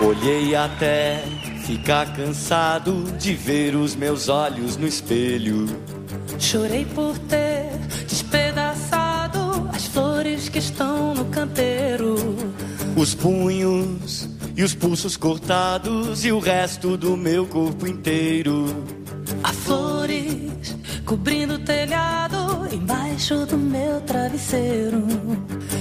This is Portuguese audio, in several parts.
Olhei até ficar cansado de ver os meus olhos no espelho. Chorei por ter despedaçado as flores que estão no canteiro. Os punhos e os pulsos cortados e o resto do meu corpo inteiro. Há flores cobrindo o telhado embaixo do meu travesseiro.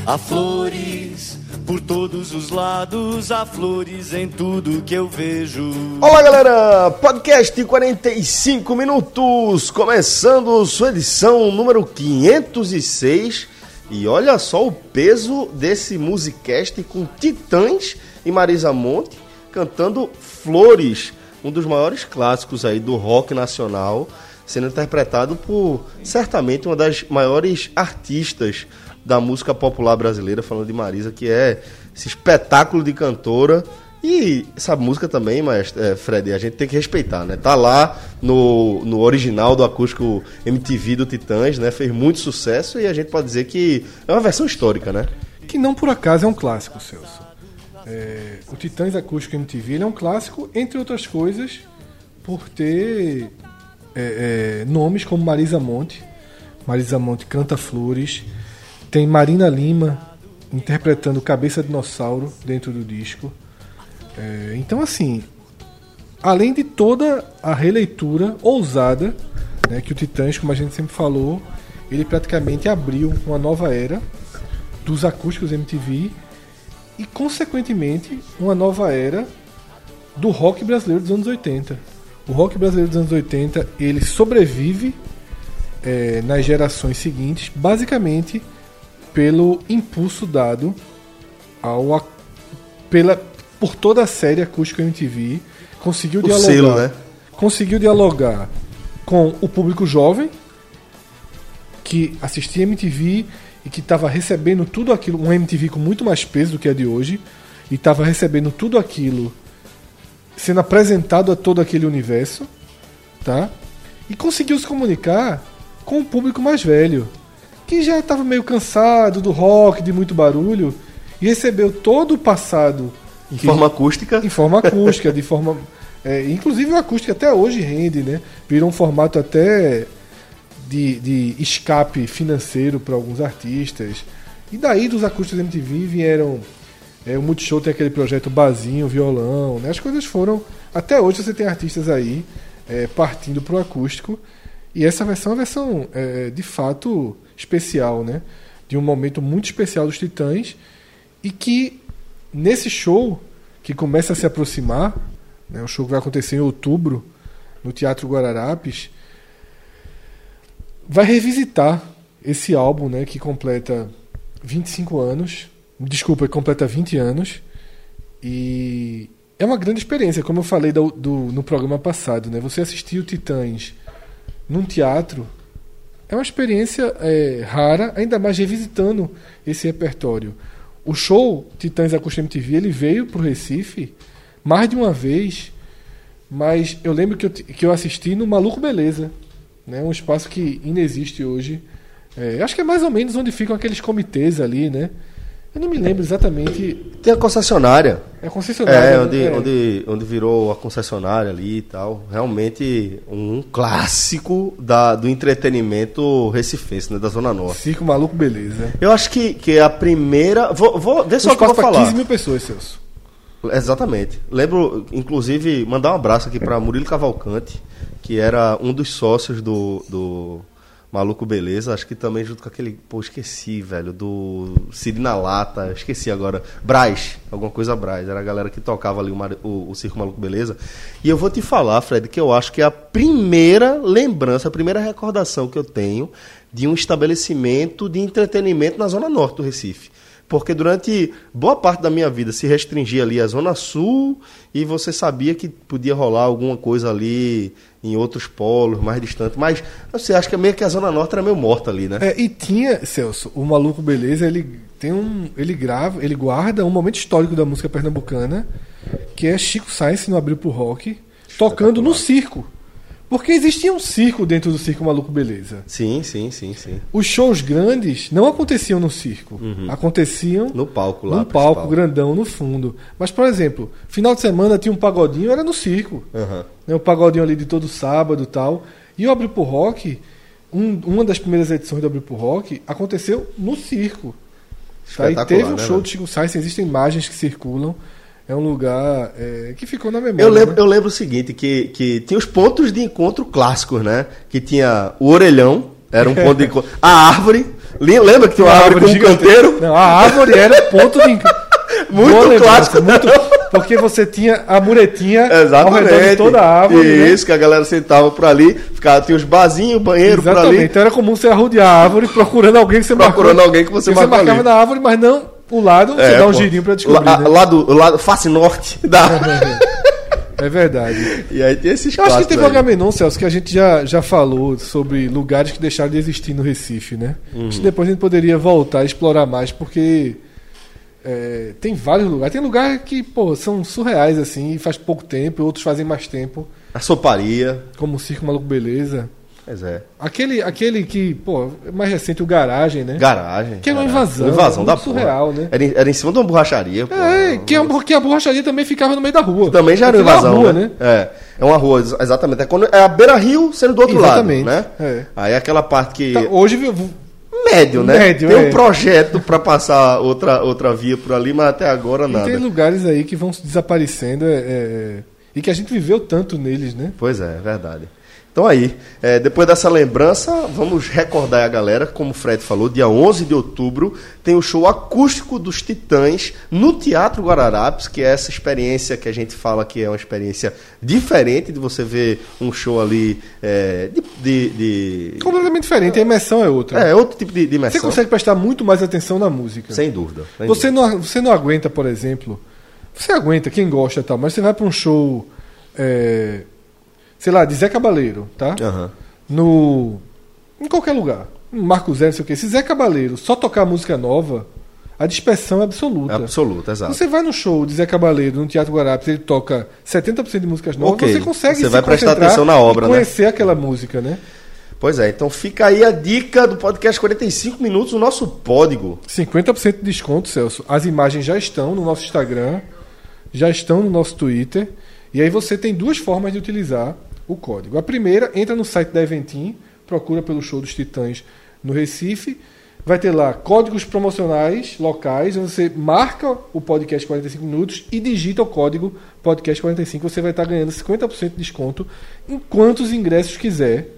Há flores por todos os lados, há flores em tudo que eu vejo. Olá, galera! Podcast 45 minutos, começando sua edição número 506. E olha só o peso desse musicast com Titãs e Marisa Monte cantando Flores, um dos maiores clássicos aí do rock nacional, sendo interpretado por certamente uma das maiores artistas da música popular brasileira, falando de Marisa, que é esse espetáculo de cantora. E essa música também, mas é, Fred, a gente tem que respeitar, né? Tá lá no, no original do acústico MTV do Titãs, né? Fez muito sucesso e a gente pode dizer que é uma versão histórica, né? Que não por acaso é um clássico, Celso. É, o Titãs Acústico MTV é um clássico, entre outras coisas, por ter é, é, nomes como Marisa Monte. Marisa Monte canta Flores, tem Marina Lima interpretando Cabeça Dinossauro dentro do disco. É, então, assim, além de toda a releitura ousada né, que o Titãs, como a gente sempre falou, ele praticamente abriu uma nova era dos acústicos MTV e, consequentemente, uma nova era do rock brasileiro dos anos 80. O rock brasileiro dos anos 80 ele sobrevive é, nas gerações seguintes, basicamente pelo impulso dado ao pela por toda a série acústica MTV conseguiu o dialogar selo, né? conseguiu dialogar com o público jovem que assistia MTV e que estava recebendo tudo aquilo um MTV com muito mais peso do que é de hoje e estava recebendo tudo aquilo sendo apresentado a todo aquele universo tá e conseguiu se comunicar com o público mais velho que já estava meio cansado do rock, de muito barulho, e recebeu todo o passado. Em forma acústica? Em forma acústica, de forma. É, inclusive o acústico até hoje rende, né? Virou um formato até de, de escape financeiro para alguns artistas. E daí dos acústicos MTV vieram. É, o Multishow tem aquele projeto Bazinho, violão, né? As coisas foram. Até hoje você tem artistas aí é, partindo para o acústico. E essa versão é uma versão, é, de fato, especial, né? De um momento muito especial dos Titãs e que nesse show que começa a se aproximar, né, o show que vai acontecer em outubro no Teatro Guararapes, vai revisitar esse álbum, né, que completa 25 anos, desculpa, completa 20 anos e é uma grande experiência, como eu falei do, do no programa passado, né? Você assistir o Titãs num teatro é uma experiência é, rara, ainda mais revisitando esse repertório. O show Titãs Acústica MTV ele veio para o Recife mais de uma vez, mas eu lembro que eu, que eu assisti no Maluco Beleza, né, um espaço que ainda existe hoje. É, acho que é mais ou menos onde ficam aqueles comitês ali, né? Eu não me lembro exatamente. Tem a concessionária. É a concessionária. É, onde, é. Onde, onde virou a concessionária ali e tal. Realmente um clássico da, do entretenimento recifense, né? Da Zona Norte. Circo Maluco Beleza. Eu acho que, que é a primeira. Vou, vou ver só o que eu vou falar. 15 mil pessoas, Celso. Exatamente. Lembro, inclusive, mandar um abraço aqui para Murilo Cavalcante, que era um dos sócios do, do Maluco Beleza, acho que também junto com aquele. Pô, esqueci, velho, do Cid na Lata, esqueci agora. Braz, alguma coisa Braz, era a galera que tocava ali o, o, o Circo Maluco Beleza. E eu vou te falar, Fred, que eu acho que é a primeira lembrança, a primeira recordação que eu tenho de um estabelecimento de entretenimento na Zona Norte do Recife porque durante boa parte da minha vida se restringia ali à Zona Sul e você sabia que podia rolar alguma coisa ali em outros polos mais distantes, mas você acha que meio que a Zona Norte era meio morta ali, né? É, e tinha, Celso, o Maluco Beleza, ele tem um. ele grava, ele guarda um momento histórico da música pernambucana, que é Chico Sainz no Abril pro Rock, tocando no circo. Porque existia um circo dentro do Circo Maluco Beleza. Sim, sim, sim, sim. Os shows grandes não aconteciam no circo. Aconteciam No palco lá. num palco principal. grandão no fundo. Mas, por exemplo, final de semana tinha um pagodinho, era no circo. Aham. né, o pagodinho ali de todo sábado e tal. E o Abre por Rock, um- uma das primeiras edições do Abre por Rock, aconteceu no circo. Tá? E teve um né, show velho? de Chico Sainz, existem imagens que circulam. É um lugar é, que ficou na memória. Eu lembro, né? eu lembro o seguinte, que, que tinha os pontos de encontro clássicos, né? Que tinha o orelhão, era um ponto de encontro. A árvore, lembra que tinha uma árvore com um canteiro? Não, a árvore era ponto de encontro. Muito clássico. muito, porque você tinha a muretinha Exatamente. ao redor de toda a árvore. né? Isso, que a galera sentava por ali, ficava, tinha os barzinhos, banheiro por Exatamente. ali, Então era comum você arrodear a árvore procurando alguém que você procurando marcou. alguém que você você marcou marcava ali. na árvore, mas não o lado, você É, dá um pô. girinho pra descobrir. Lá, né? lá do lado, face norte da. É verdade. e aí tem esses Eu acho que teve um aí. Agamenon, Celso, que a gente já, já falou sobre lugares que deixaram de existir no Recife, né? Uhum. Acho que depois a gente poderia voltar a explorar mais, porque é, tem vários lugares. Tem lugares que, pô, são surreais, assim, e faz pouco tempo, outros fazem mais tempo, A soparia. como o Circo Maluco Beleza. Pois é. Aquele, aquele que, pô, é mais recente, o Garagem, né? Garagem. Que é uma invasão, Uma invasão é da porra. surreal, né? Era, em- era em cima de uma borracharia. pô. É, que, a, que a borracharia também ficava no meio da rua. Também já era é uma invasão, rua, né? É. É uma rua, ex- exatamente. É, quando, é a beira-rio sendo do outro Exatamente, lado, né? é. Aí aquela parte que... Tá, hoje Médio, né? Médio, Tem é. um projeto pra passar outra, outra via por ali, mas até agora E nada. tem lugares aí que vão desaparecendo é, é, e que a gente viveu tanto neles, né? Pois é, é verdade. Então aí, é, depois dessa lembrança, vamos recordar a galera, como o Fred falou, dia 11 de outubro tem o show acústico dos Titãs no Teatro Guararapes, que é essa experiência que a gente fala que é uma experiência diferente de você ver um show ali é, de, de- de- Completamente diferente, a imersão é outra. É, outro tipo de, de Você imersão. consegue prestar muito mais atenção na música. Sem dúvida. sem Você dúvida. não, você não aguenta, por exemplo. Você aguenta, quem gosta e tal, mas você vai para um show, é, sei lá, de Zé Cabaleiro, tá? Aham. No. Em qualquer lugar. Marco Zé, não sei o quê. Se Zé Cabaleiro só tocar música nova, a dispersão é absoluta. É absoluto, exato. Você vai no show de Zé Cabaleiro, no Teatro Guarapes, ele toca 70% de músicas novas, Ok. você consegue Você vai prestar atenção na obra, e né? conhecer aquela música, né? Pois é, então fica aí a dica do podcast 45 minutos, o nosso código. 50% de desconto, Celso. As imagens já estão no nosso Instagram, já estão no nosso Twitter. E aí você tem duas formas de utilizar o código. A primeira, entra no site da Eventim, procura pelo show dos Titãs no Recife. Vai ter lá códigos promocionais locais, você marca o podcast 45 minutos e digita o código podcast 45. Você vai estar ganhando 50% de desconto em quantos ingressos quiser,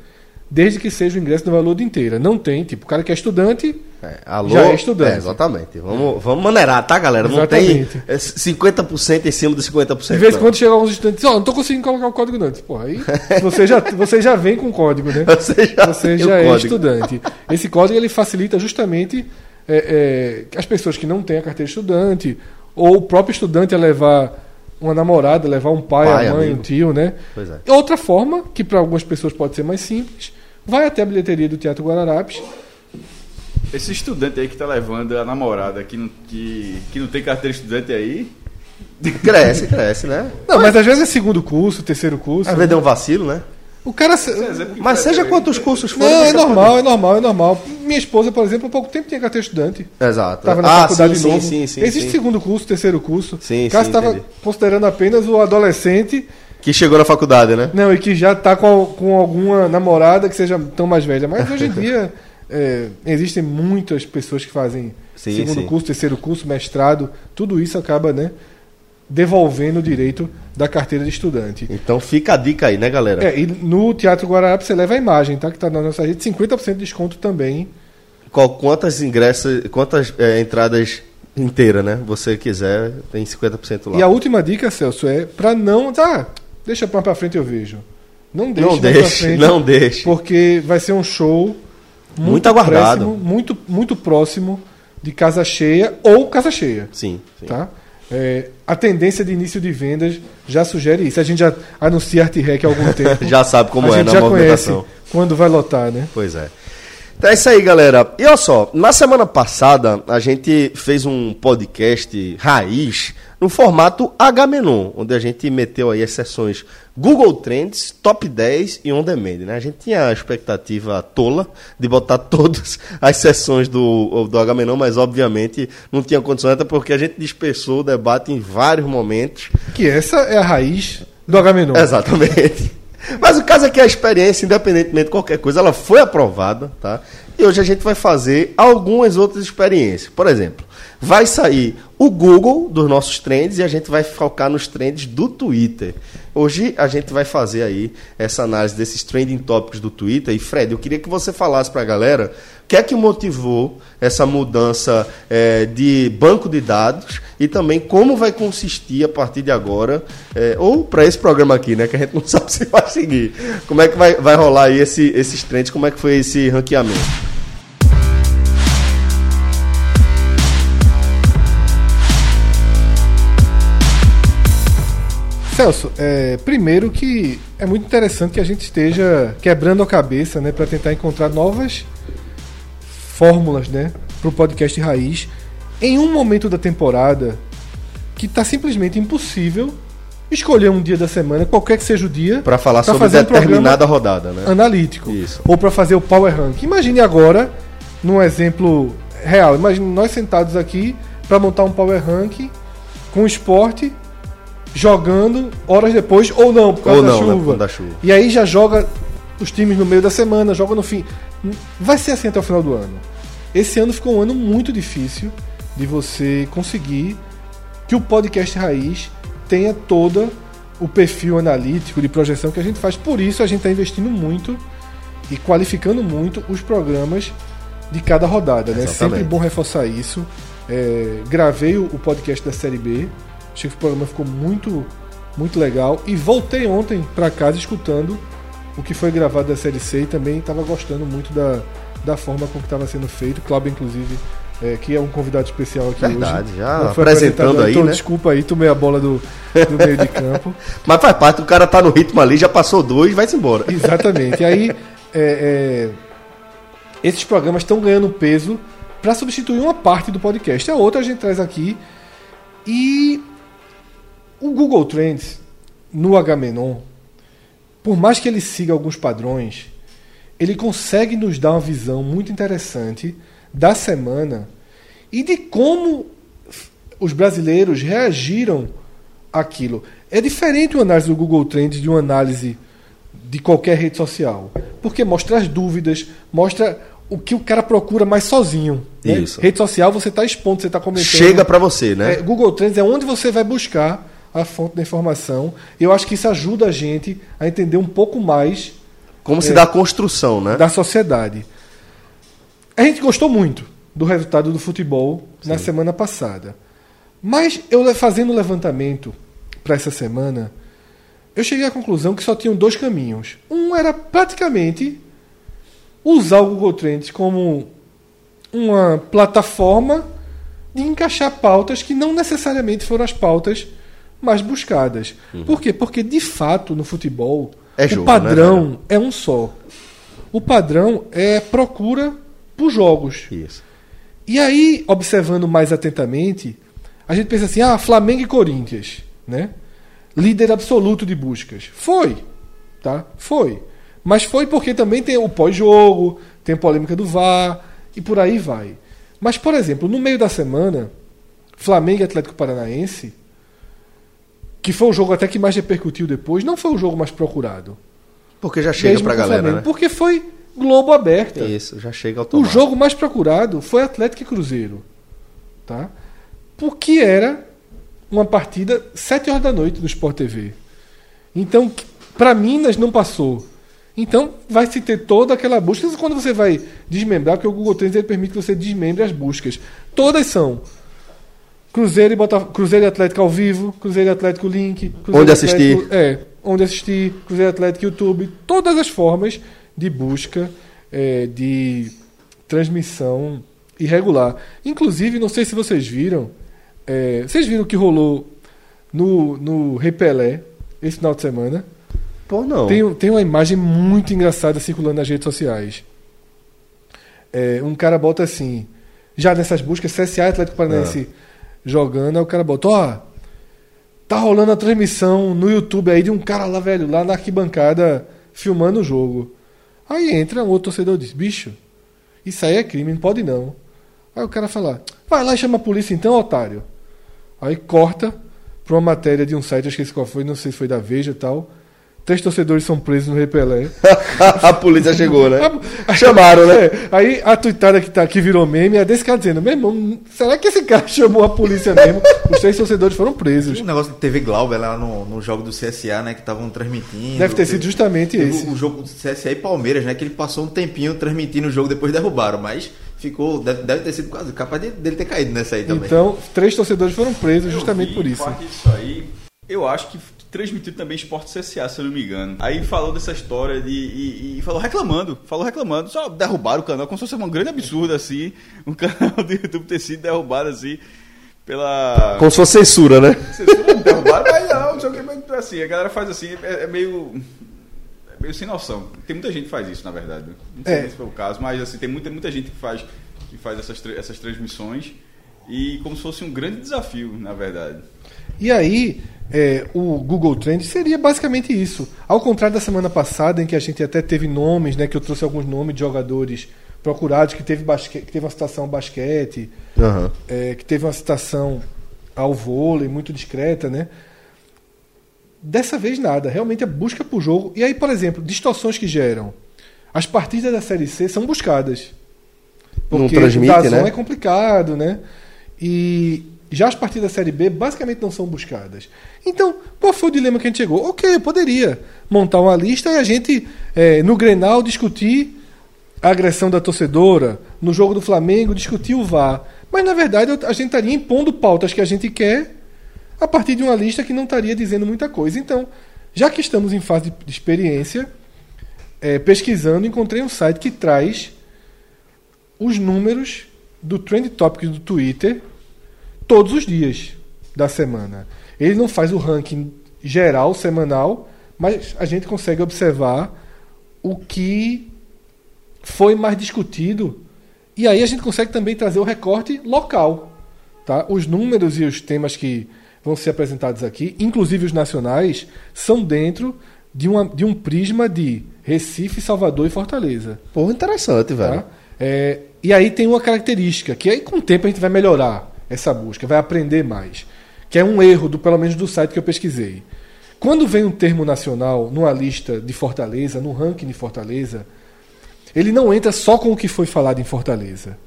desde que seja o ingresso no valor de inteira. Não tem, tipo, o cara que é estudante, É, alô? Já é estudante. É, exatamente. Vamos, vamos maneirar, tá, galera? Não Exatamente. tem é, 50% em cima de 50%. De vez em não. quando chega alguns estudantes, ó, não tô conseguindo colocar o código não. Eu disse, Porra, aí você já, você já vem com o código, né? Você já, Você tem já é código. estudante. Esse código ele facilita justamente é, é, as pessoas que não têm a carteira de estudante, ou o próprio estudante a levar uma namorada, levar um pai, Pai, a mãe, amigo. um tio, né? Pois é. Outra forma, que para algumas pessoas pode ser mais simples, vai até a bilheteria do Teatro Guararapes, Esse estudante aí que tá levando a namorada que não, que, que não tem carteira de estudante aí. Cresce, cresce, né? Não, mas às vezes é segundo curso, terceiro curso. Às vezes deu um vacilo, né? O cara. Mas seja quantos cursos forem. Não, é normal, é normal, é normal. Minha esposa, por exemplo, há pouco tempo tinha carteira de estudante. Exato. Estava na ah, faculdade sim, novo. sim, sim, sim, Existe sim. segundo curso, terceiro curso. Sim, o cara sim, estava considerando apenas o adolescente, Que chegou na faculdade, né? não, e que já está com, com alguma namorada que seja tão mais velha. Mas hoje em dia é, existem muitas pessoas que fazem Sim, segundo sim. curso, terceiro curso, mestrado. Tudo isso acaba, né? Devolvendo o direito da carteira de estudante. Então fica a dica aí, né, galera? É, e no Teatro Guararapes você leva a imagem, tá? Que tá na nossa rede, 50% de desconto também. Qual, quantas ingressos, quantas é, entradas inteiras, né? Você quiser, tem 50% lá. E a última dica, Celso, é para não. Ah, deixa pra frente eu vejo. Não deixe não deixe, frente. não deixe. Porque vai ser um show muito, Muito aguardado. próximo, muito, muito próximo de casa cheia ou casa cheia. Sim, sim. Tá? É, a tendência de início de vendas já sugere isso. A gente já anuncia Art Rec há algum tempo. Já sabe como a é gente na já conhece quando vai lotar, né? Pois é. Então é isso aí, galera. E olha só, na semana passada a gente fez um podcast raiz no formato H-Menon, onde a gente meteu aí as sessões Google Trends, Top 10 e On Demand, né? A gente tinha a expectativa tola de botar todas as sessões do, do H-Menon, mas obviamente não tinha condição, até porque a gente dispersou o debate em vários momentos. Que essa é a raiz do H-Menon. Exatamente. Mas o caso é que a experiência, independentemente de qualquer coisa, ela foi aprovada, tá? E hoje a gente vai fazer algumas outras experiências. Por exemplo, vai sair o Google dos nossos trends e a gente vai focar nos trends do Twitter. Hoje a gente vai fazer aí essa análise desses trending topics do Twitter. E Fred, eu queria que você falasse para a galera o que é que motivou essa mudança é, de banco de dados e também como vai consistir a partir de agora, é, ou para esse programa aqui, né, que a gente não sabe se vai seguir. Como é que vai, vai rolar aí esse, esses trends, como é que foi esse ranqueamento? Celso, é, primeiro que é muito interessante que a gente esteja quebrando a cabeça né, para tentar encontrar novas fórmulas né, para o podcast raiz em um momento da temporada que está simplesmente impossível escolher um dia da semana, qualquer que seja o dia, para falar pra sobre um determinada programa rodada, né? analítico Isso. ou para fazer o power rank. Imagine agora, num exemplo real, imagine nós sentados aqui para montar um power rank com esporte jogando horas depois ou não por causa Ou da não, né, chuva. conta da chuva. E aí já joga os times no meio da semana, joga no fim. Vai ser assim até o final do ano. Esse ano ficou um ano muito difícil de você conseguir que o podcast raiz tenha todo o perfil analítico de projeção que a gente faz. Por isso a gente está investindo muito e qualificando muito os programas de cada rodada. Né? Exatamente. Sempre bom reforçar isso. É, gravei o podcast da Série B. Achei que o programa ficou muito, muito legal. E voltei ontem para casa escutando o que foi gravado da Série C e também estava gostando muito da, da forma com que estava sendo feito. Cláudio, inclusive, é, que é um convidado especial aqui Verdade, hoje. já foi apresentando aí, então, né? Desculpa aí, tomei a bola do, do meio de campo. Mas faz parte, o cara tá no ritmo ali, já passou dois, vai-se embora. Exatamente. E aí, é, é, esses programas estão ganhando peso para substituir uma parte do podcast. A outra a gente traz aqui. E o Google Trends no H-Menon, por mais que ele siga alguns padrões, ele consegue nos dar uma visão muito interessante da semana e de como os brasileiros reagiram àquilo. É diferente uma análise do Google Trends de uma análise de qualquer rede social, porque mostra as dúvidas, mostra o que o cara procura mais sozinho. né? Isso. Rede social você está expondo, você está comentando. Chega pra você, né? É, Google Trends é onde você vai buscar a fonte da informação. Eu acho que isso ajuda a gente a entender um pouco mais Como se é. dá a construção, né? da sociedade. A gente gostou muito do resultado do futebol na semana passada. Mas eu fazendo o levantamento para essa semana, eu cheguei à conclusão que só tinham dois caminhos. Um era praticamente usar o Google Trends como uma plataforma de encaixar pautas que não necessariamente foram as pautas mais buscadas. Por quê? Porque de fato no futebol É o jogo, né, padrão velho? é um só. O padrão é procura por jogos. Isso. E aí, observando mais atentamente, a gente pensa assim: ah, Flamengo e Corinthians, né? Líder absoluto de buscas. Foi, tá? Foi. Mas foi porque também tem o pós-jogo, tem a polêmica do VAR e por aí vai. Mas, por exemplo, no meio da semana, Flamengo e Atlético Paranaense, que foi o jogo até que mais repercutiu depois, não foi o jogo mais procurado. Porque já chega com o galera, né? Porque foi Globo aberta. Isso, já chega O automático. jogo mais procurado foi Atlético e Cruzeiro. Tá? Porque era uma partida 7 horas da noite no Sport TV. Então, para Minas não passou. Então, vai se ter toda aquela busca. Quando você vai desmembrar, porque o Google Trends ele permite que você desmembre as buscas. Todas são Cruzeiro e, Bota... Cruzeiro e Atlético ao vivo, Cruzeiro e Atlético Link. Cruzeiro Onde assistir. Atlético- É, onde assistir, Cruzeiro Atlético YouTube, todas as formas de busca é, de transmissão irregular. Inclusive, não sei se vocês viram, é, vocês viram o que rolou no, no Repelé esse final de semana? Pô, não. Tem, tem uma imagem muito engraçada circulando nas redes sociais. é, um cara bota assim, já nessas buscas, CSA Atlético Paranaense jogando, aí o cara bota, ó, tá rolando a transmissão no YouTube aí de um cara lá, velho, lá na arquibancada, filmando o jogo. Aí entra um outro torcedor e diz, bicho, isso aí é crime, não pode não. Aí o cara fala, vai lá e chama a polícia então, otário. Aí corta pra uma matéria de um site, eu esqueci qual foi, não sei se foi da Veja e tal. Três torcedores são presos no Repelé. a polícia chegou, né? Chamaram, né? É, aí a tuitada que, tá, que virou meme é desse cara dizendo: meu irmão, será que esse cara chamou a polícia mesmo? Os três torcedores foram presos. Um negócio de TV Glauber lá no, no jogo do CSA, né? Que estavam transmitindo. Deve ter sido justamente Teve esse. O jogo do CSA e Palmeiras, né? Que ele passou um tempinho transmitindo o jogo, depois derrubaram, mas ficou. Deve, deve ter sido quase capaz de- dele ter caído nessa aí também. Então, três torcedores foram presos justamente Eu por vi isso. Parte disso aí, eu acho que transmitiu também Esporte CSA, se eu não me engano. Aí falou dessa história de. E, e falou reclamando, falou reclamando. Só derrubaram o canal, como se fosse um grande absurdo assim. Um canal do YouTube ter sido derrubado assim pela. Como se fosse censura, né? Censura não derrubaram, mas não, o jogo é meio assim. A galera faz assim, é, é meio. É meio sem noção. Tem muita gente que faz isso, na verdade. Não sei É. se foi o caso, mas assim, tem muita, muita gente que faz, que faz essas, essas transmissões. E como se fosse um grande desafio, na verdade. E aí, é, o Google Trend seria basicamente isso. Ao contrário da semana passada, em que a gente até teve nomes, né, que eu trouxe alguns nomes de jogadores procurados, que teve, basque, que teve uma citação ao basquete, Aham. é, que teve uma citação ao vôlei, muito discreta, né? Dessa vez nada, realmente é busca por jogo. E aí, por exemplo, distorções que geram. As partidas da Série C são buscadas. Não Porque transmite, o Dazon né? é complicado, né? E já as partidas da Série B basicamente não são buscadas. Então, qual foi o dilema que a gente chegou? Ok, eu poderia montar uma lista e a gente, eh, no Grenal, discutir a agressão da torcedora, no jogo do Flamengo, discutir o VAR. Mas, na verdade, a gente estaria impondo pautas que a gente quer a partir de uma lista que não estaria dizendo muita coisa. Então, já que estamos em fase de experiência, eh, pesquisando, encontrei um site que traz os números do Trend Topics do Twitter todos os dias da semana. Ele não faz o ranking geral, semanal, mas a gente consegue observar o que foi mais discutido. E aí a gente consegue também trazer o recorte local. Tá? Os números e os temas que vão ser apresentados aqui, inclusive os nacionais, são dentro de, uma, de um prisma de Recife, Salvador e Fortaleza. Porra, interessante, velho. Tá? É, e aí tem uma característica que aí com o tempo a gente vai melhorar essa busca, vai aprender mais. Que é um erro, do, pelo menos do site que eu pesquisei. Quando vem um termo nacional numa lista de Fortaleza, no ranking de Fortaleza, ele não entra só com o que foi falado em Fortaleza.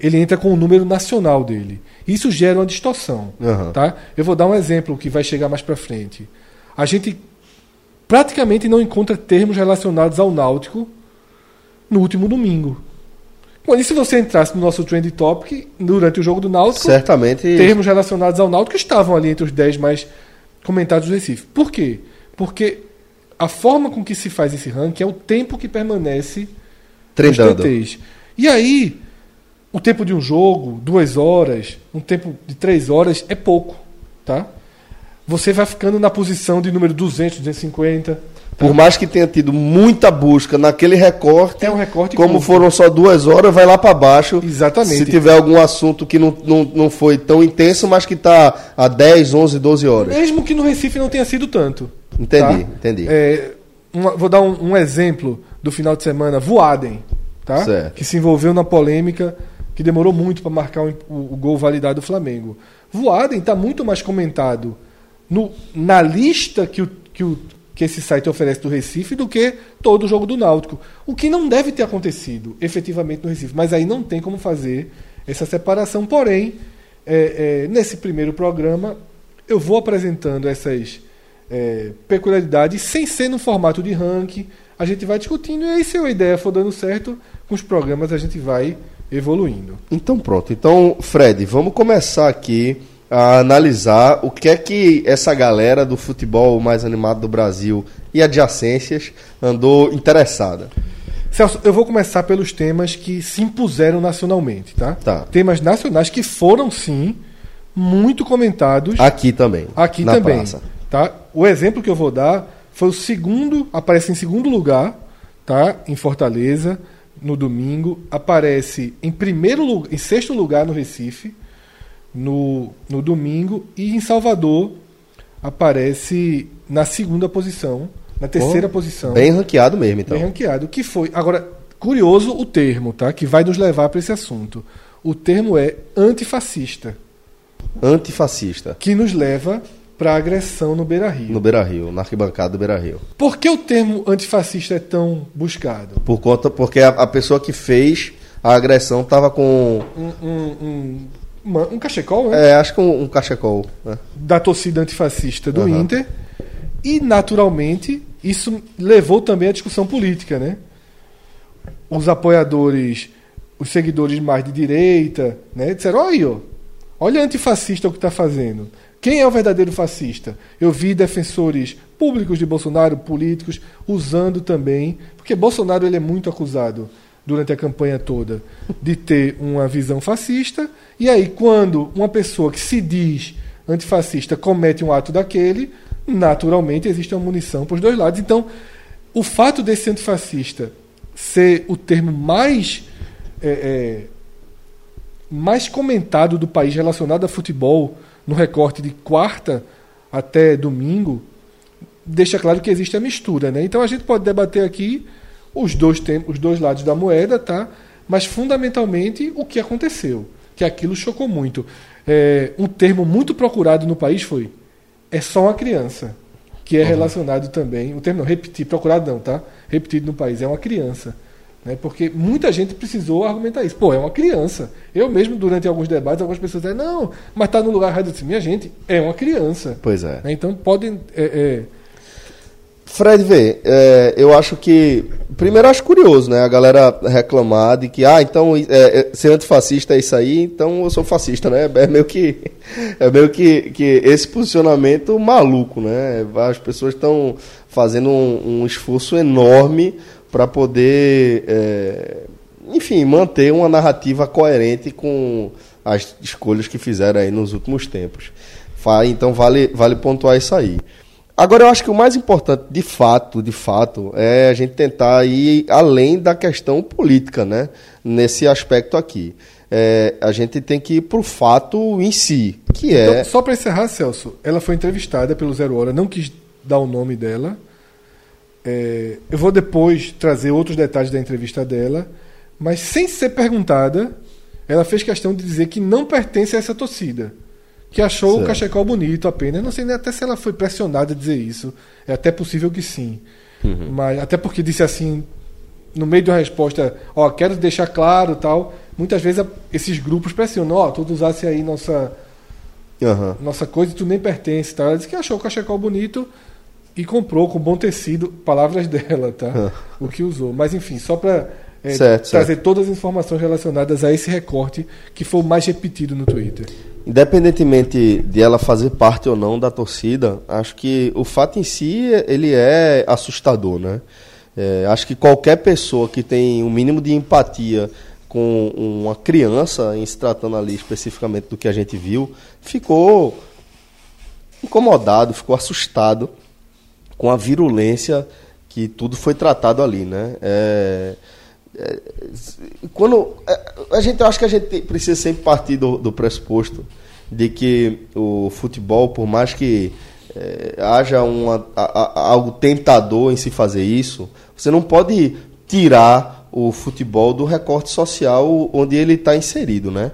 Ele entra com o número nacional dele. Isso gera uma distorção. Aham. Tá? Eu vou dar um exemplo que vai chegar mais para frente. A gente praticamente não encontra termos relacionados ao Náutico no último domingo. Bom, e se você entrasse no nosso Trend Topic durante o jogo do Náutico, Certamente. termos relacionados ao Náutico estavam ali entre os 10 mais comentados do Recife. Por quê? Porque a forma com que se faz esse ranking é o tempo que permanece nos Trendando. TTs. E aí, o tempo de um jogo, duas horas, um tempo de três horas é pouco, tá? Você vai ficando na posição de número 200, 250. Por mais que tenha tido muita busca naquele recorte, É um recorte como curto. foram só duas horas, vai lá para baixo. Exatamente. Se tiver algum assunto que não, não, não foi tão intenso, mas que tá a 10, 11, 12 horas. Mesmo que no Recife não tenha sido tanto. Entendi, tá? entendi. É, uma- vou dar um, um exemplo do final de semana. Voaden, tá? Certo. que se envolveu na polêmica que demorou muito para marcar o, o- o gol validado do Flamengo. Voaden está muito mais comentado no- na lista que, o, que, o- que esse site oferece do Recife do que todo o jogo do Náutico. O que não deve ter acontecido efetivamente no Recife. Mas aí não tem como fazer essa separação. Porém, é, é, nesse primeiro programa, eu vou apresentando essas é, peculiaridades sem ser no formato de ranking. A gente vai discutindo e aí, se a ideia for dando certo, com os programas a gente vai evoluindo. Então pronto. Então, Fred, vamos começar aqui a analisar o que é que essa galera do futebol mais animado do Brasil e adjacências andou interessada. Celso, eu vou começar pelos temas que se impuseram nacionalmente, tá? Tá. Temas nacionais que foram, sim, muito comentados Aqui também. aqui também. praça. Tá? O exemplo que eu vou dar foi o segundo, aparece em segundo lugar, tá? Em Fortaleza, no domingo, aparece em primeiro lugar, em sexto lugar no Recife, no, no domingo, e em Salvador aparece na segunda posição, na terceira posição. Bem ranqueado mesmo, então. Bem ranqueado. Que foi. Agora, curioso o termo, tá? Que vai nos levar para esse assunto. O termo é antifascista, Antifascista. que nos leva para a agressão no Beira Rio. No Beira Rio, na arquibancada do Beira Rio. Por que o termo antifascista é tão buscado? Por conta, porque a, a pessoa que fez a agressão estava com. Um, um, um, um cachecol, né? É, acho que um, um cachecol. Né? da torcida antifascista do Aham. Inter. E, naturalmente, isso levou também à discussão política, né? Os apoiadores, os seguidores mais de direita, né? Disseram, olha aí, olha antifascista o que está fazendo. Quem é o verdadeiro fascista? Eu vi defensores públicos de Bolsonaro, políticos, usando também, porque Bolsonaro ele é muito acusado durante a campanha toda de ter uma visão fascista, e aí quando uma pessoa que se diz antifascista comete um ato daquele, naturalmente existe uma munição para os dois lados. Então, o fato desse antifascista ser o termo mais é, é, mais comentado do país relacionado a futebol no recorte de quarta até domingo deixa claro que existe a mistura, né? Então a gente pode debater aqui os dois tem, os dois lados da moeda, tá? Mas fundamentalmente o que aconteceu, que aquilo chocou muito. É, um termo muito procurado no país foi é só uma criança, que é relacionado também, o termo não, repetir, procurado não, tá? Repetido no país, é uma criança. Né? Porque muita gente precisou argumentar isso. Pô, é uma criança. Eu mesmo, durante alguns debates, algumas pessoas dizem, não, mas está no lugar errado. Eu disse, minha gente, é uma criança. Pois é. Né? Então podem. é, é, Fred, vê, é, eu acho que. Primeiro, acho curioso, né? A galera reclamar de que, ah, então é, é, ser antifascista é isso aí, então eu sou fascista, né? É meio que. É meio que, que esse posicionamento maluco, né? As pessoas estão fazendo um, um esforço enorme para poder, é, enfim, manter uma narrativa coerente com as escolhas que fizeram aí nos últimos tempos. Então, vale, vale pontuar isso aí. Agora, eu acho que o mais importante, de fato, de fato, é a gente tentar ir além da questão política, né? Nesse aspecto aqui. É, a gente tem que ir para o fato em si, que é... Então, só para encerrar, Celso, ela foi entrevistada pelo Zero Hora, não quis dar o nome dela. É, eu vou depois trazer outros detalhes da entrevista dela, mas sem ser perguntada, ela fez questão de dizer que não pertence a essa torcida. Que achou o Certo. cachecol bonito apenas. Não sei nem até se ela foi pressionada a dizer isso. É até possível que sim. Mas até porque disse assim, no meio de uma resposta, ó, quero deixar claro tal. Muitas vezes esses grupos pressionam, ó, tu usasse aí nossa Aham. nossa coisa e tu nem pertence, tá? Ela disse que achou o cachecol bonito e comprou com bom tecido, palavras dela, tá? o que usou. Mas enfim, só para Certo, trazer todas as informações relacionadas a esse recorte que foi o mais repetido no Twitter. Independentemente de ela fazer parte ou não da torcida, acho que o fato em si ele é assustador, né? É, acho que qualquer pessoa que tem um mínimo de empatia com uma criança, em se tratando ali especificamente do que a gente viu, ficou incomodado, ficou assustado com a virulência que tudo foi tratado ali, né? É, quando é, a gente acho que a gente precisa sempre partir do, do pressuposto de que o futebol, por mais que é, haja uma, a- a- algo tentador em se fazer isso, você não pode tirar o futebol do recorte social onde ele está inserido, né?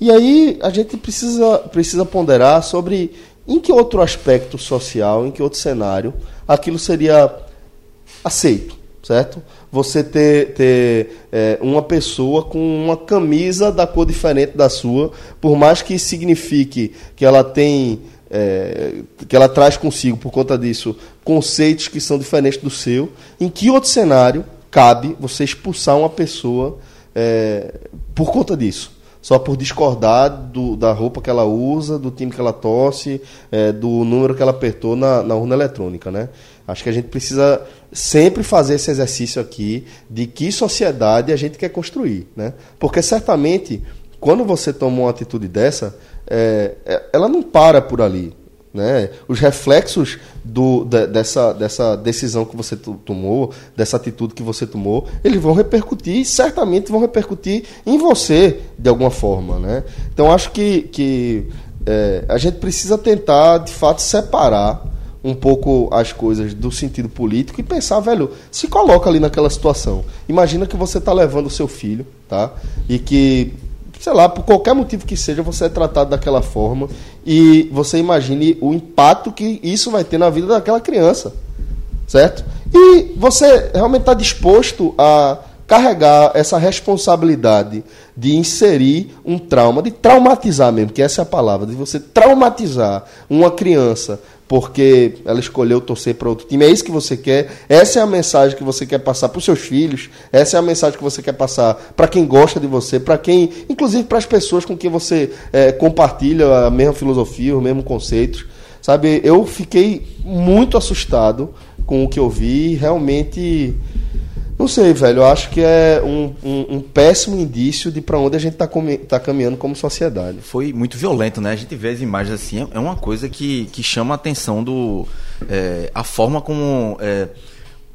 E aí a gente precisa, precisa ponderar sobre em que outro aspecto social, em que outro cenário aquilo seria aceito, certo? Você ter, ter é, uma pessoa com uma camisa da cor diferente da sua, por mais que signifique que ela tem, é, que ela traz consigo, por conta disso, conceitos que são diferentes do seu, em que outro cenário cabe você expulsar uma pessoa é, por conta disso? Só por discordar do- da roupa que ela usa, do time que ela torce, é, do número que ela apertou na, na urna eletrônica, né? Acho que a gente precisa sempre fazer esse exercício aqui de que sociedade a gente quer construir, né? Porque certamente, quando você toma uma atitude dessa, é, é, ela não para por ali. Né? Os reflexos do, de- dessa, dessa decisão que você to- tomou, dessa atitude que você tomou, eles vão repercutir, certamente vão repercutir em você de alguma forma. Né? Então acho que, que é, a gente precisa tentar, de fato, separar um pouco as coisas do sentido político e pensar, velho, se coloca ali naquela situação. Imagina que você está levando o seu filho, tá? E que, sei lá, por qualquer motivo que seja, você é tratado daquela forma e você imagine o impacto que isso vai ter na vida daquela criança, certo? E você realmente está disposto a carregar essa responsabilidade de inserir um trauma, de traumatizar mesmo, que essa é a palavra, de você traumatizar uma criança porque ela escolheu torcer para outro time. É isso que você quer, essa é a mensagem que você quer passar para os seus filhos, essa é a mensagem que você quer passar para quem gosta de você, para quem, inclusive para as pessoas com quem você eh, compartilha a mesma filosofia, os mesmos conceitos. Sabe, eu fiquei muito assustado com o que eu vi, realmente. Não sei, velho. Eu acho que é um, um- um péssimo indício de para onde a gente está tá caminhando como sociedade. foi muito violento, né? A gente vê as imagens assim, é uma coisa que, que chama a atenção do. é, a forma como. é,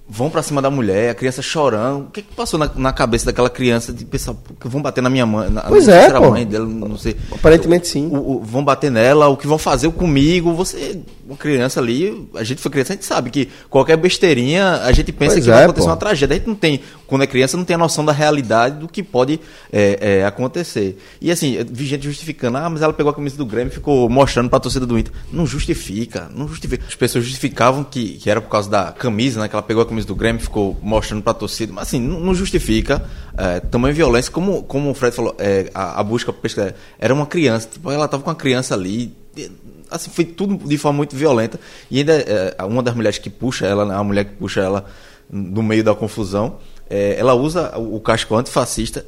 vão pra cima da mulher, a criança chorando. O que, que passou na, na cabeça daquela criança de pensar, "Pô, que vão bater na minha mãe? Na, Pois é, a pô. mãe dela, não sei. Aparentemente sim. O- o- vão bater nela, o que vão fazer comigo. Você, uma criança ali, a gente foi criança, a gente sabe que qualquer besteirinha, a gente pensa Pois que vai é, acontecer pô. uma tragédia. A gente não tem, quando é criança, não tem a noção da realidade do que pode é, é, acontecer. E assim, vi gente justificando, ah, mas ela pegou a camisa do Grêmio e ficou mostrando pra torcida do Inter. Não justifica, não justifica. As pessoas justificavam que, que era por causa da camisa, né? Que ela pegou a camisa do Grêmio ficou mostrando pra torcida. Mas assim, não, não justifica é, tamanho violência. Como, como o Fred falou, é, a, a busca pesquisa era uma criança, tipo, ela tava com uma criança ali. e, Assim, foi tudo de forma muito violenta. E ainda é, uma das mulheres que puxa ela, né, a mulher que puxa ela no meio da confusão, é, ela usa o casco antifascista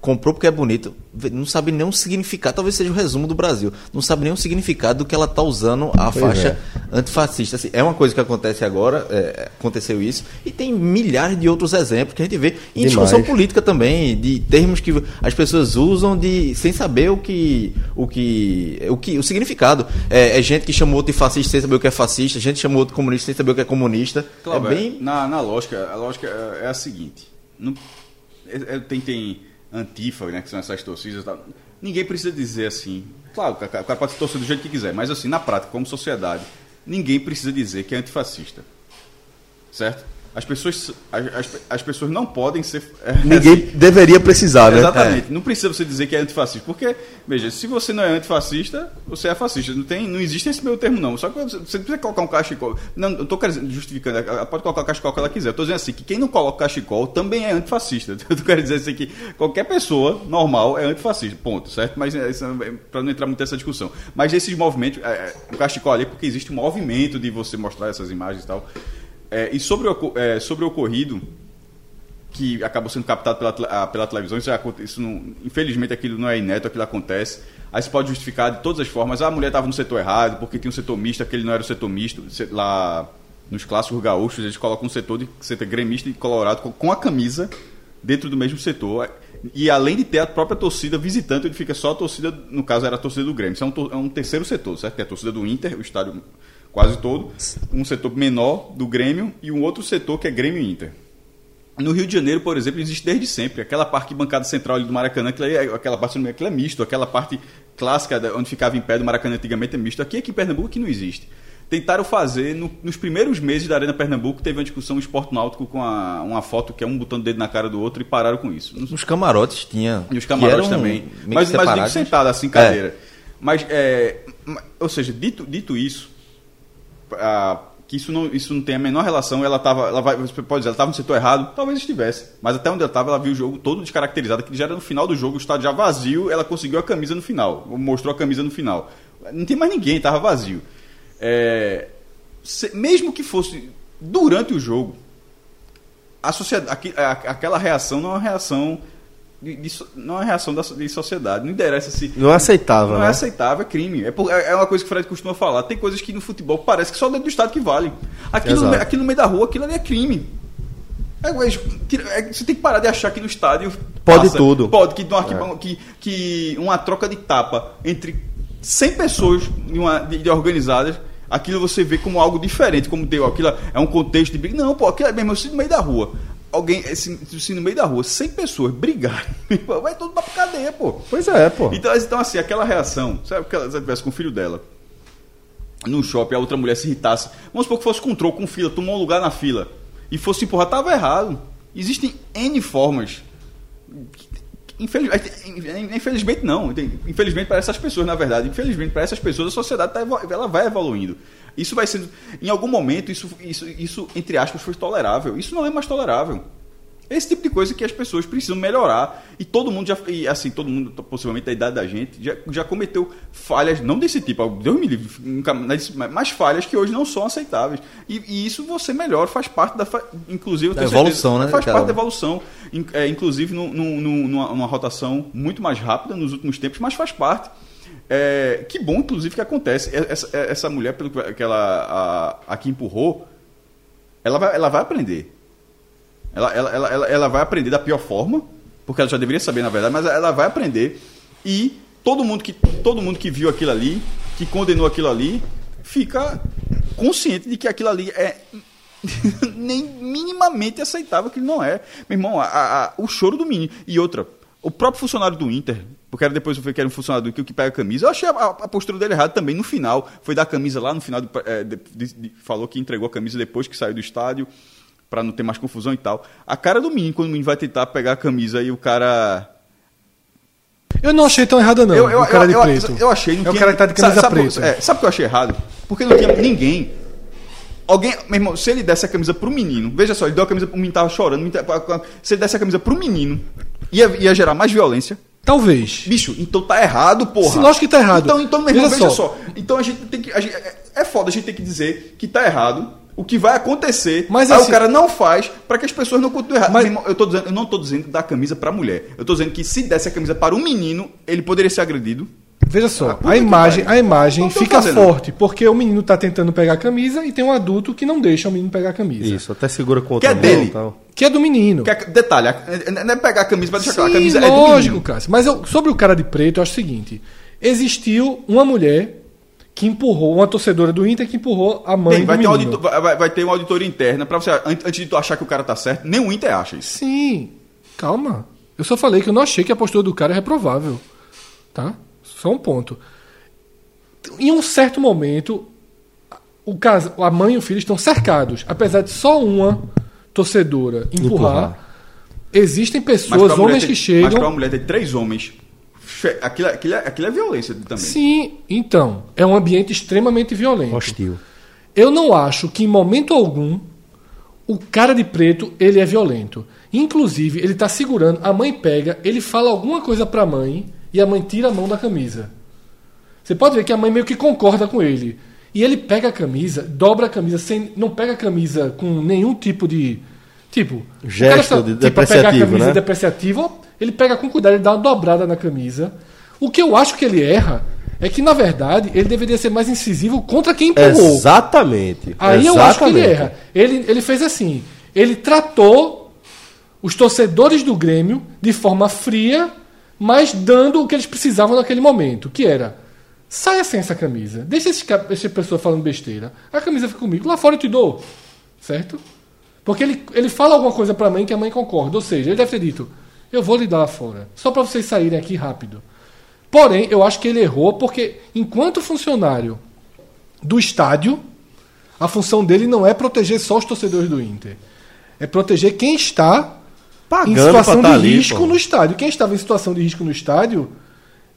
comprou porque é bonito, não sabe nem o significado, talvez seja o resumo do Brasil, não sabe nem o significado do que ela está usando a faixa antifascista. Assim, é uma coisa que acontece agora, é, aconteceu isso, e tem milhares de outros exemplos que a gente vê em Demais. discussão política também, de termos que as pessoas usam de sem saber o que o que o que o significado. É, é gente que chamou outro de fascista sem saber o que é fascista, gente que chamou outro de comunista sem saber o que é comunista. Cláudio, é bem na, na lógica, a lógica é, é a seguinte. Não, é- é- tem, tem antifa, né, que são essas torcidas tal. Ninguém precisa dizer assim. Claro, o cara pode torcer do jeito que quiser, mas assim, na prática, como sociedade, ninguém precisa dizer que é antifascista. Certo? As pessoas, as, as, as pessoas não podem ser. é, Ninguém deveria precisar, né? Exatamente. Não precisa você dizer que é antifascista. Porque, veja, se você não é antifascista, você é fascista. Não, tem, não existe esse meio termo, não. Só que você precisa colocar um cachecol. Não, eu estou justificando. Ela pode colocar o cachecol que ela quiser. Eu estou dizendo assim, que quem não coloca cachecol também é antifascista. Eu quero dizer assim que qualquer pessoa normal é antifascista. Ponto, certo? Mas para não entrar muito nessa discussão. Mas esses movimentos, é, é, o cachecol ali é porque existe um movimento de você mostrar essas imagens e tal. É, e sobre o, é, sobre o ocorrido, que acabou sendo captado pela, ah, pela televisão. Isso, isso não, infelizmente aquilo não é inédito, aquilo acontece. Aí se pode justificar de todas as formas. Ah, a mulher estava no setor errado, porque tinha um setor misto, aquele não era o setor misto. Lá nos clássicos gaúchos, eles colocam um setor de setor gremista e colorado com, a camisa dentro do mesmo setor. E além de ter a própria torcida visitante, ele fica só a torcida, no caso era a torcida do Grêmio. Isso é um, é um terceiro setor, certo? Que é a torcida do Inter, o estádio quase todo. Um setor menor do Grêmio e um outro setor que é Grêmio Inter. No Rio de Janeiro, por exemplo, existe desde sempre. Aquela parte bancada central ali do Maracanã, é- aquela parte aquilo é misto, aquela parte clássica onde ficava em pé do Maracanã antigamente é misto. Aqui, aqui em Pernambuco que não existe. Tentaram fazer, no- nos primeiros meses da Arena Pernambuco, teve uma discussão um esporte náutico com a- uma foto que é um botando o dedo na cara do outro e pararam com isso. Nos camarotes tinha e os que camarotes também. Mas, mas digo sentado, assim, cadeira. Mas, é, ou seja, dito, dito isso, que isso não, isso não tem a menor relação, ela tava, ela vai, você pode dizer, ela estava no setor errado, talvez estivesse. Mas até onde ela estava, ela viu o jogo todo descaracterizado, que já era no final do jogo, o estádio já vazio, ela conseguiu a camisa no final, mostrou a camisa no final. Não tem mais ninguém, estava vazio. É, se- mesmo que fosse durante o jogo, a sociedade, aqui- a- aquela reação não é uma reação de, de não é reação da, de sociedade. Não interessa se Não é aceitável, não né? é aceitável, é crime. É, por- é uma coisa que o Fred costuma falar. Tem coisas que no futebol parece que só dentro do estado que vale. Aqui, no, aqui no meio da rua, aquilo ali é crime. É, tira- é, você tem que parar de achar que no estádio. Pode tudo. Pode, que, arquiban- que, que uma troca de tapa entre 100 pessoas de, uma, de, de organizadas aquilo você vê como algo diferente, como deu aquilo é um contexto de briga. Não, pô, aquilo é mesmo assim no meio da rua. Alguém, assim, assim, no meio da rua, 100 pessoas brigarem, vai todo pra cadeia, pô. Pois é, pô. Então, então assim, aquela reação, sabe que ela estivesse com o filho dela no shopping, a outra mulher se irritasse. Vamos supor que fosse com troco, com fila, tomou um lugar na fila e fosse empurrar, tava errado. Existem N formas. Infelizmente, infelizmente não. Infelizmente para essas pessoas, na verdade. Infelizmente para essas pessoas, a sociedade tá, ela vai evoluindo. Isso vai sendo. Em algum momento, isso, isso, isso, entre aspas, foi tolerável. Isso não é mais tolerável. Esse tipo de coisa que as pessoas precisam melhorar. E todo mundo já. E assim, todo mundo, possivelmente da idade da gente, já, já cometeu falhas, não desse tipo, Deus me livre, mas falhas que hoje não são aceitáveis. E, e isso você melhora, faz parte da. Inclusive, da evolução, certeza, né? Faz parte da evolução. É, inclusive, no, no, no, numa, numa rotação muito mais rápida nos últimos tempos, mas faz parte. É, que bom, inclusive, que acontece. Essa, essa mulher, pelo que ela a, a que empurrou, ela vai, ela vai aprender. Ela, ela, ela, ela vai aprender da pior forma, porque ela já deveria saber, na verdade, mas ela vai aprender e todo mundo que, todo mundo que viu aquilo ali, que condenou aquilo ali, fica consciente de que aquilo ali é nem minimamente aceitável que não é. Meu irmão, a, a, o choro do menino. E outra, o próprio funcionário do Inter, porque era depois eu que era um funcionário do Inter que pega a camisa, eu achei a, a, postura dele errada também no final. Foi dar a camisa lá no final, é, de, de, de, falou que entregou a camisa depois que saiu do estádio para não ter mais confusão e tal. A cara do menino, quando o menino vai tentar pegar a camisa e o cara. Eu não achei tão errado, não. Eu, eu, o cara de eu, preto. Eu, achei. Não é tinha, o cara que tá de camisa sabe, preta. É, sabe o que eu achei errado? Porque não tinha ninguém. Alguém, meu irmão, se ele desse a camisa pro menino, veja só, ele deu a camisa pro menino, tava chorando. Se ele desse a camisa pro menino, ia, ia gerar mais violência. Talvez. Bicho, então tá errado, porra. Sim, lógico que tá errado. Então, então meu irmão, veja, veja só. só. Então a gente tem que. Gente, é, é foda a gente ter que dizer que tá errado o que vai acontecer. Mas aí assim, o cara não faz para que as pessoas não continuem errado. Mas, eu, tô dizendo, eu não estou dizendo dar camisa para mulher. Eu estou dizendo que se desse a camisa para um menino, ele poderia ser agredido. Veja só, ah, a imagem, a imagem fica fazendo. forte, porque o menino está tentando pegar a camisa e tem um adulto que não deixa o menino pegar a camisa. Isso, até segura com Que é dele. Tal. Que é do menino. Que é, detalhe, não é pegar a camisa para deixar Sim, a camisa lógico, é do menino. Cássio, mas eu, sobre o cara de preto, eu acho o seguinte: existiu uma mulher que empurrou, uma torcedora do Inter que empurrou a mãe Tem, vai do ter menino. Auditor, vai, vai, ter uma auditoria interna para você antes de tu achar que o cara tá certo, nem o Inter acha isso. Sim. Calma. Eu só falei que eu não achei que a postura do cara é reprovável. Tá? Só um ponto. Em um certo momento, o caso, a mãe e o filho estão cercados, apesar de só uma torcedora empurrar. empurrar. Existem pessoas, homens ter, que chegam. Mas para uma mulher ter três homens Aquilo, aquilo, é, aquilo é violência também. Sim, então. É um ambiente extremamente violento. Hostil. Eu não acho que em momento algum o cara de preto ele é violento. Inclusive, ele está segurando, a mãe pega, ele fala alguma coisa para a mãe e a mãe tira a mão da camisa. Você pode ver que a mãe meio que concorda com ele. E ele pega a camisa, dobra a camisa, sem, não pega a camisa com nenhum tipo de. Tipo, gesto está, de tipo, depreciativo, pegar a camisa né? depreciativa, ele pega com cuidado, ele dá uma dobrada na camisa. O que eu acho que ele erra é que, na verdade, ele deveria ser mais incisivo contra quem empurrou. Exatamente. Aí Exatamente. eu acho que ele erra. Ele, ele fez assim: ele tratou os torcedores do Grêmio de forma fria, mas dando o que eles precisavam naquele momento, que era. Saia sem essa camisa. Deixa esse, essa pessoa falando besteira. A camisa fica comigo. Lá fora eu te dou. Certo? Porque ele, ele fala alguma coisa pra mãe que a mãe concorda. Ou seja, ele deve ter dito: eu vou lhe dar lá fora. Só para vocês saírem aqui rápido. Porém, eu acho que ele errou porque, enquanto funcionário do estádio, a função dele não é proteger só os torcedores do Inter. É proteger quem está Pagando em situação tá de ali, risco pô. no estádio. Quem estava em situação de risco no estádio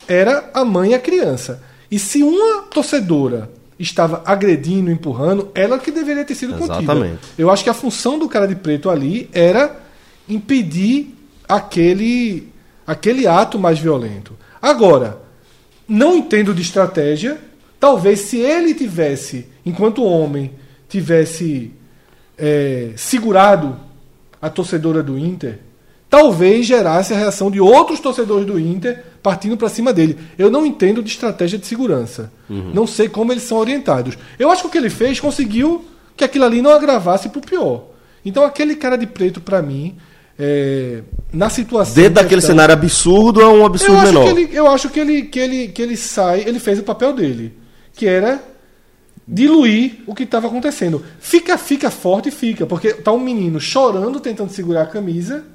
era a mãe e a criança. E se uma torcedora estava agredindo, empurrando, ela que deveria ter sido Exatamente. contida. Eu acho que a função do cara de preto ali era impedir aquele, aquele ato mais violento. Agora, não entendo de estratégia. Talvez se ele tivesse, enquanto homem, tivesse é, segurado a torcedora do Inter, talvez gerasse a reação de outros torcedores do Inter partindo para cima dele. Eu não entendo de estratégia de segurança. Uhum. Não sei como eles são orientados. Eu acho que o que ele fez conseguiu que aquilo ali não agravasse para o pior. Então aquele cara de preto para mim é, na situação. Dentro daquele questão, cenário absurdo é um absurdo eu menor. Ele, eu acho que ele, que, ele, que ele sai, ele fez o papel dele, que era diluir o que estava acontecendo. Fica, fica forte, fica, porque tá um menino chorando tentando segurar a camisa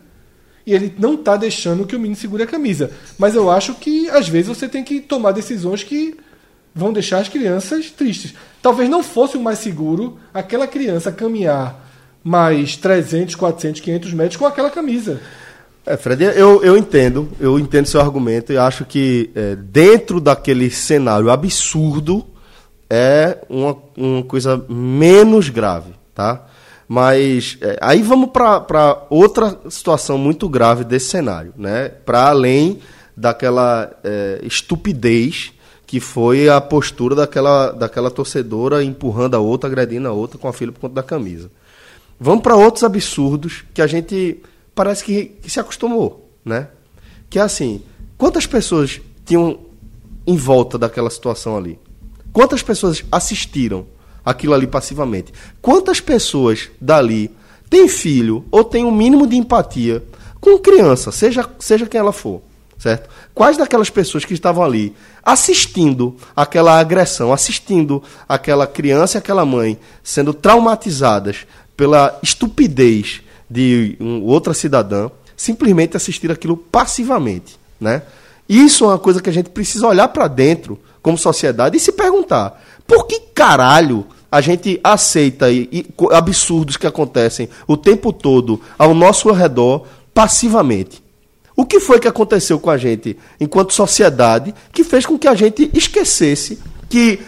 e ele não tá deixando que o menino segure a camisa. Mas eu acho que às vezes você tem que tomar decisões que vão deixar as crianças tristes. Talvez não fosse o mais seguro aquela criança caminhar mais 300, 400, 500 metros com aquela camisa. É, Fred, eu, eu entendo, eu entendo seu argumento e acho que é, dentro daquele cenário absurdo é uma, uma coisa menos grave, tá? Mas é, aí vamos para outra situação muito grave desse cenário, né? Para além daquela é, estupidez que foi a postura daquela, daquela torcedora empurrando a outra, agredindo a outra com a filha por conta da camisa. Vamos para outros absurdos que a gente parece que, que se acostumou, né? Que é assim, quantas pessoas tinham em volta daquela situação ali? Quantas pessoas assistiram aquilo ali passivamente? Quantas pessoas dali têm filho ou têm um mínimo de empatia com criança, seja, seja quem ela for, certo? Quais daquelas pessoas que estavam ali assistindo aquela agressão, assistindo aquela criança e aquela mãe sendo traumatizadas pela estupidez de um, outra cidadã, simplesmente assistir aquilo passivamente, né? Isso é uma coisa que a gente precisa olhar para dentro como sociedade e se perguntar: por que caralho a gente aceita e, e, absurdos que acontecem o tempo todo ao nosso redor passivamente? O que foi que aconteceu com a gente enquanto sociedade que fez com que a gente esquecesse que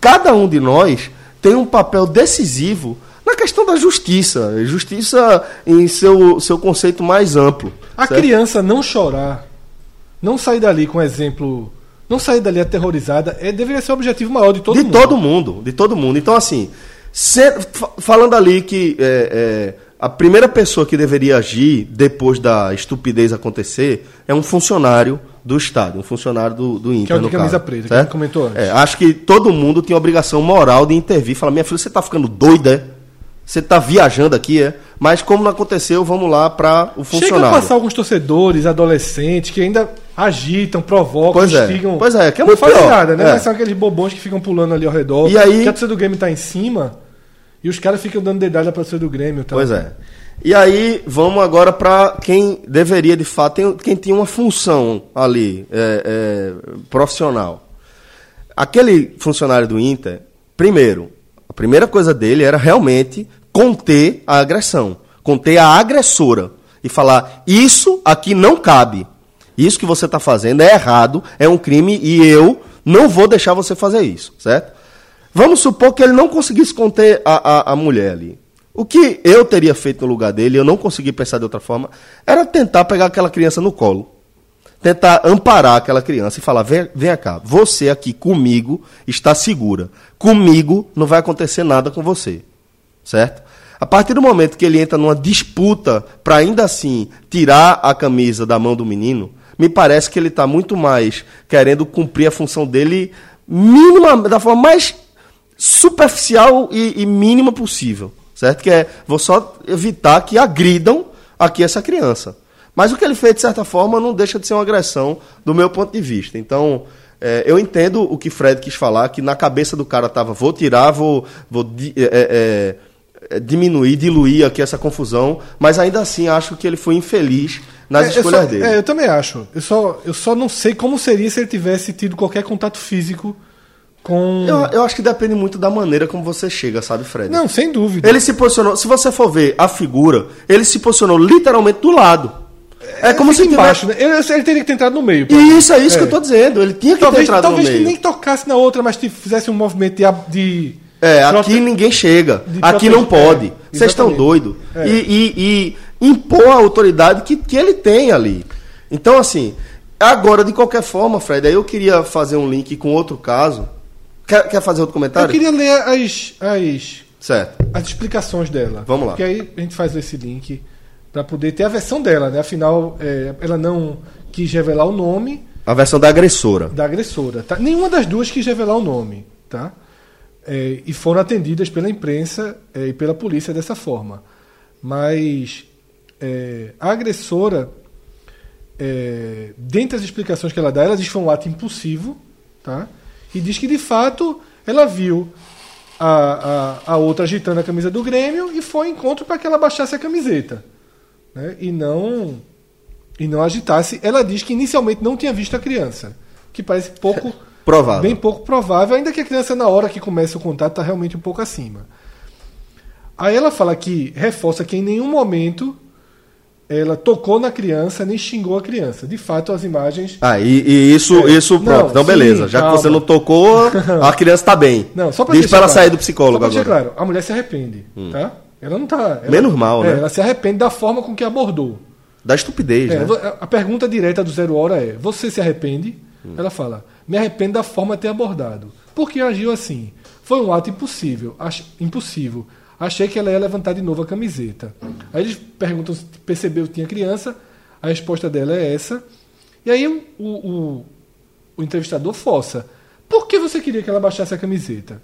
cada um de nós tem um papel decisivo na questão da justiça. Justiça em seu, seu conceito mais amplo. A certo? criança não chorar, não sair dali com exemplo. Não sair dali aterrorizada é, deveria ser o objetivo maior de todo de mundo. De todo mundo, de todo mundo. Então, assim, ser, falando ali que é, é, a primeira pessoa que deveria agir depois da estupidez acontecer é um funcionário do Estado, um funcionário do, do Inter. Que é o de camisa caso, preta, certo? que comentou antes. É, acho que todo mundo tem a obrigação moral de intervir. Falar, minha filha, você está ficando doida? Você está viajando aqui, é? Mas como não aconteceu, vamos lá para o funcionário. Chega a passar alguns torcedores, adolescentes, que ainda agitam, provocam, pois instigam. É. Pois é, que é não faz nada, né? É. Mas são aqueles bobões que ficam pulando ali ao redor. E aí... A torcida do Grêmio tá em cima e os caras ficam dando dedada pra torcida do Grêmio. Tá? Pois é. E aí, vamos agora para quem deveria, de fato, tem, quem tinha uma função ali, é, é, profissional. Aquele funcionário do Inter, primeiro, a primeira coisa dele era realmente conter a agressão, conter a agressora e falar: isso aqui não cabe. Isso que você está fazendo é errado, é um crime e eu não vou deixar você fazer isso, certo? Vamos supor que ele não conseguisse conter a, a, a mulher ali. O que eu teria feito no lugar dele, eu não consegui pensar de outra forma, era tentar pegar aquela criança no colo. Tentar amparar aquela criança e falar: vem, vem cá, você aqui comigo está segura. Comigo não vai acontecer nada com você. Certo? A partir do momento que ele entra numa disputa para ainda assim tirar a camisa da mão do menino, me parece que ele está muito mais querendo cumprir a função dele mínima, da forma mais superficial e, e mínima possível. Certo? Que é, vou só evitar que agridam aqui essa criança. Mas o que ele fez, de certa forma, não deixa de ser uma agressão do meu ponto de vista. Então, é, eu entendo o que Fred quis falar, que na cabeça do cara estava, vou tirar, vou, vou é, é, diminuir, diluir aqui essa confusão, mas ainda assim acho que ele foi infeliz nas escolhas só, dele. É, eu também acho. Eu só, eu só não sei como seria se ele tivesse tido qualquer contato físico com. Eu, eu acho que depende muito da maneira como você chega, sabe, Fred? Não, sem dúvida. Ele se posicionou, se você for ver a figura, ele se posicionou literalmente do lado. É como se embaixo, né? ele, ele, teria que ter entrado no meio. Isso, é isso é. que eu tô dizendo. Ele tinha que talvez, ter entrado talvez no meio. Talvez nem tocasse na outra, mas fizesse um movimento de. de é, aqui ninguém chega. Aqui não pode. É, Vocês estão doidos. É. E, e, e, impor a autoridade que, que ele tem ali. Então, assim, agora, de qualquer forma, Fred, aí eu queria fazer um link com outro caso. Quer, quer fazer outro comentário? Eu queria ler as, as, certo. as explicações dela. Vamos lá. Porque aí a gente faz esse link para poder ter a versão dela, né? Afinal, é, ela não quis revelar o nome. A versão da agressora. Da agressora. Tá? Nenhuma das duas quis revelar o nome, tá? É, e foram atendidas pela imprensa é, e pela polícia dessa forma. Mas é, a agressora, é, dentre as explicações que ela dá, ela diz que foi um ato impulsivo, tá? E diz que de fato ela viu a, a, a outra agitando a camisa do Grêmio e foi ao encontro para que ela baixasse a camiseta. Né? E não e não agitasse. Ela diz que inicialmente não tinha visto a criança, que parece pouco Provável. bem pouco provável, ainda que a criança na hora que começa o contato está realmente um pouco acima. Aí ela fala que reforça que em nenhum momento ela tocou na criança nem xingou a criança. De fato, as imagens Ah, e, e isso, É. isso, pronto. Não, então, sim, beleza. Já calma. que você não tocou, a criança tá bem. Não, só pra Diz ela claro. sair do psicólogo agora. claro, a mulher se arrepende, tá? Ela não tá. Ela, Menos mal, é, né? Ela se arrepende da forma com que abordou. Da estupidez, É, né? a pergunta direta do Zero Hora é: Você se arrepende? Hum. Ela fala: Me arrependo da forma de ter abordado. Por que agiu assim? Foi um ato impossível. Ach, impossível. Achei que ela ia levantar de novo a camiseta. Aí eles perguntam se percebeu que tinha criança. A resposta dela é essa. E aí o, o, o entrevistador força. Por que você queria que ela baixasse a camiseta?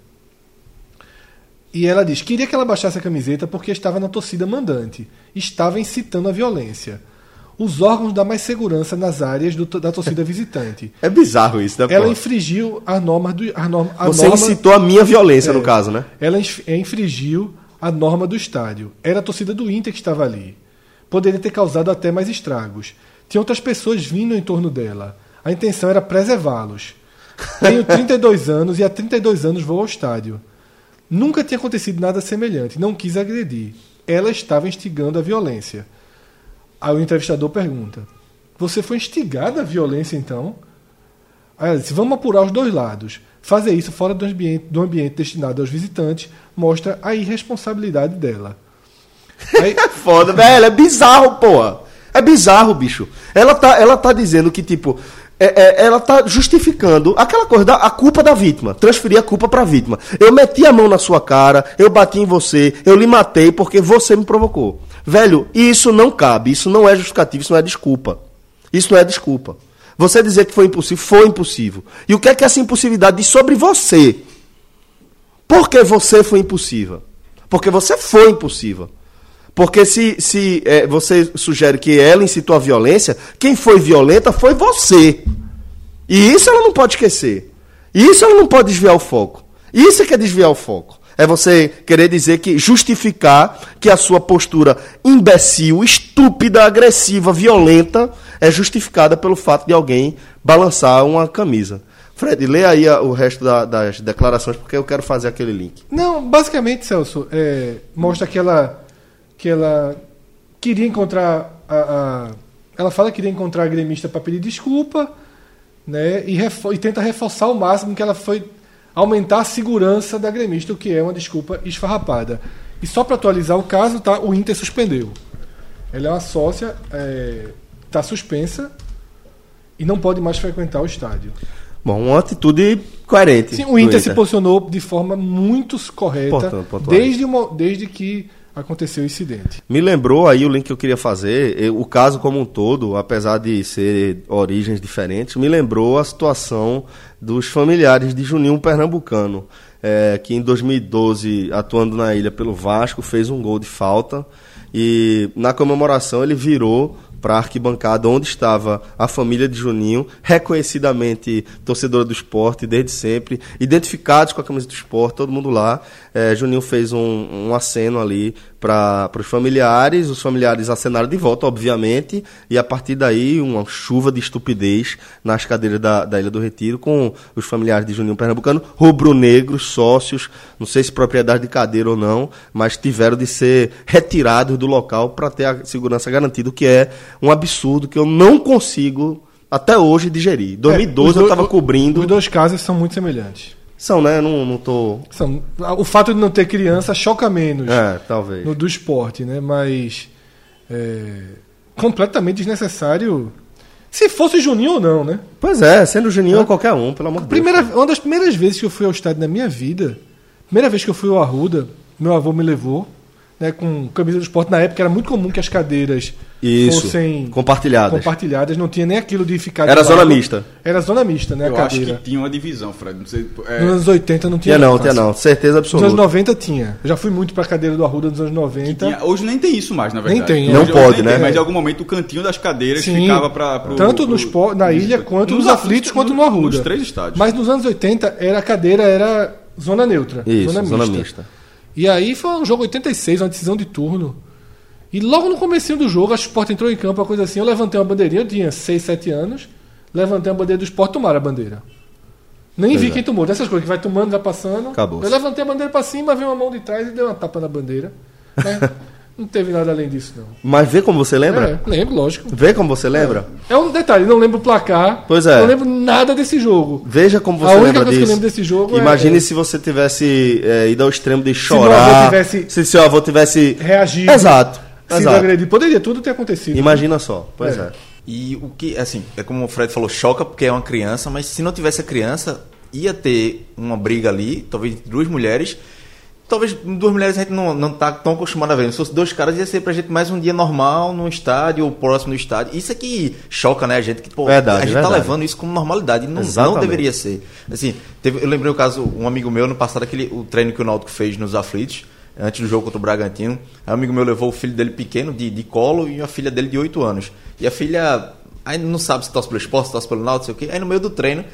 E ela diz: queria que ela baixasse a camiseta porque estava na torcida mandante. Estava incitando a violência. Os órgãos dão mais segurança nas áreas do- da torcida visitante. É bizarro isso, né? Ela infringiu as normas do. As norma, a Você norma- incitou a minha violência, É. no caso, né? Ela é, infringiu a norma do estádio. Era a torcida do Inter que estava ali. Poderia ter causado até mais estragos. Tinha outras pessoas vindo em torno dela. A intenção era preservá-los. Tenho 32 anos e há 32 anos vou ao estádio. Nunca tinha acontecido nada semelhante. Não quis agredir. Ela estava instigando a violência. Aí o entrevistador pergunta: Você foi instigada à violência então? Aí ela disse: Vamos apurar os dois lados. Fazer isso fora do ambiente, do ambiente destinado aos visitantes mostra a irresponsabilidade dela. Aí, Foda, velho, é bizarro, porra. É bizarro, bicho. Ela tá, ela tá dizendo que, tipo, é- é- ela tá justificando aquela coisa, da, a culpa da vítima. Transferir a culpa pra vítima. Eu meti a mão na sua cara, eu bati em você, eu lhe matei porque você me provocou. Velho, isso não cabe, isso não é justificativo, isso não é desculpa. Isso não é desculpa. Você dizer que foi impossível, foi impossível. E o que é que essa impulsividade diz sobre você? Por que você foi impossível? Porque você foi impossível. Porque se, se é, você sugere que ela incitou a violência, quem foi violenta foi você. E isso ela não pode esquecer. Isso ela não pode desviar o foco. Isso é que é desviar o foco. É você querer dizer que justificar que a sua postura imbecil, estúpida, agressiva, violenta é justificada pelo fato de alguém balançar uma camisa. Fred, lê aí o resto da- das declarações, porque eu quero fazer aquele link. não, basicamente, Celso, é, mostra que ela, que ela queria encontrar. A, a- ela fala que queria encontrar a gremista para pedir desculpa, né? E, e tenta reforçar ao máximo que ela foi aumentar a segurança da gremista, o que é uma desculpa esfarrapada. E só para atualizar o caso, tá? O Inter suspendeu. Ela é uma sócia, está suspensa e não pode mais frequentar o estádio. Bom, uma atitude coerente. Sim, o Inter se posicionou de forma muito correta desde, mo- desde que aconteceu o incidente. Me lembrou aí o link que eu queria fazer, eh, o caso como um todo, apesar de ser origens diferentes, me lembrou a situação dos familiares de Juninho Pernambucano, eh, que em 2012, atuando na ilha pelo Vasco, fez um gol de falta e na comemoração ele virou para a arquibancada onde estava a família de Juninho, reconhecidamente torcedora do esporte desde sempre, identificados com a camisa do esporte, todo mundo lá. Eh, Juninho fez um, um aceno ali para os familiares, os familiares acenaram de volta, obviamente, e a partir daí uma chuva de estupidez nas cadeiras da, da Ilha do Retiro, com os familiares de Juninho Pernambucano, rubro-negros, sócios, não sei se propriedade de cadeira ou não, mas tiveram de ser retirados do local para ter a segurança garantida, o que é um absurdo que eu não consigo até hoje digerir. 2012 É, os eu dois- estava cobrindo. Os dois casos são muito semelhantes. São, né? Não, não tô. São, o fato de não ter criança choca menos É, talvez. no do esporte, né? Mas é, completamente desnecessário. Se fosse Juninho ou não, né? Pois é, sendo Juninho ou qualquer um, pelo amor de Deus. Primeira, uma das primeiras vezes que eu fui ao estádio na minha vida, primeira vez que eu fui ao Arruda, meu avô me levou, né, com camisa do esporte. Na época era muito comum que as cadeiras Isso. fossem Compartilhadas. compartilhadas, não tinha nem aquilo de ficar. de Era lado. zona mista. Era zona mista, né? Eu a acho cadeira. que tinha uma divisão, Fred. Não sei, é, Nos anos 80 não tinha. Tinha não, tinha não. Certeza Nos anos absoluta. 90 tinha. Eu já fui muito pra cadeira do Arruda nos anos 90. tinha- hoje nem tem isso mais, na Nem verdade. tem, Hoje- Não hoje pode, nem né? tem, mas em algum momento o cantinho das cadeiras Sim, ficava para pro, tanto pro- no espor- na ilha quanto nos aflitos quanto no Arruda. Nos três estádios. Mas nos anos 80 era a cadeira era zona neutra. Isso, zona, zona mista. mista. E aí foi um jogo 86, uma decisão de turno. E logo no comecinho do jogo, a Sport entrou em campo, uma coisa assim, eu levantei uma bandeirinha, eu tinha 6, 7 anos, levantei a bandeira do Sport, tomaram a bandeira. Nem vi é. quem tomou, dessas coisas que vai tomando, vai passando. Acabou. Eu levantei a bandeira pra cima, veio uma mão de trás e deu uma tapa na bandeira. Mas não teve nada além disso, não. Mas vê como você lembra? É, lembro, lógico. Vê como você lembra? É um detalhe, não lembro o placar. Pois é. Não lembro nada desse jogo. Veja como você A única lembra coisa que eu disso. lembro desse jogo é- Imagine é- se você tivesse é, ido ao extremo de meu chorar. avô tivesse- Se seu avô tivesse. Reagido. Exato. Sido exato. agredido. Poderia tudo ter acontecido. Imagina só. Pois É. é. E o que, assim, é como o Fred falou, choca porque é uma criança, mas se não tivesse a criança, ia ter uma briga ali, talvez entre duas mulheres. Talvez duas mulheres a gente não, não tá tão acostumado a ver. Se fosse dois caras, ia ser pra gente mais um dia normal num estádio ou próximo do estádio. Isso é que choca, né, a gente? Que, pô, Verdade, a gente verdade. tá levando isso como normalidade. Não, não deveria ser. Assim, teve- eu lembrei o caso, um amigo meu, no passado, aquele, o treino que o Náutico fez nos aflitos, antes do jogo contra o Bragantino. Aí um amigo meu levou o filho dele pequeno, de, de colo, e a filha dele de 8 anos. E a filha aí não sabe se torce pelo esporte, se torce pelo Náutico, sei o quê. Aí no meio do treino,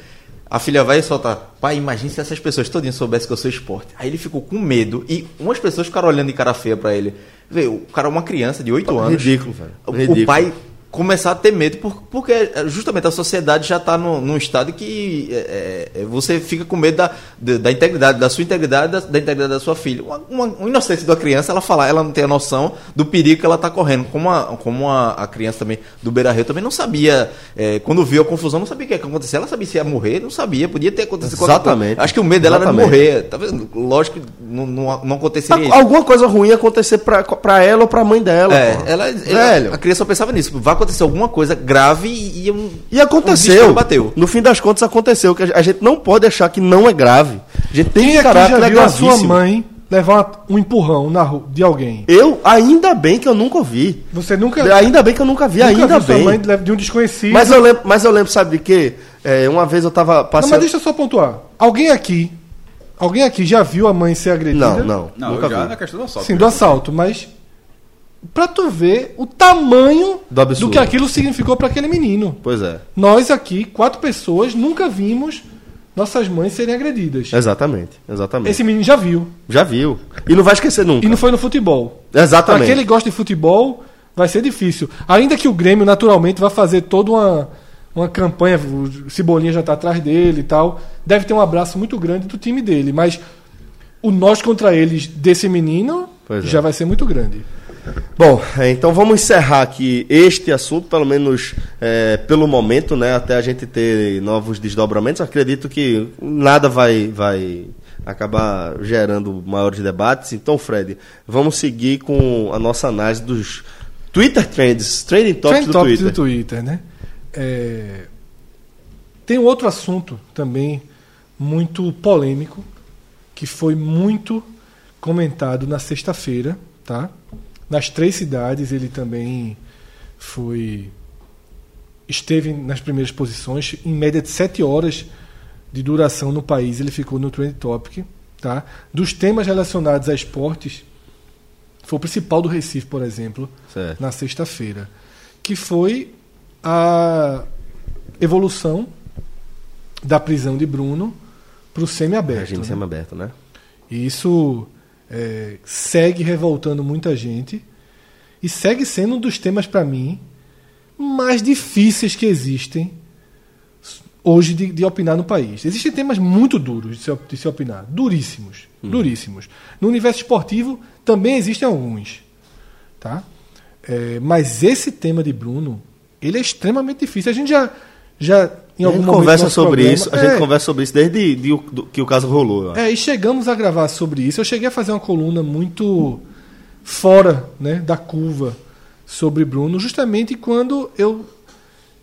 a filha vai e solta, pai, imagine se essas pessoas todinhas soubessem que eu sou esporte. Aí ele ficou com medo e umas pessoas ficaram olhando de cara feia pra ele. Vê, o cara é uma criança de 8 anos. Ridículo, velho. Ridículo. O pai começar a ter medo por- porque é, justamente a sociedade já está num estado que é, é, você fica com medo da, da, da integridade, da sua integridade, da, da integridade da sua filha. Uma, uma, uma inocência da criança, ela fala, ela não tem a noção do perigo que ela está correndo. Como, a, como a, a criança também do Beira Rio também não sabia, é, quando viu a confusão, não sabia o que ia acontecer. Ela sabia se ia morrer, não sabia, podia ter acontecido coisa. Exatamente. Acho que o medo dela era de Exatamente. morrer. Tá vendo? Lógico que não, não, não aconteceria isso. Alguma coisa ruim ia acontecer pra ela ou pra mãe dela. É, ela, ela- Velho. a criança só pensava nisso. Vai acontecer alguma coisa grave e, um, E um aconteceu. desespero bateu. No fim das contas, aconteceu. Que a gente não pode achar que não é grave. A gente tem Quem que aqui encarar que já é viu a sua mãe levar um empurrão na rua de alguém? Eu, ainda bem que eu nunca ouvi. Você nunca, Ainda bem que eu nunca vi, nunca ainda viu sua bem. mãe de um desconhecido? Mas eu lembro, mas eu lembro, sabe de quê? É, uma vez eu tava Não, passeando. mas deixa eu só pontuar. Alguém aqui, alguém aqui já viu a mãe ser agredida? Não, não. Não, nunca eu já vi. na questão do assalto. Sim, do assalto, mas pra tu ver o tamanho Do absurdo. que aquilo significou pra aquele menino. Pois é. Nós aqui, quatro pessoas, nunca vimos nossas mães serem agredidas. Exatamente, exatamente. Esse menino já viu. Já viu. E não vai esquecer nunca. E não foi no futebol. Pra Exatamente. quem ele gosta de futebol, vai ser difícil. Ainda que o Grêmio, naturalmente, vai fazer toda uma, uma campanha, o Cebolinha já tá atrás dele e tal. Deve ter um abraço muito grande do time dele. Mas o nós contra eles desse menino é. já vai ser muito grande. Bom, é, então vamos encerrar aqui este assunto, pelo menos é, pelo momento, né? Até a gente ter novos desdobramentos. Acredito que nada vai, vai acabar gerando maiores debates. Então, Fred, vamos seguir com a nossa análise dos Twitter Trends, Trending Topics Trend do Topics Twitter. do Twitter, né? É, Tem outro assunto também muito polêmico que foi muito comentado na sexta-feira, tá? Nas três cidades ele também foi esteve nas primeiras posições, em média de sete horas de duração no país, ele ficou no Trend Topic, tá? Dos temas relacionados a esportes, foi o principal do Recife, por exemplo, Certo. na sexta-feira, que foi a evolução da prisão de Bruno para o semiaberto. Regime né? semi-aberto, né? E isso é, segue revoltando muita gente e segue sendo um dos temas, para mim, mais difíceis que existem hoje de, de opinar no país. Existem temas muito duros de se, de se opinar, duríssimos, duríssimos. No universo esportivo também existem alguns, tá? É, mas esse tema de Bruno, ele é extremamente difícil. A gente já, já em A algum gente momento do conversa sobre programa- isso, a É, gente conversa sobre isso desde de- do- que o caso rolou. é, e chegamos a gravar sobre isso. Eu cheguei a fazer uma coluna muito fora né, da curva sobre Bruno, justamente quando eu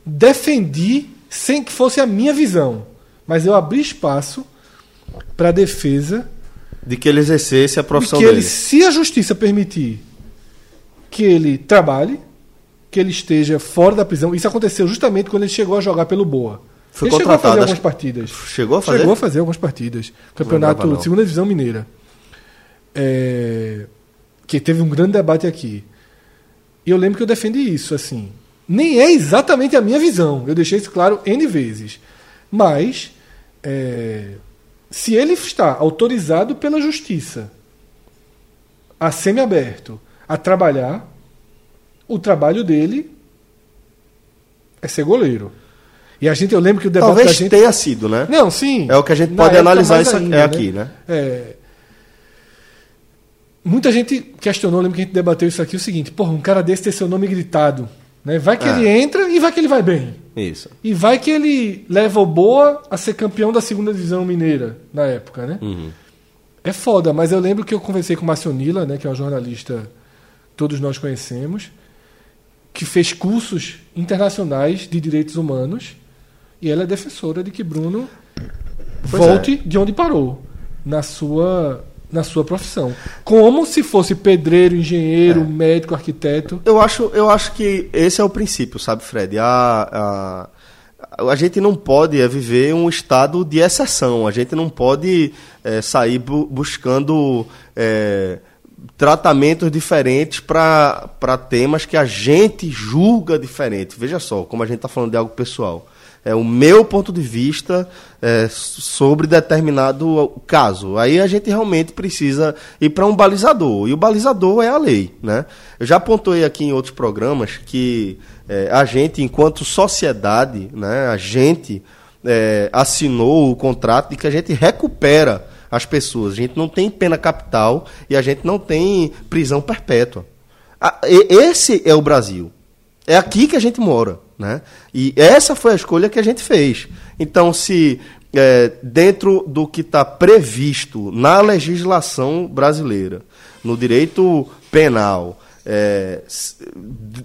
defendi, sem que fosse a minha visão, mas eu abri espaço para a defesa De que ele exercesse a de profissão que dele. ele, se a justiça permitir que ele trabalhe, que ele esteja fora da prisão. Isso aconteceu justamente quando ele chegou a jogar pelo Boa. Foi ele chegou a fazer algumas partidas. Chegou a fazer? Chegou a fazer algumas partidas. Campeonato não. de segunda divisão mineira. É, que teve um grande debate aqui. E eu lembro que eu defendi isso, assim. Nem é exatamente a minha visão. Eu deixei isso claro N vezes. Mas, é, se ele está autorizado pela justiça a semi-aberto a trabalhar, o trabalho dele é ser goleiro. E a gente, eu lembro que o debate Talvez da gente. tenha sido, né? Não, sim. É o que a gente pode analisar isso ainda, é aqui, né? É. Muita gente questionou, lembro que a gente debateu isso aqui, o seguinte, porra, um cara desse ter seu nome gritado, né? Vai que É. ele entra e vai que ele vai bem. Isso. E vai que ele leva o Boa a ser campeão da segunda divisão mineira na época, né? É foda, mas eu lembro que eu conversei com o Marcionila, né, que é um jornalista que todos nós conhecemos, que fez cursos internacionais de direitos humanos e ela é defensora de que Bruno Pois volte de onde parou na sua na sua profissão, como se fosse pedreiro, engenheiro, médico, arquiteto. Eu acho, eu acho que esse é o princípio, sabe, Fred? A, a, a gente não pode é, viver um estado de exceção. A gente não pode é, sair bu- buscando é, tratamentos diferentes para temas que a gente julga diferente. Veja só, como a gente está falando de algo pessoal. É o meu ponto de vista é, sobre determinado caso. Aí a gente realmente precisa ir para um balizador. E o balizador é a lei. Né? Eu já apontei aqui em outros programas que é, a gente, enquanto sociedade, né, a gente é, assinou o contrato de que a gente recupera as pessoas. A gente não tem pena capital e a gente não tem prisão perpétua. Esse é o Brasil. É aqui que a gente mora. Né? E essa foi a escolha que a gente fez. Então, se é, dentro do que está previsto na legislação brasileira, no direito penal, é, se,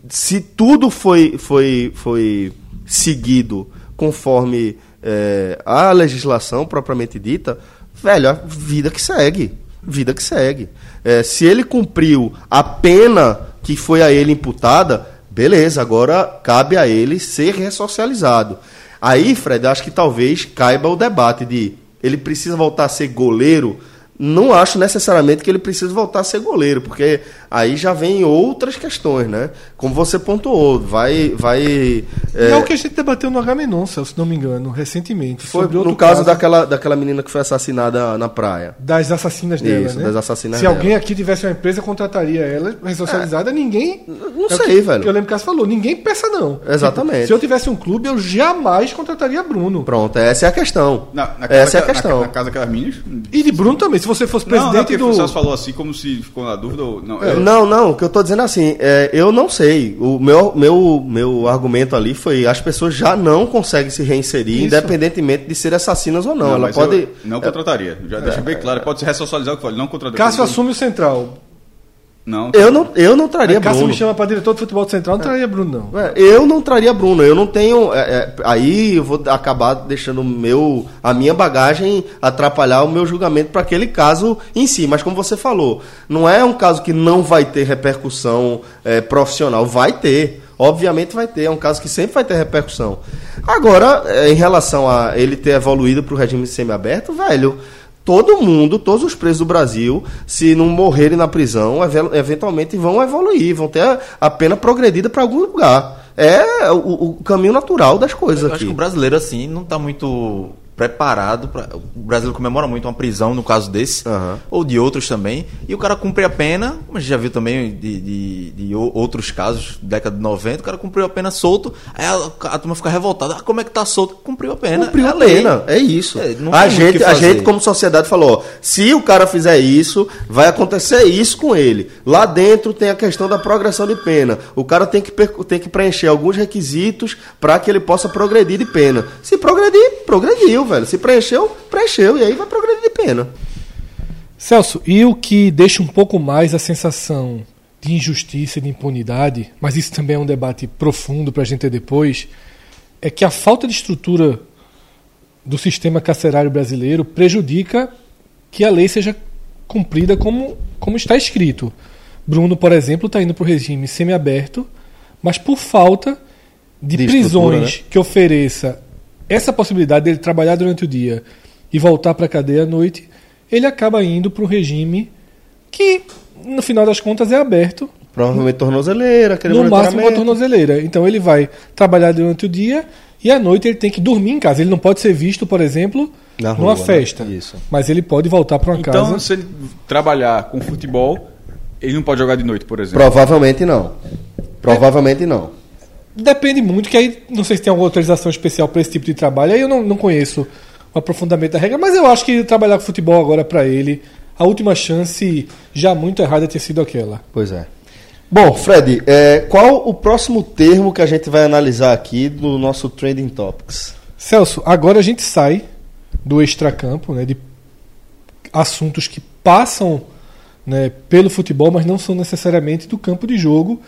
se tudo foi, foi, foi seguido conforme é, a legislação propriamente dita, velho, vida que segue. Vida que segue. É, se ele cumpriu a pena que foi a ele imputada, beleza, agora cabe a ele ser ressocializado. Aí, Fred, acho que talvez caiba o debate de ele precisa voltar a ser goleiro. Não acho necessariamente que ele precisa voltar a ser goleiro, porque aí já vem outras questões, né? Como você pontuou, vai. vai E é, é o que a gente debateu no H-Menon, se não me engano, recentemente. foi sobre no outro caso, daquela, daquela menina que foi assassinada na praia. das assassinas dela, Isso, né? das assassinas Se dela. alguém aqui tivesse uma empresa, contrataria ela ressocializada, ninguém. não É o sei, que- velho. Eu lembro que você falou, ninguém peça não. Exatamente. Tipo, se eu tivesse um clube, eu jamais contrataria Bruno. Pronto, essa é a questão. Na, na essa é a questão. Na, na casa daquelas meninas? E de Bruno também, se você fosse Não, não, presidente porque do. o falou assim, como se ficou na dúvida ou... Não, eu- Não, não, o que eu tô dizendo é assim, é, eu não sei. O meu, meu, meu argumento ali foi as pessoas já não conseguem se reinserir, Isso. independentemente de serem assassinas ou não. Ela mas pode. não contrataria. Já deixa bem claro. Pode se ressocializar o que for. Não contrataria. Cássio assume o central. Não. Eu não, eu não traria Aí Cássio Bruno. me chama pra diretor de futebol central, não traria Bruno, não. É, Eu não traria Bruno, eu não tenho. é, é, aí eu vou acabar deixando o meu, a minha bagagem atrapalhar o meu julgamento para aquele caso em si. Mas como você falou, não é um caso que não vai ter repercussão é, profissional. Vai ter. Obviamente vai ter. É um caso que sempre vai ter repercussão. Agora, é, em relação a ele ter evoluído para o regime semiaberto, velho. Todo mundo, todos os presos do Brasil, se não morrerem na prisão, eve- eventualmente vão evoluir, vão ter a, pena progredida para algum lugar. É o, o caminho natural das coisas Eu acho aqui. que o brasileiro, assim, não tá muito preparado para O brasileiro comemora muito uma prisão, no caso desse, Aham. ou de outros também. E o cara cumpre a pena, como a gente já viu também de, de, de outros casos, década de 90, o cara cumpriu a pena solto, aí a, a turma fica revoltada. Ah, como é que tá solto? Cumpriu a pena. Cumpriu é a lei. pena, é isso. É, a, gente, a gente, como sociedade, falou: ó, se o cara fizer isso, vai acontecer isso com ele. Lá dentro tem a questão da progressão de pena. O cara tem que, tem que preencher alguns requisitos para que ele possa progredir de pena. Se progredir, progrediu, velho. Se preencheu, preencheu. E aí vai progredir de pena. Celso, e o que deixa um pouco mais a sensação de injustiça e de impunidade, mas isso também é um debate profundo para a gente ter depois, é que a falta de estrutura do sistema carcerário brasileiro prejudica que a lei seja cumprida como, como está escrito. Bruno, por exemplo, está indo para o regime semiaberto, mas por falta de, De prisões estrutura, que ofereça essa possibilidade dele trabalhar durante o dia e voltar para a cadeia à noite, ele acaba indo para um regime que, no final das contas, é aberto, Provavelmente tornozeleira, aquele no máximo com a monitoramento. tornozeleira. Então ele vai trabalhar durante o dia E à noite ele tem que dormir em casa. Ele não pode ser visto, por exemplo, Na numa rua, né? festa. Isso. Mas ele pode voltar para uma Então, casa. se ele trabalhar com futebol, ele não pode jogar de noite, por exemplo. Provavelmente não. Provavelmente não. Depende muito, que aí não sei se tem alguma autorização especial para esse tipo de trabalho. Aí eu não, não conheço o aprofundamento da regra, mas eu acho que trabalhar com futebol agora para ele, a última chance já muito errada ter sido aquela. Pois é. Bom, Fred, é, qual o próximo termo que a gente vai analisar aqui do nosso Trending Topics? Celso, agora a gente sai do extracampo, né, de assuntos que passam né, pelo futebol, mas não são necessariamente do campo de jogo,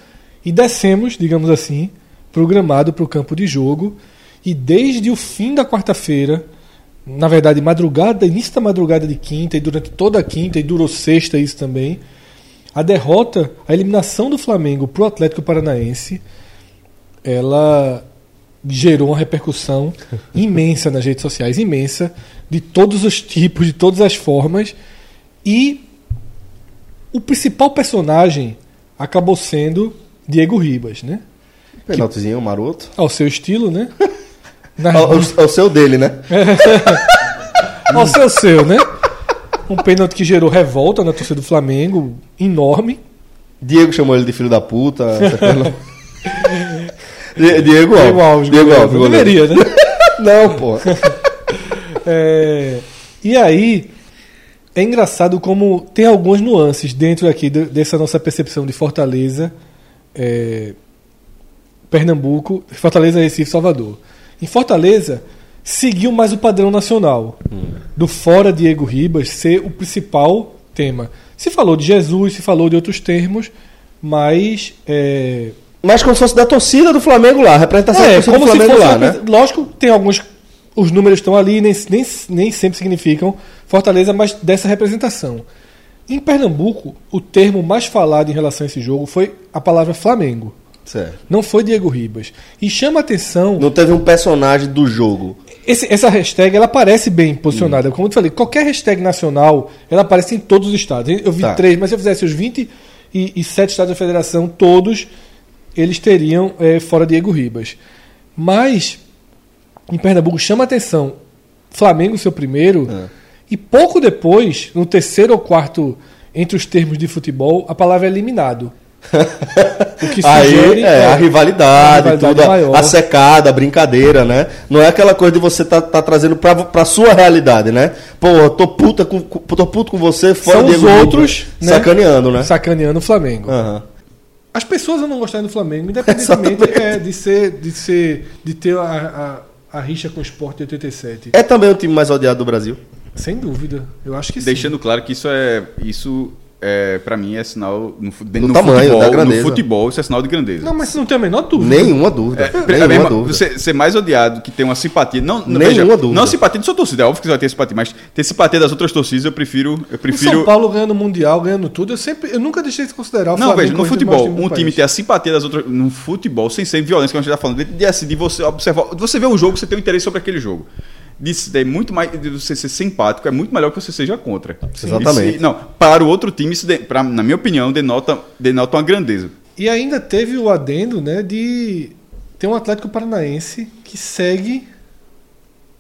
e descemos, digamos assim, programado para o campo de jogo. E desde o fim da quarta-feira, na verdade, madrugada, início da madrugada de quinta, e durante toda a quinta, e durou sexta isso também, a derrota, a eliminação do Flamengo para o Atlético Paranaense, ela gerou uma repercussão imensa nas redes sociais, imensa, de todos os tipos, de todas as formas, e o principal personagem acabou sendo Diego Ribas, né? Penaltizinho maroto. Ao seu estilo, né? Na- Ao, ao- seu dele, né? ao seu seu, né? Um pênalti que gerou revolta na torcida do Flamengo, enorme. Diego chamou ele de filho da puta. não. Diego Alves. Diego Alves, Diego. Alves, goleiro. Deveria, né? Não, pô. É, e aí, é engraçado como tem algumas nuances dentro aqui de- dessa nossa percepção de Fortaleza, é, Pernambuco, Fortaleza, Recife, Salvador. Em Fortaleza, seguiu mais o padrão nacional, do fora Diego Ribas ser o principal tema. Se falou de Jesus, se falou de outros termos, mas é, Mas como se fosse da torcida do Flamengo lá, a representação da é, torcida como do se Flamengo fosse. lá, uma né? Lógico, tem alguns. Os números estão ali, nem, nem, nem sempre significam Fortaleza, mas dessa representação. Em Pernambuco, o termo mais falado em relação a esse jogo foi a palavra Flamengo. Certo. Não foi Diego Ribas. E chama atenção. Não teve um personagem do jogo. Esse- essa hashtag ela aparece bem posicionada. Como eu te falei, qualquer hashtag nacional ela aparece em todos os estados. Eu vi Tá. três, mas se eu fizesse os 27 estados da federação, todos eles teriam eh, fora Diego Ribas. Mas em Pernambuco chama atenção Flamengo seu primeiro É. e pouco depois, no terceiro ou quarto entre os termos de futebol, a palavra é eliminado. Aí sugere é, a rivalidade, a rivalidade tudo, a- maior. a secada, a brincadeira, né? Não é aquela coisa de você tá, tá trazendo pra, pra sua realidade, né? Pô, eu tô puta com, tô puto com você, fora São os Diego Ribas, outros, né? sacaneando, né? sacaneando o Flamengo. Aham. As pessoas não gostarem do Flamengo, independentemente é, de ser, de ser, de ter a, a, a rixa com o Sport de 87. É também o time mais odiado do Brasil. Sem dúvida. Eu acho que sim. Deixando claro que isso é. Isso é, pra mim, é sinal. No, no, tamanho, futebol, da no grandeza. futebol, isso é sinal de grandeza. Não, mas você não tem a menor dúvida. Nenhuma dúvida. É, nenhuma mesmo, dúvida. Você ser mais odiado que ter uma simpatia. Não, não, Nenhuma veja, dúvida. Não simpatia de sua torcida, é óbvio que você vai ter simpatia, mas ter simpatia das outras torcidas eu prefiro. Eu O prefiro São Paulo ganhando o Mundial, ganhando tudo, eu sempre, eu nunca deixei de considerar o Não, Flamengo veja, no o futebol, maior um time país. ter a simpatia das outras. No futebol, sem ser violência, como a gente está falando, de, de, assim, de você observar. de Você vê o jogo, você tem um interesse sobre aquele jogo. De, é muito mais, de você ser simpático, é muito melhor que você seja contra. Exatamente. E se- não, para o outro time, isso, de- pra, na minha opinião, denota, denota uma grandeza. E ainda teve o adendo, né, de ter um Atlético Paranaense que segue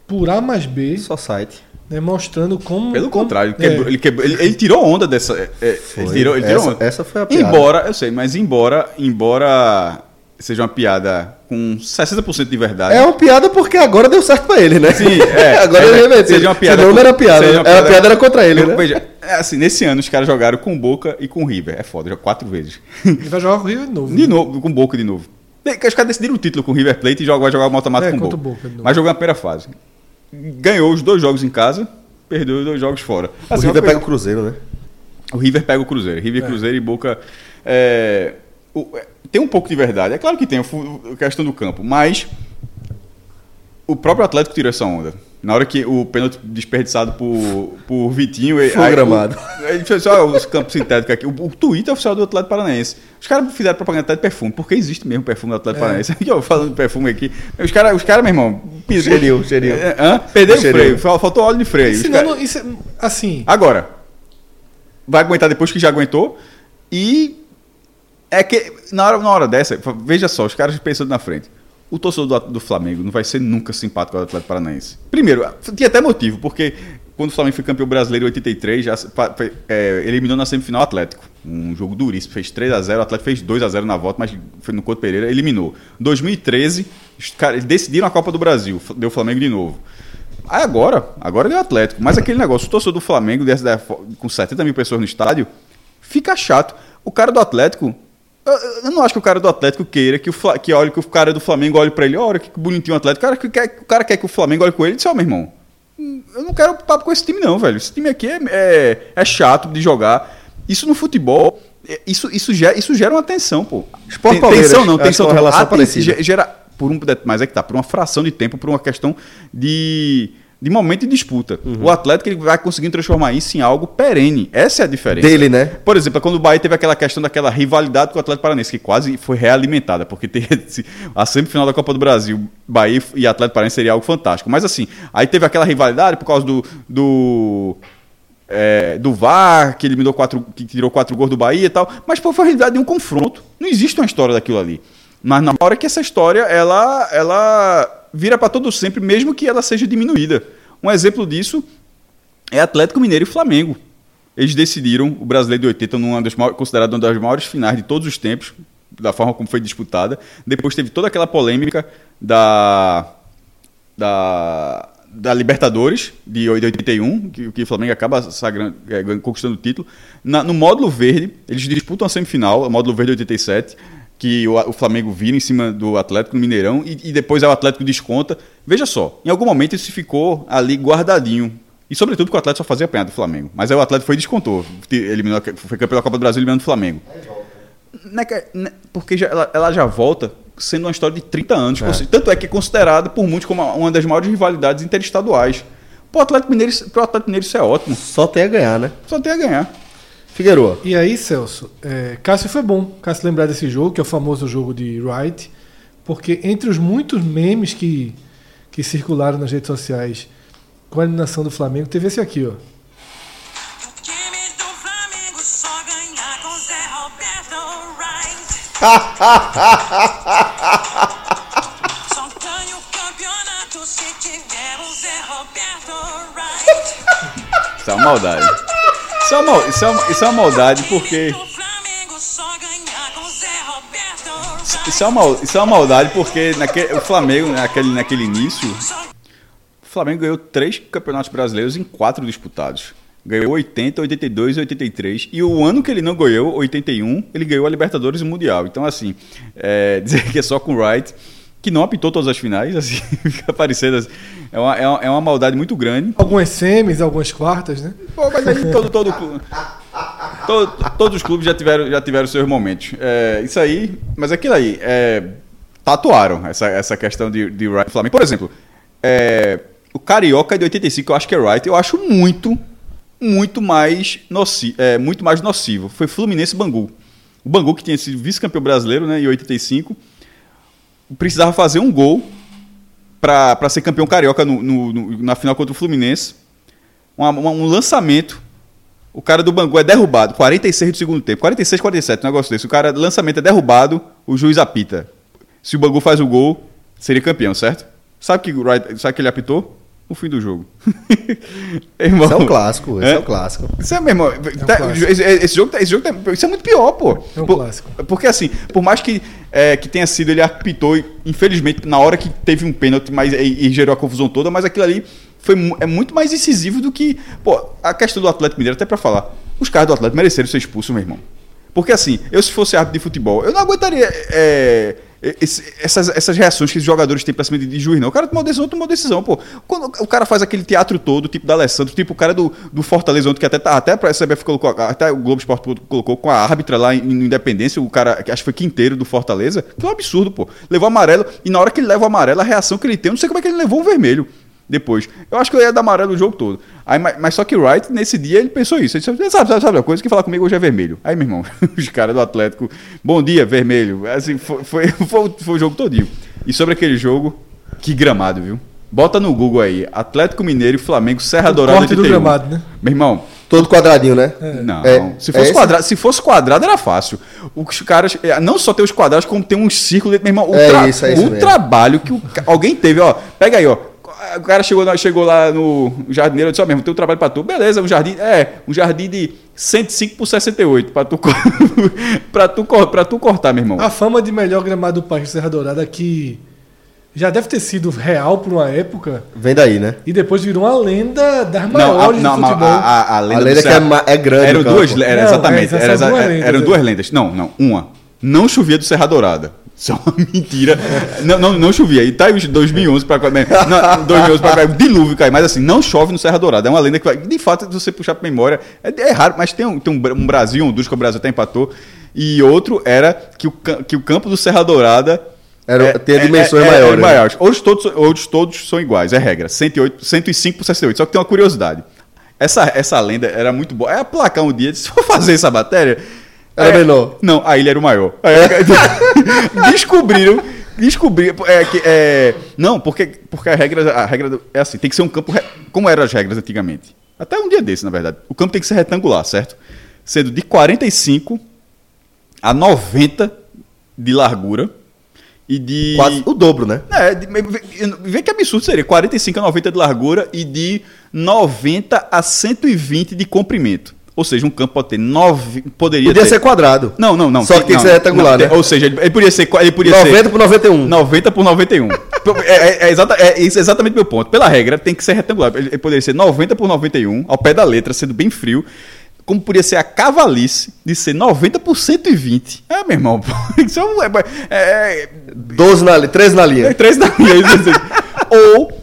por A mais B, Só site. né, mostrando como... Pelo como- contrário, é, quebrou- ele, quebrou- ele, ele tirou onda dessa. é, é, ele tirou, ele tirou Essa- onda. essa foi a piada. Embora, eu sei, mas embora, embora seja uma piada com 60% de verdade. É uma piada porque agora deu certo pra ele, né? Sim, é. agora é, ele remeteu. Seja uma piada. Senão não era piada. seja uma Era piada era contra ele, Eu- né? Veja, é assim, nesse ano os caras jogaram com Boca e com River. É foda, já quatro vezes. Ele vai jogar com o Rio de novo. De novo, com Boca de novo. Os caras decidiram o título com o River Plate e joga- vai jogar o mata-mata É, com Boca. o Boca. Mas jogou na primeira fase. Ganhou os dois jogos em casa, perdeu os dois jogos fora. O Assim, River uma pega o Cruzeiro, né? o River pega o Cruzeiro. River, Cruzeiro e Boca. é, o- é, tem um pouco de verdade. É claro que tem a questão do campo, mas o próprio Atlético tirou essa onda. Na hora que o pênalti desperdiçado por, por Vitinho. Foi aí gramado. o- Ele fez só os campos sintéticos aqui. O, o Twitter oficial do Atlético Paranaense. Os caras fizeram propaganda até de perfume, porque existe mesmo perfume do Atlético Paranaense. Aqui, ó, falando de perfume aqui. Os caras, os cara, meu irmão. pis- cheirinho. É, hã? Perderam o freio. Fal- Faltou óleo de freio. Não- isso é- assim, Agora, vai aguentar depois que já aguentou. E é que na hora, na hora dessa, veja só, os caras pensando na frente. o torcedor do, do Flamengo não vai ser nunca simpático ao Atlético Paranaense. Primeiro, tinha até motivo, porque quando o Flamengo foi campeão brasileiro em 83, já é, eliminou na semifinal o Atlético. Um jogo duríssimo, fez 3 a 0 o Atlético fez 2 a 0 na volta, mas foi no Couto Pereira, eliminou. 2013, os caras decidiram a Copa do Brasil, deu o Flamengo de novo. Aí agora, agora deu o Atlético. Mas aquele negócio, o torcedor do Flamengo, com 70 mil pessoas no estádio, fica chato. O cara do Atlético. Eu, não acho que o cara do Atlético queira que, o, Fla- que olhe que o cara do Flamengo olhe pra ele, olha que bonitinho o Atlético. O cara, que quer, o cara quer que o Flamengo olhe com ele e diz, ó, meu irmão, eu não quero papo com esse time, não, velho. Esse time aqui é, é, é chato de jogar. Isso no futebol, é, isso, isso, gera, isso gera uma tensão, pô. Sport Ten- Palmeiras, tensão não, acho tensão é uma relação aten- parecida. ge- gera por um mas é que tá por uma fração de tempo por uma questão de de momento de disputa Uhum. o Atlético ele vai conseguindo transformar isso em algo perene essa é a diferença Dele, né? por exemplo quando o Bahia teve aquela questão daquela rivalidade com o Atlético Paranaense que quase foi realimentada porque teve a semifinal da Copa do Brasil Bahia e Atlético Paranaense seria algo fantástico mas assim aí teve aquela rivalidade por causa do, do é, do VAR, que eliminou quatro, que tirou quatro gols do Bahia e tal. Mas pô, foi a realidade de um confronto. Não existe uma história daquilo ali. Mas na hora que essa história ela, ela vira para todo sempre, mesmo que ela seja diminuída. Um exemplo disso é Atlético Mineiro e Flamengo. Eles decidiram o Brasileiro de 80 numa das maiores, considerada uma das maiores finais de todos os tempos, da forma como foi disputada. Depois teve toda aquela polêmica da da, da Libertadores de 81, que, que o Flamengo acaba sagrando, é, conquistando o título. Na- no módulo verde, eles disputam a semifinal, o módulo verde 87, que o, o Flamengo vira em cima do Atlético no Mineirão e, e depois é o Atlético desconta. Veja só, em algum momento isso ficou ali guardadinho. E sobretudo porque o Atlético só fazia apanhar do Flamengo. Mas aí o Atlético foi e descontou. Eliminou, foi campeão da Copa do Brasil eliminando o Flamengo. Né, que- né, porque já- ela, ela já volta sendo uma história de 30 anos. Consi- Tanto é que é considerada por muitos como uma das maiores rivalidades interestaduais. Para o Atlético Mineiro, pro Atlético Mineiro isso é ótimo. Só tem a ganhar, né? Só tem a ganhar. Figueroa. E aí, Celso, é, Cássio foi bom. Cássio lembrar desse jogo, que é o famoso jogo de Wright, porque entre os muitos memes que, que circularam nas redes sociais com a eliminação do Flamengo, teve esse aqui, ó. O time do Flamengo só ganha com Zé Roberto Wright. Só ganha o campeonato se tiver o Zé Roberto Wright. Isso é uma maldade. Isso é uma, isso é uma, isso é uma maldade porque. Isso é uma, isso é uma maldade porque naquele, o Flamengo, naquele, naquele início, o Flamengo ganhou três campeonatos brasileiros em quatro disputados. Ganhou 80, 82 e 83. E o ano que ele não ganhou, 81, ele ganhou a Libertadores e o Mundial. Então, assim, é, dizer que é só com o Wright, que não apitou todas as finais, assim, fica parecendo. assim, é, uma, é, uma, é uma maldade muito grande. Algumas semis, algumas quartas, né? Pô, mas aí todo, todo, clube- todo- todos os clubes já tiveram, já tiveram seus momentos. É, isso aí, mas aquilo aí, é, tatuaram essa, essa questão de, de Wright Flamengo. Por exemplo, é, o Carioca de 85, eu acho que é Wright, eu acho muito, muito mais, noci, é, muito mais nocivo. Foi Fluminense Bangu. O Bangu, que tinha sido vice-campeão brasileiro né, em 85, precisava fazer um gol para ser campeão carioca no- no- no- na final contra o Fluminense uma- um lançamento. O cara do Bangu é derrubado, 46 do segundo tempo, 46, 47, um negócio desse. O cara, lançamento é derrubado, o juiz apita. Se o Bangu faz o gol, seria campeão, certo? Sabe que sabe que ele apitou? O fim do jogo. Irmão, Esse é um clássico, esse é, É? um clássico. Isso é, meu irmão. tá- clássico. esse, esse jogo, tá- esse jogo tá- isso é muito pior, pô. É um Por- clássico. Porque assim, por mais que, é, que tenha sido, ele apitou, infelizmente, na hora que teve um pênalti mas, e, e gerou a confusão toda, mas aquilo ali foi, é muito mais incisivo do que. Pô, a questão do Atlético Mineiro, até pra falar, os caras do Atlético mereceram ser expulsos, meu irmão. Porque assim, eu se fosse árbitro de futebol, eu não aguentaria é, esse- essas, essas reações que os jogadores têm pra cima de, de juiz, não. O cara tomou decisão, tomou decisão, pô. Quando o cara faz aquele teatro todo, tipo da Alessandro, tipo o cara do, do Fortaleza, ontem, que até, tá- até a CBF colocou, até o Globo Esporte colocou com a árbitra lá em, em Independência, o cara, acho que foi quinteiro do Fortaleza, que é um absurdo, pô. Levou amarelo, e na hora que ele leva o amarelo, a reação que ele tem, eu não sei como é que ele levou um vermelho depois. Eu acho que eu ia dar amarelo o jogo todo. Aí, mas, mas só que o Wright, nesse dia, ele pensou isso. Ele disse, sabe, sabe, sabe a coisa que falar comigo hoje é vermelho. Aí, meu irmão, os caras do Atlético, bom dia, vermelho. Assim, foi, foi, foi, foi o jogo todinho. E sobre aquele jogo, que gramado, viu? Bota no Google aí, Atlético Mineiro e Flamengo, Serra O Dourada corte do 81. gramado, né? Meu irmão, Todo quadradinho, né? Não, É, se, é fosse esse? quadrado, se fosse quadrado era fácil. Os caras, é, não só tem os quadrados, como tem um círculo dentro, meu irmão. O, É tra- isso, é isso o trabalho que o alguém teve, ó. Pega aí, ó. O cara chegou, lá- chegou lá no jardineiro e disse, ó, mesmo, tem um trabalho pra tu. Beleza, um jardim, é, um jardim de 105 por 68, pra tu, pra tu, pra tu cortar, meu irmão. A fama de melhor gramado do país, Serra Dourada, que já deve ter sido real por uma época Vem daí, né? e depois virou uma lenda das Não, a, maiores não, do mas futebol. a, a, a lenda, A do lenda é é grande Eram duas, era Não, exatamente. é, duas lendas, eram é. duas lendas. Não, não. Uma. Não chovia do Serra Dourada. Isso é uma mentira. não, não, não chovia. E tá aí os 2011 pra cá. né? Não, 2011 pra cá. Dilúvio cai. Mas assim, não chove no Serra Dourada. É uma lenda que vai. De fato, se você puxar pra memória, é, é raro, mas tem um, tem um, Bra- Brasil, um Honduras que o Brasil até empatou. E outro era que o, que o campo do Serra Dourada. Era- tem dimensões maiores, né? maiores. Outros todos, outros todos são iguais, é regra. 108, 105 por 68. Só que tem uma curiosidade. Essa, essa lenda era muito boa. É aplacar um dia, disse, vou fazer essa matéria. Era É, menor. Não, a ilha era o maior. Aí, descobriram. Descobriram. É, que, é, não, porque, porque a regra, a regra é assim: tem que ser um campo. Como eram as regras antigamente? Até um dia desse, na verdade. O campo tem que ser retangular, certo? Sendo de 45 a 90 de largura e de. Quase o dobro, né? É, de- vê- vê que absurdo seria. 45 a 90 de largura e de 90 a 120 de comprimento. Ou seja, um campo pode ter 9. Poderia Podia ter. ser quadrado. Não, não, não. Só que tem que ser retangular, né? tem- Ou seja, ele, podia ser. Ele podia 90 ser por 91. 90 por 91. é, é, é, exata, é é exatamente meu ponto. Pela regra, tem que ser retangular. Ele, ele poderia ser 90 por 91, ao pé da letra, sendo bem frio. Como podia ser a cavalice de ser 90 por 120. É, meu irmão. Isso é, um- é, é, 12 na, 13 na é linha. três da linha. isso, isso. ou,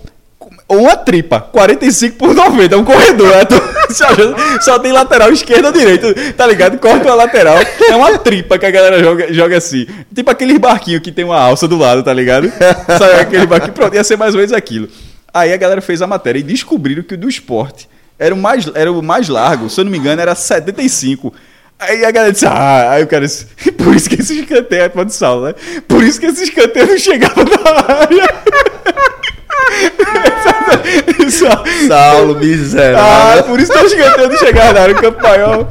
ou uma tripa, 45 por 90, é um corredor. né? Tu- só, só tem lateral esquerda direita, tá ligado? Corta uma lateral, é uma tripa que a galera joga, joga assim. Tipo aqueles barquinhos que tem uma alça do lado, tá ligado? Sabe aquele barquinho? Pronto, ia ser mais ou menos aquilo. Aí a galera fez a matéria e descobriram que o do esporte era o mais, era o mais largo, se eu não me engano, era 75. Aí a galera disse, ah, aí o cara disse, por isso que esse escanteio é de sal, né? Por isso que esse escanteio não chegava na área. Só- Saulo, Ah, miserável. por isso que o escanteio não chegava na área, o campo maior.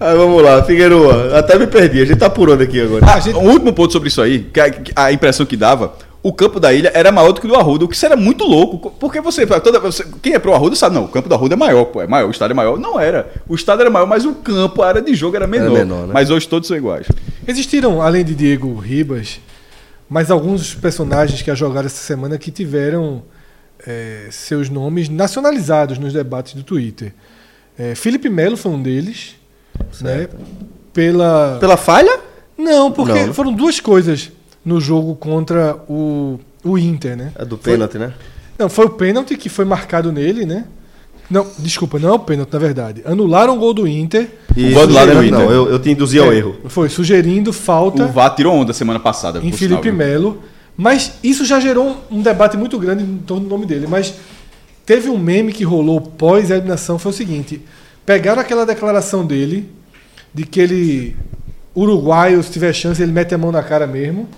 Aí vamos lá, Figueroa. Até me perdi. A gente tá por onde aqui agora? Ah, Um último ponto sobre isso aí, que a, que a impressão que dava, o campo da ilha era maior do que o do Arruda, o que isso era muito louco. Porque você, toda, você- quem é pro Arruda sabe, não, o campo do Arruda é maior, pô, é maior, o estádio é maior. Não era. O estádio era maior, mas o campo, a área de jogo era menor. menor, né? Mas hoje todos são iguais. Existiram, além de Diego Ribas, mais alguns personagens que já jogaram essa semana que tiveram é, seus nomes nacionalizados nos debates do Twitter. É, Felipe Melo foi um deles. Né, pela... Pela falha? Não, porque Não, foram duas coisas no jogo contra o, o Inter, né? É do Foi- pênalti, né? Não, foi o pênalti que foi marcado nele, né? Não, desculpa, não é o pênalti, na verdade. Anularam o gol do Inter. E gol do lado do não, Inter. eu, eu te induzi ao É, erro. Foi sugerindo falta O VAR tirou onda semana passada. em Felipe? Melo. Mas isso já gerou um, debate muito grande em torno do nome dele. Mas teve um meme que rolou pós a eliminação, foi o seguinte: pegaram aquela declaração dele de que ele, uruguaio, se tiver chance, ele mete a mão na cara mesmo.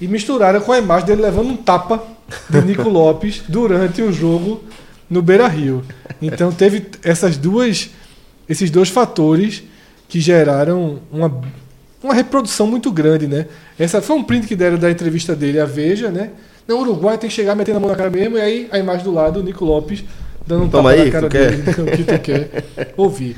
E misturaram com a imagem dele levando um tapa de Nico Lopes durante o jogo no Beira Rio. Então teve essas duas, esses dois fatores que geraram uma, uma reprodução muito grande, né? Essa foi um print que deram da entrevista dele à Veja, né? Não, o Uruguai tem que chegar metendo a mão na cara mesmo, e aí a imagem do lado, o Nico Lopes dando um Toma tapa aí, na cara quer? dele, o que tu quer ouvir.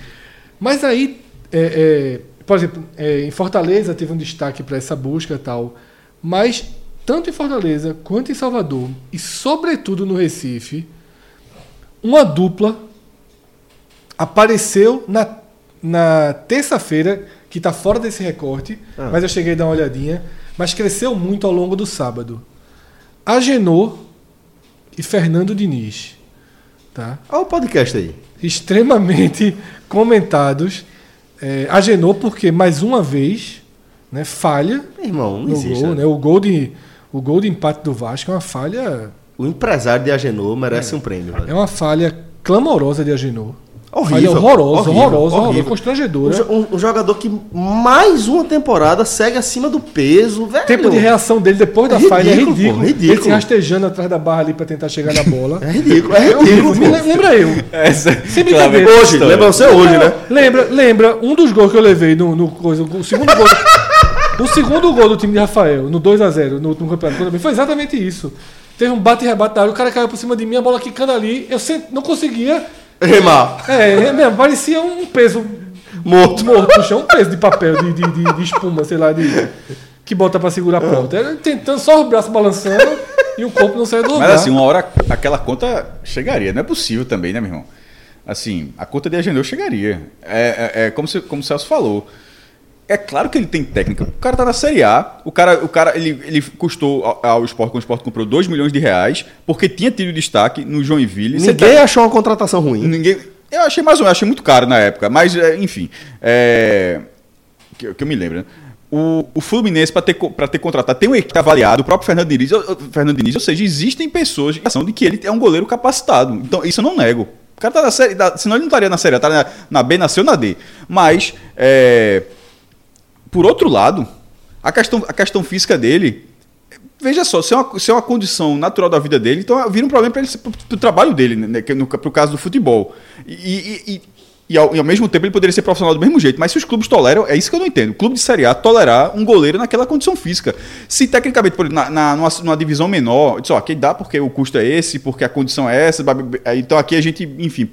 Mas aí, é, é, por exemplo, é, em Fortaleza teve um destaque para essa busca e tal, mas tanto em Fortaleza quanto em Salvador, e sobretudo no Recife, uma dupla apareceu na, na terça-feira, que está fora desse recorte, Ah. mas eu cheguei a dar uma olhadinha, mas cresceu muito ao longo do sábado. Agenor e Fernando Diniz. Tá? Olha o podcast aí. extremamente comentados. É, Agenor, porque mais uma vez né, falha Meu irmão, não existe. gol. né? Né? O, gol de, o gol de empate do Vasco é uma falha. O empresário de Agenor merece um prêmio, É velho. uma falha clamorosa de Agenor. Horrível, horrorosa, horrorosa, horrível. constrangedora. Um, jo- um- um jogador que mais uma temporada segue acima do peso, velho. O tempo de reação dele depois da É falha é ridículo, ridículo. pô, ridículo. Ele se rastejando atrás da barra ali pra tentar chegar na bola. É ridículo, é horrível. ridículo. Me lembra eu. Essa, Sem brincadeira. Hoje, lembra você hoje, né? Lembra, lembra um dos gols que eu levei no, no coisa, o segundo gol. o segundo gol do time de Rafael, no 2 a 0 no último campeonato, mim, foi exatamente isso. Teve um bate e rebate da área, o cara caiu por cima de mim, a bola quicando ali, eu não conseguia. Remar. É, é mesmo, parecia um peso Morto. morto no chão, um peso de papel, de, de, de- de espuma, sei lá, de, que bota pra segurar a ponta. Era tentando só os braços balançando e o corpo não saia do lugar. Mas assim, uma hora aquela conta chegaria. Não é possível também, né, meu irmão? Assim, a conta de Ageneu chegaria. É, é, é como, se, como o Celso falou. É claro que ele tem técnica. O cara tá na Série A. O cara, o cara ele, ele custou ao, ao esporte, quando o esporte comprou 2 milhões de reais, porque tinha tido destaque no Joinville. Você Ninguém tá- achou uma contratação ruim. Ninguém. Eu achei mais ou menos, achei muito caro na época, mas é, enfim. É, que, eu- que eu me lembro, né? O, o Fluminense, para ter, pra ter contratado, tem um equipe avaliado, o próprio Fernando Diniz, Fernando Diniz, ou seja, existem pessoas de ação de que ele é um goleiro capacitado. Então, isso eu não nego. O cara tá na série, da- senão ele não estaria na série, A, tá na, na B, nasceu na D. Mas, é, por outro lado, a questão, a questão física dele, veja só, se é, uma, se é uma condição natural da vida dele, então vira um problema para pro trabalho dele, né, que no, pro caso do futebol. E, e- e- ao, e ao mesmo tempo ele poderia ser profissional do mesmo jeito, mas se os clubes toleram, é isso que eu não entendo. O clube de Série A tolerar um goleiro naquela condição física. Se tecnicamente, por, na, na, numa, numa divisão menor, diz, ó, aqui dá porque o custo é esse, porque a condição é essa, então aqui a gente, enfim,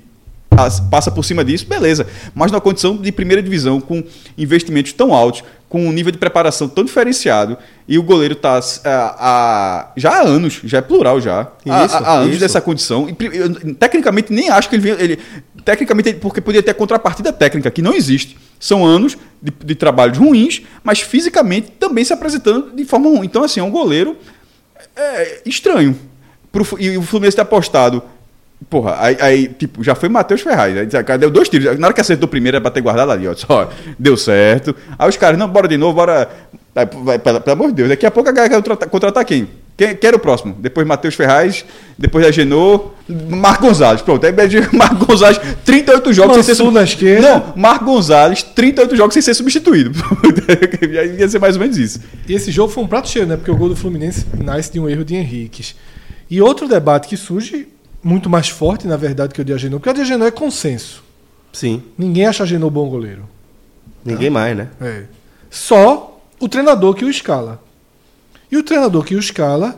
passa por cima disso, beleza. Mas na condição de primeira divisão, com investimentos tão altos, com um nível de preparação tão diferenciado, e o goleiro está já há anos, já é plural já, há, Isso, há anos isso. dessa condição. E, eu, tecnicamente, nem acho que ele, ele Tecnicamente, porque podia ter contrapartida técnica, que não existe. São anos de, de trabalhos ruins, mas fisicamente também se apresentando de forma ruim. Então, assim, é um goleiro é, estranho. Pro e o Fluminense ter apostado. Porra, aí, aí, tipo, já foi Matheus Ferraz. Aí, disse, cara, deu dois tiros. Na hora que acertou o primeiro, era pra ter guardado ali, ó. Só, deu certo. Aí os caras, não, bora de novo, bora. Aí, vai, pelo, pelo amor de Deus, daqui a pouco a galera quer contratar, quem? Quem, quem era o próximo? Depois Matheus Ferraz, depois a Genô, Marco Gonzalez. Pronto, aí Marco Gonzalez, 38 jogos sem ser esquerda. Não, Marco Gonzalez, 38 jogos sem ser substituído. Ia ser mais ou menos isso. E esse jogo foi um prato cheio, né? Porque o gol do Fluminense nasce de um erro de Henriques. E outro debate que surge, muito mais forte, na verdade, que o de Agenor, porque o de Agenor é consenso. Sim. Ninguém acha Agenor bom goleiro. Ninguém mais, né? É. Só o treinador que o escala. E o treinador que o escala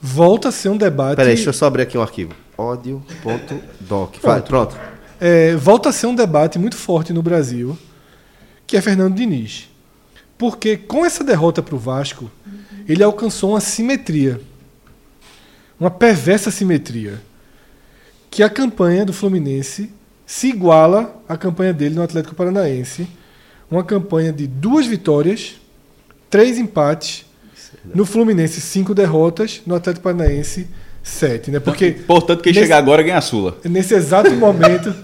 volta a ser um debate. Peraí, deixa eu só abrir aqui um arquivo. Ódio.doc. Vai, pronto. é, volta a ser um debate muito forte no Brasil, que é Fernando Diniz. Porque com essa derrota para o Vasco, ele alcançou uma simetria. Uma perversa simetria. Que a campanha do Fluminense se iguala à campanha dele no Atlético Paranaense. Uma campanha de duas vitórias, três empates. No Fluminense, cinco derrotas. No Atlético Paranaense, sete. Né? Porque Portanto, quem nesse- chegar agora ganha a Sula. Nesse exato momento.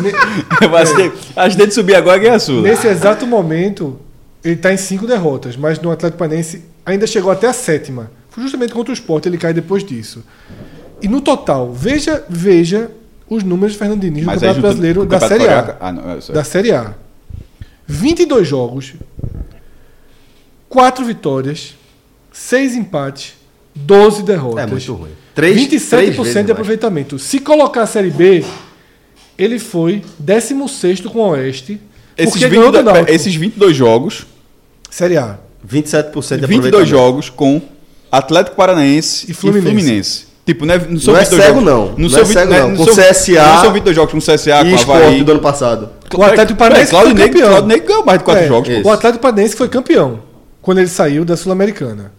ne- Eu acho que de subir agora ganha a Sula. nesse exato momento, ele está em cinco derrotas, mas no Atlético Paranaense ainda chegou até a sétima. Foi justamente contra o Sport, ele cai depois disso. E no total, veja, veja os números de Fernando Diniz no Campeonato Brasileiro o da Campeonato Série A. Ah, não, é Da Série A. 22 jogos, 4 vitórias, 6 empates, 12 derrotas. É muito ruim. Três- 27% três vezes de mais. aproveitamento. Se colocar a Série B, ele foi 16 com o Oeste. Esses, porque 20 ganhou do do- Náutico. esses 22 jogos, Série A. 27% de 22 aproveitamento. jogos com Atlético Paranaense E e Fluminense. Tipo, não é, não são Não é 22 cego, jogos. não. Não são é 20 cego, não. Com são- CSA Não são 22 jogos com CSA, E com Havaí. do ano passado. O Atlético Paranaense Claudio foi Ney, campeão. Claudio Ney ganhou mais de 4 É, jogos. isso. O Atlético Paranaense foi campeão quando ele saiu da Sul-Americana.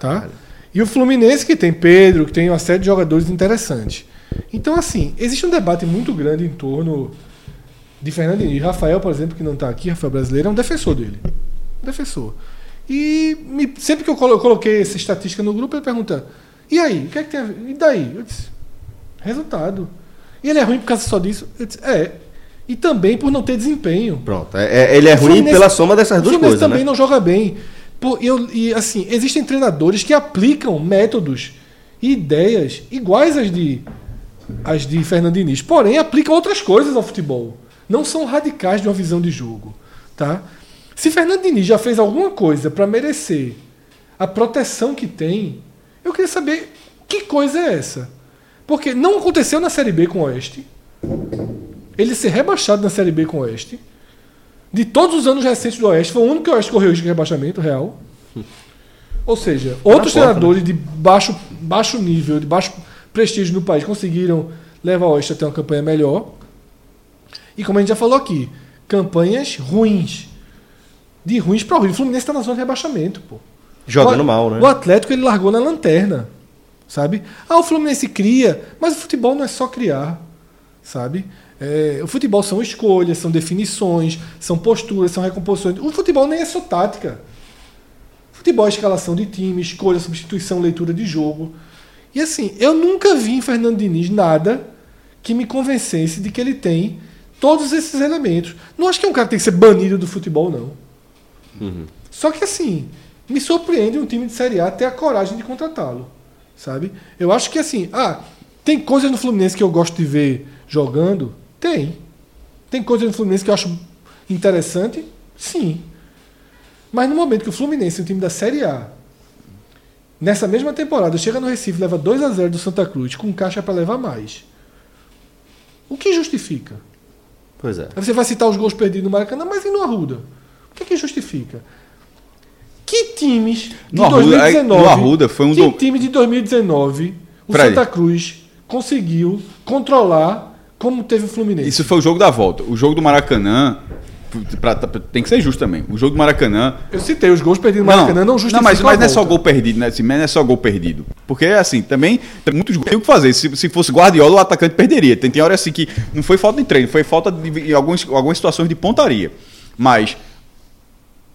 Tá? E o Fluminense, que tem Pedro, que tem uma série de jogadores interessantes. Então, assim, existe um debate muito grande em torno de Fernando Diniz. Rafael, por exemplo, que não está aqui, Rafael Brasileiro, é um defensor dele. Um defensor. E me- sempre que eu colo- eu coloquei essa estatística no grupo, ele pergunta: e aí? O que é que tem a ver? E daí? Eu disse: resultado. E ele é ruim por causa só disso? Eu disse: é. E também por não ter desempenho. Pronto. É- é- ele é ruim Fluminense- pela soma dessas duas Fluminense coisas, também né? não joga bem. Pô, eu, e assim, existem treinadores que aplicam métodos e ideias iguais às de as de Fernando Diniz, porém aplicam outras coisas ao futebol. Não são radicais de uma visão de jogo, tá? Se Fernando Diniz já fez alguma coisa para merecer a proteção que tem, eu queria saber que coisa é essa. Porque não aconteceu na Série B com o Oeste. Ele ser rebaixado na Série B com o Oeste. De todos os anos recentes do Oeste, foi o único que o Oeste correu risco de rebaixamento real. Ou seja, outros porta, treinadores de baixo, baixo nível, de baixo prestígio no país conseguiram levar o Oeste a ter uma campanha melhor. E como a gente já falou aqui, campanhas ruins. De ruins para ruins. O Fluminense está na zona de rebaixamento, pô. Jogando O- mal, né? O Atlético ele largou na lanterna, sabe? Ah, o Fluminense cria, mas o futebol não é só criar, sabe? É, o futebol são escolhas, são definições, são posturas, são recomposições. O futebol nem é só tática. Futebol é escalação de time, escolha, substituição, leitura de jogo. E assim, eu nunca vi em Fernando Diniz nada que me convencesse de que ele tem todos esses elementos. Não acho que é um cara que tem que ser banido do futebol, não. Só que assim, me surpreende um time de Série A ter a coragem de contratá-lo. Sabe? Eu acho que assim, ah, tem coisas no Fluminense que eu gosto de ver jogando? Tem. Tem coisas no Fluminense que eu acho interessante? Sim. Mas no momento que o Fluminense, o time da Série A, nessa mesma temporada, chega no Recife, leva 2 a 0 do Santa Cruz, com caixa para levar mais. O que justifica? Pois é. Aí você vai citar os gols perdidos no Maracanã, mas e no Arruda? O que é que justifica? Que times de No Arruda- 2019. no Arruda foi um que do- time de 2019 o Fred. Santa Cruz conseguiu controlar como teve o Fluminense? Isso foi o jogo da volta. O jogo do Maracanã. pra- pra- tem que ser justo também. O jogo do Maracanã. Eu citei os gols perdidos no Maracanã, não, justifica mas, mas a não é só gol perdido, né? Assim, mas não é só gol perdido. Porque, assim, também tem muitos gols tem o que fazer. Se, se fosse Guardiola, o atacante perderia. Tem, tem hora assim que não foi falta de treino, foi falta de em alguns, algumas situações de pontaria. Mas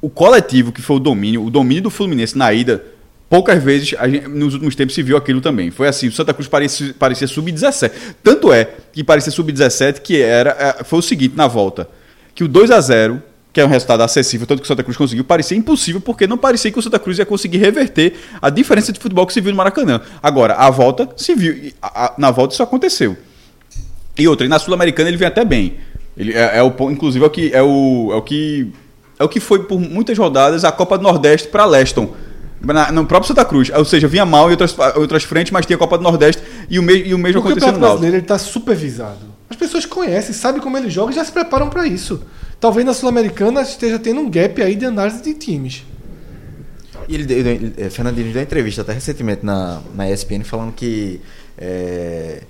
o coletivo que foi o domínio, o domínio do Fluminense na ida, poucas vezes gente- nos últimos tempos se viu aquilo também. Foi assim, o Santa Cruz parecia, parecia sub-17. Tanto é que parecia sub-17 que era é, foi o seguinte na volta, que o 2 a 0 que é um resultado acessível, tanto que o Santa Cruz conseguiu, parecia impossível, porque não parecia que o Santa Cruz ia conseguir reverter a diferença de futebol que se viu no Maracanã. Agora, a volta se viu, a- a- na volta isso aconteceu. E outra, e na Sul-Americana ele vem até bem. Ele é, é o inclusive é o que é o, é o que é o que foi por muitas rodadas a Copa do Nordeste para Leston. Na, no próprio Santa Cruz, ou seja, vinha mal em outras, outras frentes, mas tinha a Copa do Nordeste e o, me, e o mesmo O aconteceu no Náutico. Brasileiro ele está supervisado. As pessoas conhecem, sabem como ele joga e já se preparam para isso. Talvez na Sul-Americana esteja tendo um gap aí de análise de times. E ele, deu- ele, eh, Fernando Diniz deu uma entrevista até recentemente na, na ESPN falando que eh,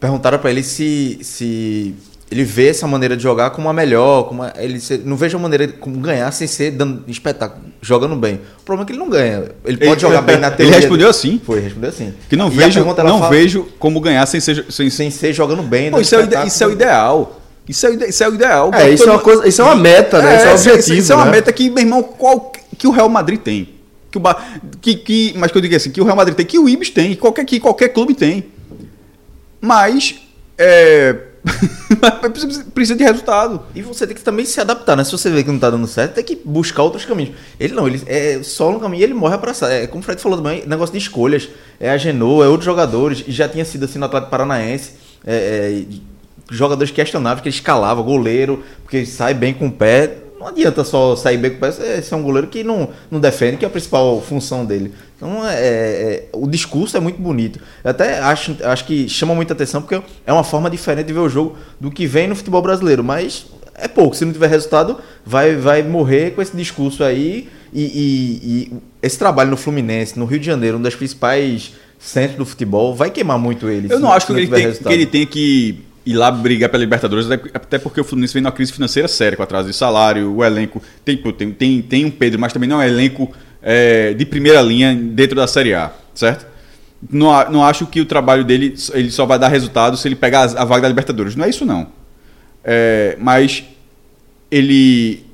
perguntaram para ele se, se ele vê essa maneira de jogar como a melhor, como a- ele se- não vejo a maneira como ganhar sem ser dando espetáculo, jogando bem. O problema é que ele não ganha. Ele pode Ele- jogar bem na ele teoria. respondeu assim? Foi, respondeu assim. Que não E vejo, não fala- vejo como ganhar sem ser sem, sem ser jogando bem. Pô, isso, é o ide- isso é o ideal. Isso é, isso é o ideal. É, isso é uma coisa, isso é uma meta, né? isso é um isso- objetivo, Isso é uma né? meta que, meu irmão, qual, que o Real Madrid tem. Que o, Ba- que, que, mas que eu digo assim, que o Real Madrid tem, que o Ibis tem, qualquer, que qualquer clube tem. Mas. É, precisa, de resultado. E você tem que também se adaptar, né? Se você vê que não tá dando certo, tem que buscar outros caminhos. Ele não, ele é só no caminho ele morre abraçado. É como o Fred falou também, negócio de escolhas. É a Genoa, é outros jogadores. E já tinha sido assim no Atlético Paranaense. É, é, jogadores questionáveis que ele escalava, goleiro, porque sai bem com o pé. Não adianta só sair bem com o pé, você ser um goleiro que não, não defende, que é a principal função dele. Então, é, é- o discurso é muito bonito. Eu até acho, acho que chama muita atenção, porque é uma forma diferente de ver o jogo do que vem no futebol brasileiro. Mas é pouco. Se não tiver resultado, vai, vai morrer com esse discurso aí. E, e- e esse trabalho no Fluminense, no Rio de Janeiro, um dos principais centros do futebol, vai queimar muito ele. Eu não acho que ele, tem, que ele tenha que ir lá brigar pela Libertadores, até- porque o Fluminense vem numa crise financeira séria, com atraso de salário, o elenco. Tem, tem, tem, tem um Pedro, mas também não é um elenco é, de primeira linha dentro da Série A, certo? Não, não acho que o trabalho dele ele só vai dar resultado se ele pegar a, vaga da Libertadores. Não é isso, não. É, mas ele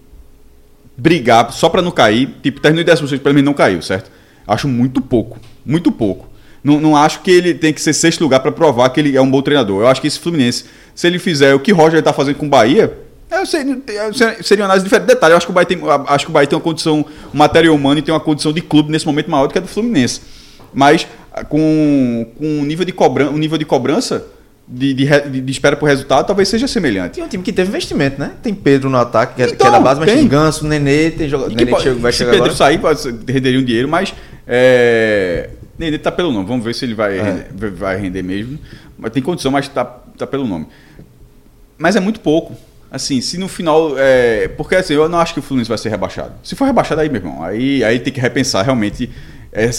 brigar só pra não cair, tipo, terminou em 16 pelo menos não caiu, certo? Acho muito pouco, muito pouco. Não, não acho que ele tem que ser sexto lugar pra provar que ele é um bom treinador. Eu acho que esse Fluminense, se ele fizer o que Roger está fazendo com o Bahia, é, seria, uma análise diferente. Detalhe, eu acho que o Bahia tem, acho que o Bahia tem uma condição material humana e tem uma condição de clube nesse momento maior do que a do Fluminense. Mas com, com um nível de cobrança, nível de cobrança de, de, de- espera por resultado, talvez seja semelhante. E é um time que teve investimento, né? Tem Pedro no ataque, que é, que Então, é da base, mas tem. tem Ganso, Nenê, tem jogador. Nenê que chega- vai se chegar Pedro agora. sair, renderia um dinheiro, mas é, Nenê tá pelo nome. Vamos ver se ele vai, É. render, vai render mesmo. Mas tem condição, mas tá, tá pelo nome. Mas é muito pouco. Assim, se no final. é, porque assim, eu não acho que o Fluminense vai ser rebaixado. Se for rebaixado, aí, meu irmão, aí, aí tem que repensar realmente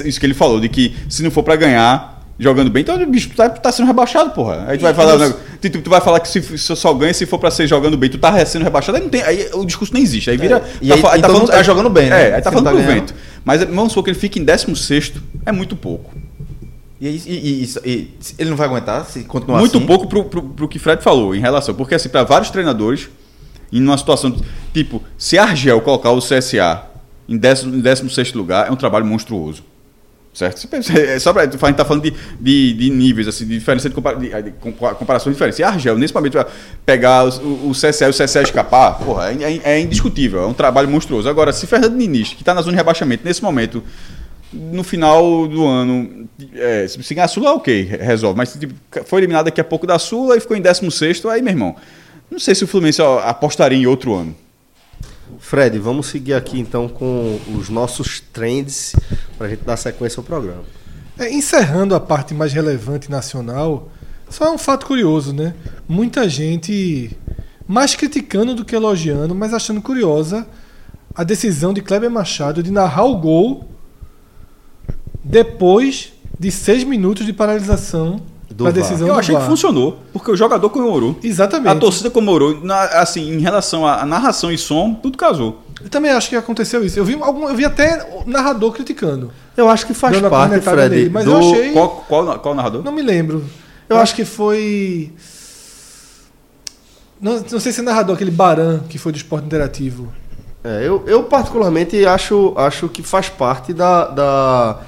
isso que ele falou, de que se não for pra ganhar, jogando bem, então bicho, tu tá, tá sendo rebaixado, porra. Aí tu vai falar, né, tu, tu vai falar que se, se só ganha se for pra ser jogando bem, tu tá sendo rebaixado, aí, não tem, aí o discurso nem existe. Aí vira. E aí- então não tá jogando bem, né? É, aí tá falando tá pro ganhando. vento. Mas vamos supor que ele fique em 16 é muito pouco. E, aí- e- e- isso- e ele não vai aguentar se continuar muito assim? pouco pro, pro, pro que Fred falou em relação. Porque, assim, para vários treinadores, em uma situação tipo, se Argel colocar o CSA em 16 lugar, é um trabalho monstruoso. Certo? É só pra, a gente tá falando de, de, de níveis, assim, de diferença de, de, de compa- comparação diferente. Se Argel, nesse momento, pegar o, o CSA e o CSA escapar, porra, é, é- é indiscutível, é um trabalho monstruoso. Agora, se Fernando Diniz, que está na zona de rebaixamento, nesse momento, no final do ano, é, se se ganhar a Sula, ok, resolve. Mas tipo, foi eliminado daqui a pouco da Sula e ficou em 16 aí, meu irmão. Não sei se o Fluminense ó, apostaria em outro ano. Fred, vamos seguir aqui então com os nossos trends pra gente dar sequência ao programa. É, encerrando a parte mais relevante nacional, só é um fato curioso, né? Muita gente mais criticando do que elogiando, mas achando curiosa a decisão de Kleber Machado de narrar o gol depois de seis minutos de paralisação da decisão Eu do achei que VAR. funcionou, porque o jogador comemorou. Exatamente. A torcida comemorou. Na- assim, em relação à narração e som, tudo casou. Eu também acho que aconteceu isso. Eu vi, algum, eu vi até o narrador criticando. Eu acho que faz Dando parte, Fred, nele, mas do... eu achei- Qual, qual, qual narrador? Não me lembro. Eu acho que foi. Não, não sei se é narrador, aquele Baran que foi do esporte interativo. É, eu, eu particularmente acho, acho que faz parte da, da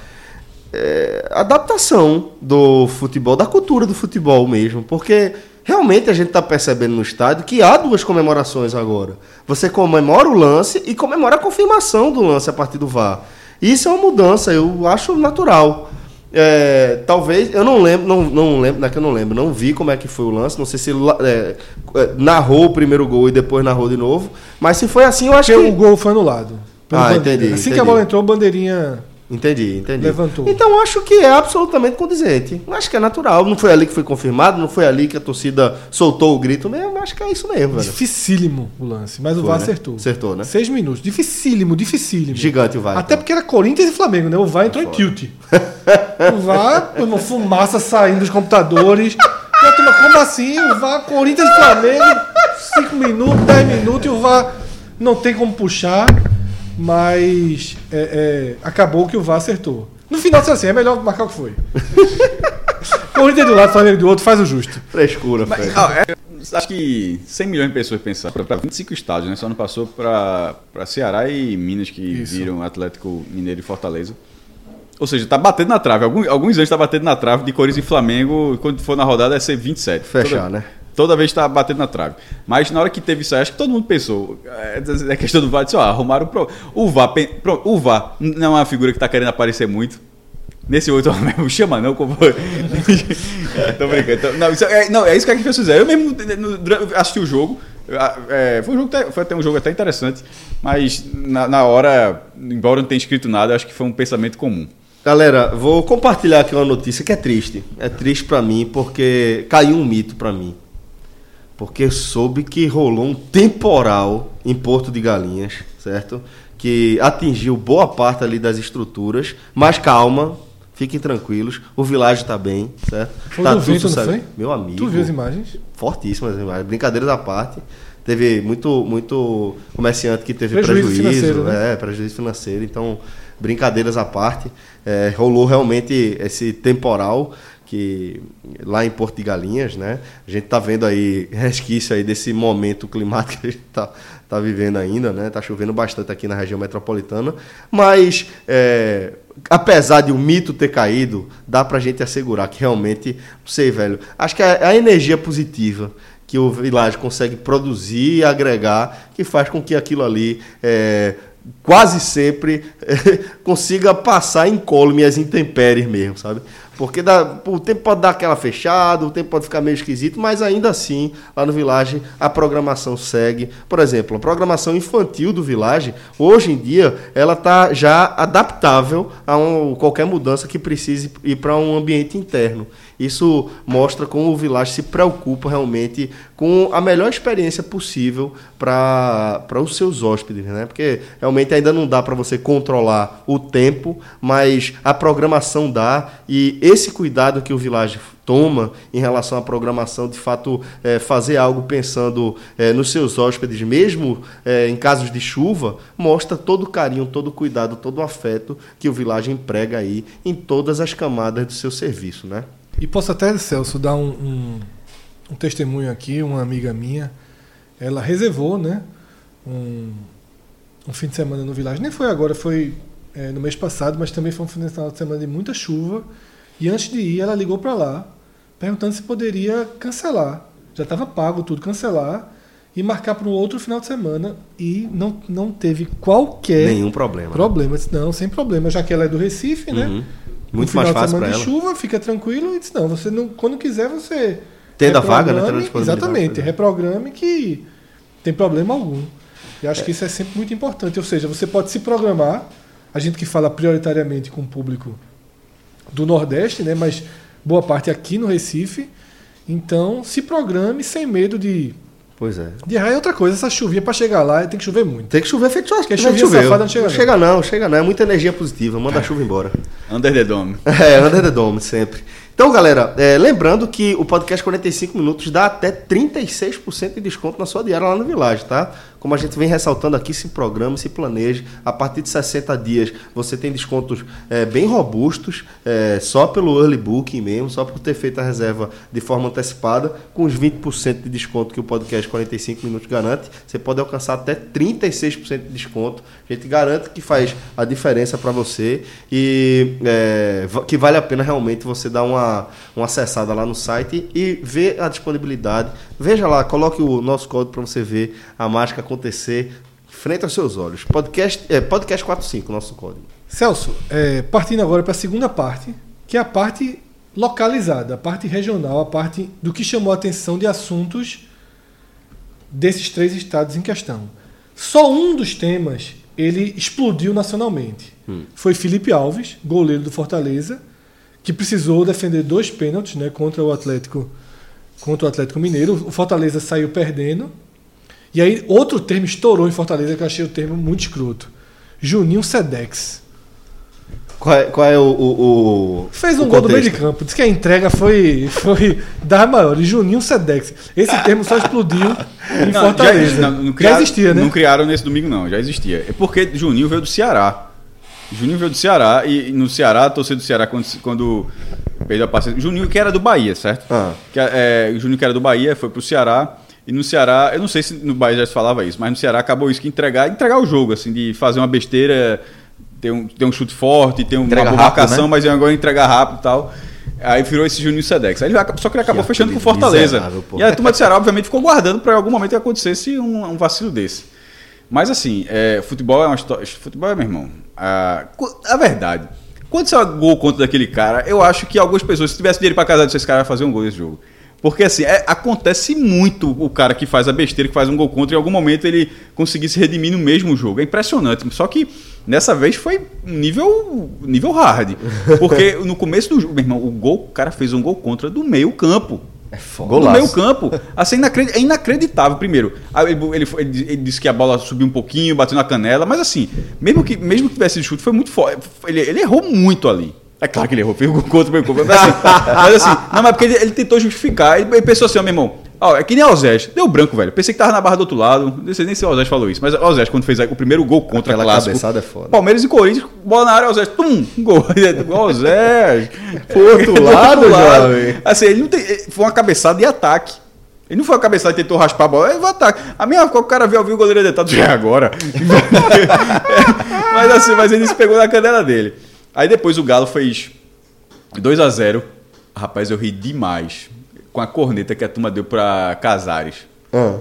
é, adaptação do futebol, da cultura do futebol mesmo, porque realmente a gente está percebendo no estádio que há duas comemorações agora. Você comemora o lance e comemora a confirmação do lance a partir do VAR. Isso é uma mudança, eu acho natural. É, talvez, eu não lembro, não, não lembro, não é que eu não lembro, não vi como é que foi o lance, não sei se é, é, narrou o primeiro gol e depois narrou de novo, mas se foi assim, eu acho Porque que. o gol foi anulado. Ah, entendi, Assim que entendi. a bola entrou, bandeirinha. Entendi, entendi. Levantou. Então acho que é absolutamente condizente. Acho que é natural. Não foi ali que foi confirmado, não foi ali que a torcida soltou o grito mesmo. Acho que é isso mesmo, velho. Dificílimo o lance, mas o Foi, VAR né? acertou. Acertou, né? Seis minutos. Dificílimo, dificílimo. Gigante o VAR. Até então. porque era Corinthians e Flamengo, né? O VAR entrou em tilt. o VAR, uma fumaça saindo dos computadores. E a turma, como assim? O VAR, Corinthians e Flamengo, 5 minutos, 10 minutos e o VAR não tem como puxar. Mas é, é, acabou que o VAR acertou. No final, disse assim, é melhor marcar o que foi. Corinthians de um lado, Flamengo do outro, faz o justo. Frescura, Fred. É, acho que 100 milhões de pessoas pensaram para 25 estados, né? Só não passou para Ceará e Minas, que Isso. viram Atlético Mineiro e Fortaleza. Ou seja, tá batendo na trave. Alguns, alguns anos tá batendo na trave de Corinthians e Flamengo. e Quando for na rodada, vai ser 27. Fechar, toda, né? Toda vez tá batendo na trave. Mas na hora que teve isso aí, acho que todo mundo pensou. É é questão do VAR, disse, ó, arrumaram o pro... O VAR, o VAR não é uma figura que tá querendo aparecer muito. Nesse outro mesmo, chama não, como. É, Tô brincando. Não, isso é, não, é isso que a gente fizer. Eu mesmo assisti o jogo. é, foi, um jogo até- foi até um jogo até interessante. Mas na, na hora, embora não tenha escrito nada, acho que foi um pensamento comum. Galera, vou compartilhar aqui uma notícia que é triste. É triste pra mim porque caiu um mito pra mim. Porque soube que rolou um temporal em Porto de Galinhas, certo? Que atingiu boa parte ali das estruturas. Mas calma, fiquem tranquilos. O vilarejo tá bem, certo? Foi tá do vento, não sossegado. foi? Meu amigo. Tu viu as imagens? Fortíssimas imagens. Brincadeiras à parte. Teve muito, muito comerciante que teve Prejuízo prejuízo. financeiro, né? É, prejuízo financeiro. Então, brincadeiras à parte. é, rolou realmente esse temporal que lá em Porto de Galinhas, né? A gente tá vendo aí resquício aí desse momento climático que a gente tá, tá vivendo ainda, né? Tá chovendo bastante aqui na região metropolitana, mas é, apesar de o mito ter caído, dá pra gente assegurar que realmente, não sei, velho, acho que é a energia positiva que o Village consegue produzir e agregar, que faz com que aquilo ali é, quase sempre consiga passar incólume as intempéries mesmo, sabe? Porque dá, o tempo pode dar aquela fechada, o tempo pode ficar meio esquisito, mas ainda assim, lá no Village, a programação segue. Por exemplo, a programação infantil do Village, hoje em dia, ela está já adaptável a um- qualquer mudança que precise ir para um ambiente interno. Isso mostra como o Village se preocupa realmente com a melhor experiência possível para os seus hóspedes, né? Porque realmente ainda não dá para você controlar o tempo, mas a programação dá e esse cuidado que o Village toma em relação à programação, de fato, é, fazer algo pensando é, nos seus hóspedes, mesmo é, em casos de chuva, mostra todo o carinho, todo o cuidado, todo o afeto que o Village emprega aí em todas as camadas do seu serviço, né? E posso até, Celso, dar um, um, um testemunho aqui, uma amiga minha, ela reservou, né, um, um fim de semana no Village. Nem foi agora, foi é, no mês passado, mas também foi um fim de semana de muita chuva. E antes de ir, ela ligou para lá, perguntando se poderia cancelar. Já estava pago tudo, cancelar e marcar para um outro final de semana. E não, não teve qualquer Nenhum problema. né? problema. Não, sem problema, já que ela é do Recife, né? Uhum. No Muito final mais de fácil para de ela. chuva, fica tranquilo e disse, não, você não, quando quiser você Tendo a vaga, né, tendo a Exatamente, pois é. reprograme que tem problema algum. E acho que isso é sempre muito importante. Ou seja, você pode se programar, a gente que fala prioritariamente com o público do Nordeste, né, mas boa parte aqui no Recife. Então, se programe sem medo de. Pois é. De errar é outra coisa, essa chuvinha para chegar lá tem que chover muito. Tem que chover feito só Porque a feito chuvinha safada não chega não não. chega não, chega não. É muita energia positiva. Manda a chuva embora. Under the Dome. É, Under the Dome, sempre. Então, galera, é, lembrando que o podcast 45 minutos dá até 36% de desconto na sua diária lá no Village, tá? Como a gente vem ressaltando aqui, se programe, se planeje. A partir de 60 dias você tem descontos é, bem robustos, é, só pelo early booking mesmo, só por ter feito a reserva de forma antecipada, com os 20% de desconto que o podcast 45 minutos garante, você pode alcançar até 36% de desconto. A gente garante que faz a diferença para você e é, que vale a pena realmente você dar uma, uma acessada lá no site e ver a disponibilidade. Veja lá, coloque o nosso código para você ver a mágica acontecer frente aos seus olhos. Podcast, é, podcast 45, nosso código. Celso, é, partindo agora para a segunda parte, que é a parte localizada, a parte regional, a parte do que chamou a atenção de assuntos desses três estados em questão. Só um dos temas ele explodiu nacionalmente. Foi Felipe Alves, goleiro do Fortaleza, que precisou defender dois pênaltis né, contra o Atlético contra o Atlético Mineiro. O Fortaleza saiu perdendo. E aí outro termo estourou em Fortaleza que eu achei o termo muito escroto. Juninho Sedex. Qual é, qual é o, o, o- Fez o um gol do meio de contexto? campo. Diz que a entrega foi, foi das maiores. Juninho Sedex. Esse termo só explodiu em Não, Fortaleza. Já, não, não Já criaram- existia, né? Não criaram nesse domingo, não. Já existia. É porque Juninho veio do Ceará. Juninho veio do Ceará e, e no Ceará, a torcida do Ceará, quando, quando perdeu a paciência. Juninho que era do Bahia, certo? Ah. Que, é, Juninho que era do Bahia, foi pro Ceará. E no Ceará, eu não sei se no Bahia já se falava isso, mas no Ceará acabou isso que entregar, entregar o jogo, assim, de fazer uma besteira, ter um, ter um chute forte, ter uma boa marcação, né? mas agora entregar rápido e tal. Aí virou esse Juninho Sedex. Aí ele só que ele acabou Que fechando com Fortaleza. E a turma do Ceará, obviamente, ficou guardando para algum momento que acontecesse um, um vacilo desse. Mas assim, é, futebol é uma história. Futebol é, meu irmão. A, a verdade. Quando sai gol contra daquele cara, eu acho que algumas pessoas, se tivesse dinheiro pra casar, esse cara vai fazer um gol nesse jogo. Porque assim, é- acontece muito o cara que faz a besteira, que faz um gol contra, em algum momento ele conseguir se redimir no mesmo jogo. É impressionante. Só que nessa vez foi nível, nível hard. Porque no começo do jogo, meu irmão, o gol, o cara fez um gol contra do meio campo. É foda. No Golaço. meio campo. Assim, é inacreditável, primeiro. Ele, ele, ele- disse que a bola subiu um pouquinho, bateu na canela, mas assim, mesmo que, mesmo que tivesse chute, foi muito forte. Ele, ele errou muito ali. É claro que ele errou, fez o contra o meio campo. Mas assim, mas assim, não, mas porque ele, ele tentou justificar. Ele, ele pensou assim, ó, meu irmão. Ó, é que nem o Osés. Deu branco, velho. Pensei que tava na barra do outro lado. Não sei nem se o Osés falou isso. Mas o Osés, quando fez o primeiro gol contra Aquela clássico. cabeçada é foda. Palmeiras e Corinthians, bola na área, Osés, tum, gol. Osés. Pro outro lado, jovem. Assim, ele não tem, foi uma cabeçada de ataque. Ele não foi uma cabeçada e tentou raspar a bola, ele foi ataque. A minha o cara viu, viu o goleiro deitado, já é agora. mas assim, mas ele se pegou na canela dele. Aí depois o Galo fez 2 a 0 Rapaz, eu ri demais com a corneta que a turma deu pra Casares. Ah.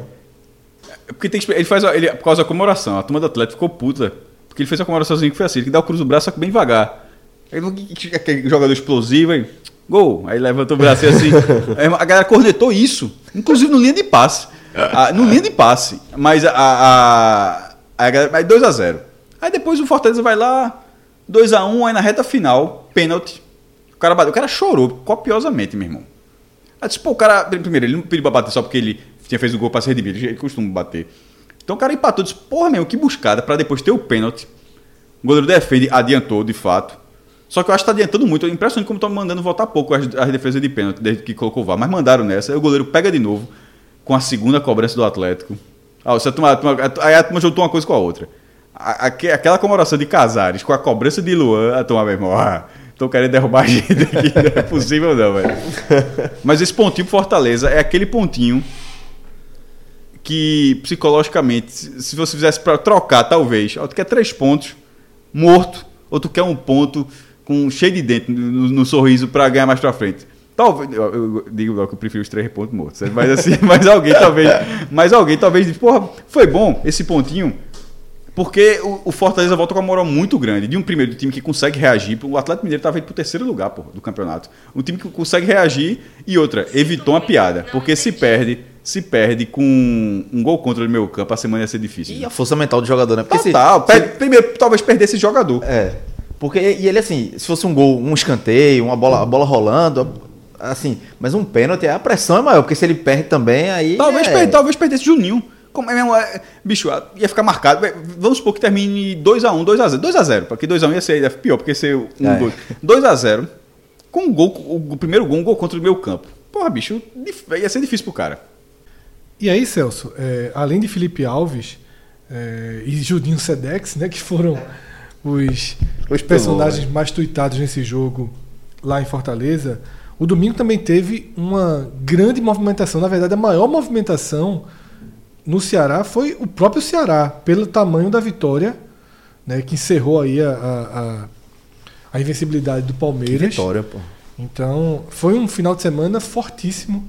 Porque tem que, ele faz ele, por causa da comemoração, a turma do Atlético ficou puta. Porque ele fez a comemoraçãozinha que foi assim, ele que dá o cruzo do braço, só que bem devagar. Aí, Aquele jogador explosivo, aí. Gol. Aí levantou o braço assim. Aí a galera cornetou isso, inclusive no linha de passe. Ah, no linha de passe. Mas a. a, a, a galera, aí 2x0. Aí depois o Fortaleza vai lá, 2x1, aí na reta final, pênalti. O cara bateu. O cara chorou copiosamente, meu irmão. Aí disse, pô, o cara. Primeiro, ele não pediu pra bater só porque ele tinha feito o gol pra ser redimido. Ele costuma bater. Então o cara empatou, disse, porra, meu, que buscada pra depois ter o pênalti. O goleiro defende, adiantou, de fato. Só que eu acho que tá adiantando muito. É impressionante como estão mandando voltar pouco as, as defesas de pênalti, desde que colocou o VAR. Mas mandaram nessa. Aí o goleiro pega de novo, com a segunda cobrança do Atlético. Ah, você aí a turma juntou uma coisa com a outra. A- aque- aquela comemoração de Casares com a cobrança de Luan, a irmão, ah, estão querendo derrubar a gente aqui. Não é possível não, velho. Mas esse pontinho Fortaleza é aquele pontinho que psicologicamente, se você fizesse para trocar, talvez, ó, tu quer três pontos morto, ou tu quer um ponto com cheio de dente no, no sorriso para ganhar mais pra frente. Talvez, eu, eu digo logo que eu prefiro os três pontos mortos, mas assim, mas alguém talvez, mas alguém talvez diz, porra, foi bom esse pontinho, porque o, o Fortaleza volta com uma moral muito grande. De um primeiro time que consegue reagir. O Atlético Mineiro estava indo pro terceiro lugar porra, do campeonato. Um time que consegue reagir e outra, evitou uma piada. Porque se perde, se perde com um gol contra no meio campo, a semana ia ser difícil. E a força mental do jogador, né? Porque se- Total. se- Perde- primeiro, talvez perdesse esse jogador. É. Porque, e ele assim, se fosse um gol, um escanteio, uma bola, a bola rolando, assim, mas um pênalti, a pressão é maior, porque se ele perde também, aí. Talvez, é... per- talvez perdesse Juninho. Como é mesmo, é, bicho, ia ficar marcado. Vai, Vamos supor que termine 2x1, 2x0. 2x0, porque 2x1 ia ser ia ser pior, porque ia ser 1 É. 2 2x0. Com um gol, o, o primeiro gol, um gol contra o meu campo. Porra, bicho, ia ser difícil pro cara. E aí, Celso, é, além de Felipe Alves é, e Judinho Sedex, né, que foram os, os personagens mais tuitados nesse jogo lá em Fortaleza, o domingo também teve uma grande movimentação. Na verdade, a maior movimentação no Ceará foi o próprio Ceará, pelo tamanho da vitória, né, que encerrou aí a, a, a- invencibilidade do Palmeiras. Vitória, pô. Então, foi um final de semana fortíssimo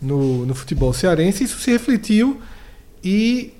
no, no futebol cearense. Isso se refletiu e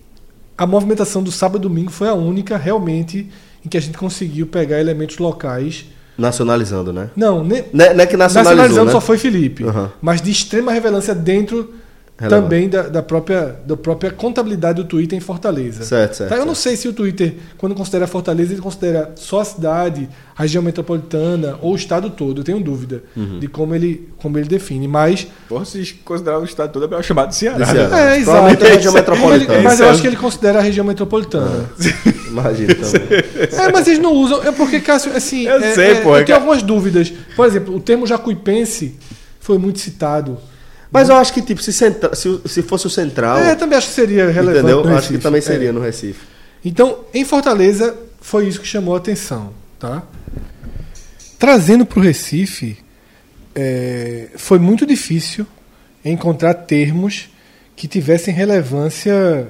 a movimentação do sábado e domingo foi a única realmente em que a gente conseguiu pegar elementos locais. Nacionalizando, né? Não, ne- Não é, é que nacionalizou, nacionalizando né? só foi Felipe, Aham. mas de extrema relevância dentro Relevante. também da, da própria, da própria contabilidade do Twitter em Fortaleza. Certo, certo, Tá, Eu não certo. sei se o Twitter, quando considera Fortaleza, ele considera só a cidade, a região metropolitana ou o estado todo. Eu tenho dúvida Uhum. de como ele, como ele define. Mas Porra, se considerar o estado todo, é melhor chamar de Ceará. De Ceará. é, exato. A região Ele- metropolitana. mas eu acho que ele considera a região metropolitana. Imagina também. É, mas eles não usam. É porque, Cássio, assim. Eu é- sei, é- pô, Eu é tenho algumas dúvidas. Por exemplo, o termo jacuipense foi muito citado. Mas eu acho que, tipo, se, centra- se, se fosse o Central, É, também acho que seria relevante. entendeu? Acho que também É. seria no Recife. Então, em Fortaleza, foi isso que chamou a atenção, tá? Trazendo para o Recife, é, foi muito difícil encontrar termos que tivessem relevância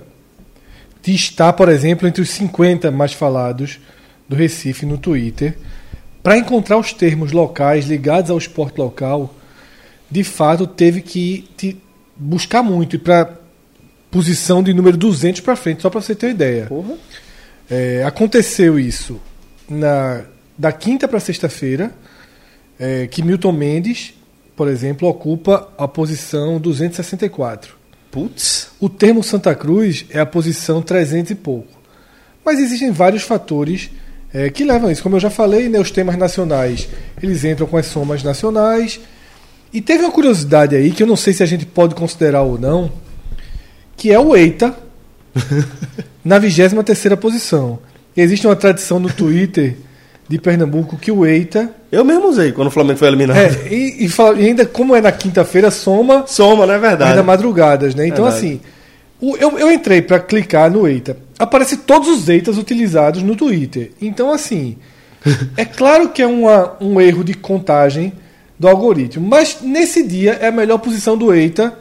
de estar, por exemplo, entre os 50 mais falados do Recife no Twitter. Para encontrar os termos locais ligados ao esporte local, de fato teve que te buscar muito e para posição de número 200 para frente, só para você ter uma ideia. É, aconteceu isso na da quinta para sexta-feira, é, que Milton Mendes, por exemplo, ocupa a posição 264. Putz. O termo Santa Cruz é a posição 300 e pouco. Mas existem vários fatores é, que levam a isso. Como eu já falei, né, os temas nacionais eles entram com as somas nacionais. E teve uma curiosidade aí que eu não sei se a gente pode considerar ou não, que é o EITA na 23 posição. Existe uma tradição no Twitter de Pernambuco que o EITA. Eu mesmo usei quando o Flamengo foi eliminado. É, e, e fala- e ainda, como é na quinta-feira, soma Soma, não é verdade? ainda madrugadas, né? Então, Verdade. assim, o- eu, eu entrei para clicar no EITA. Aparece todos os EITAs utilizados no Twitter. Então, assim, é claro que é uma, um erro de contagem do algoritmo, mas nesse dia é a melhor posição do EITA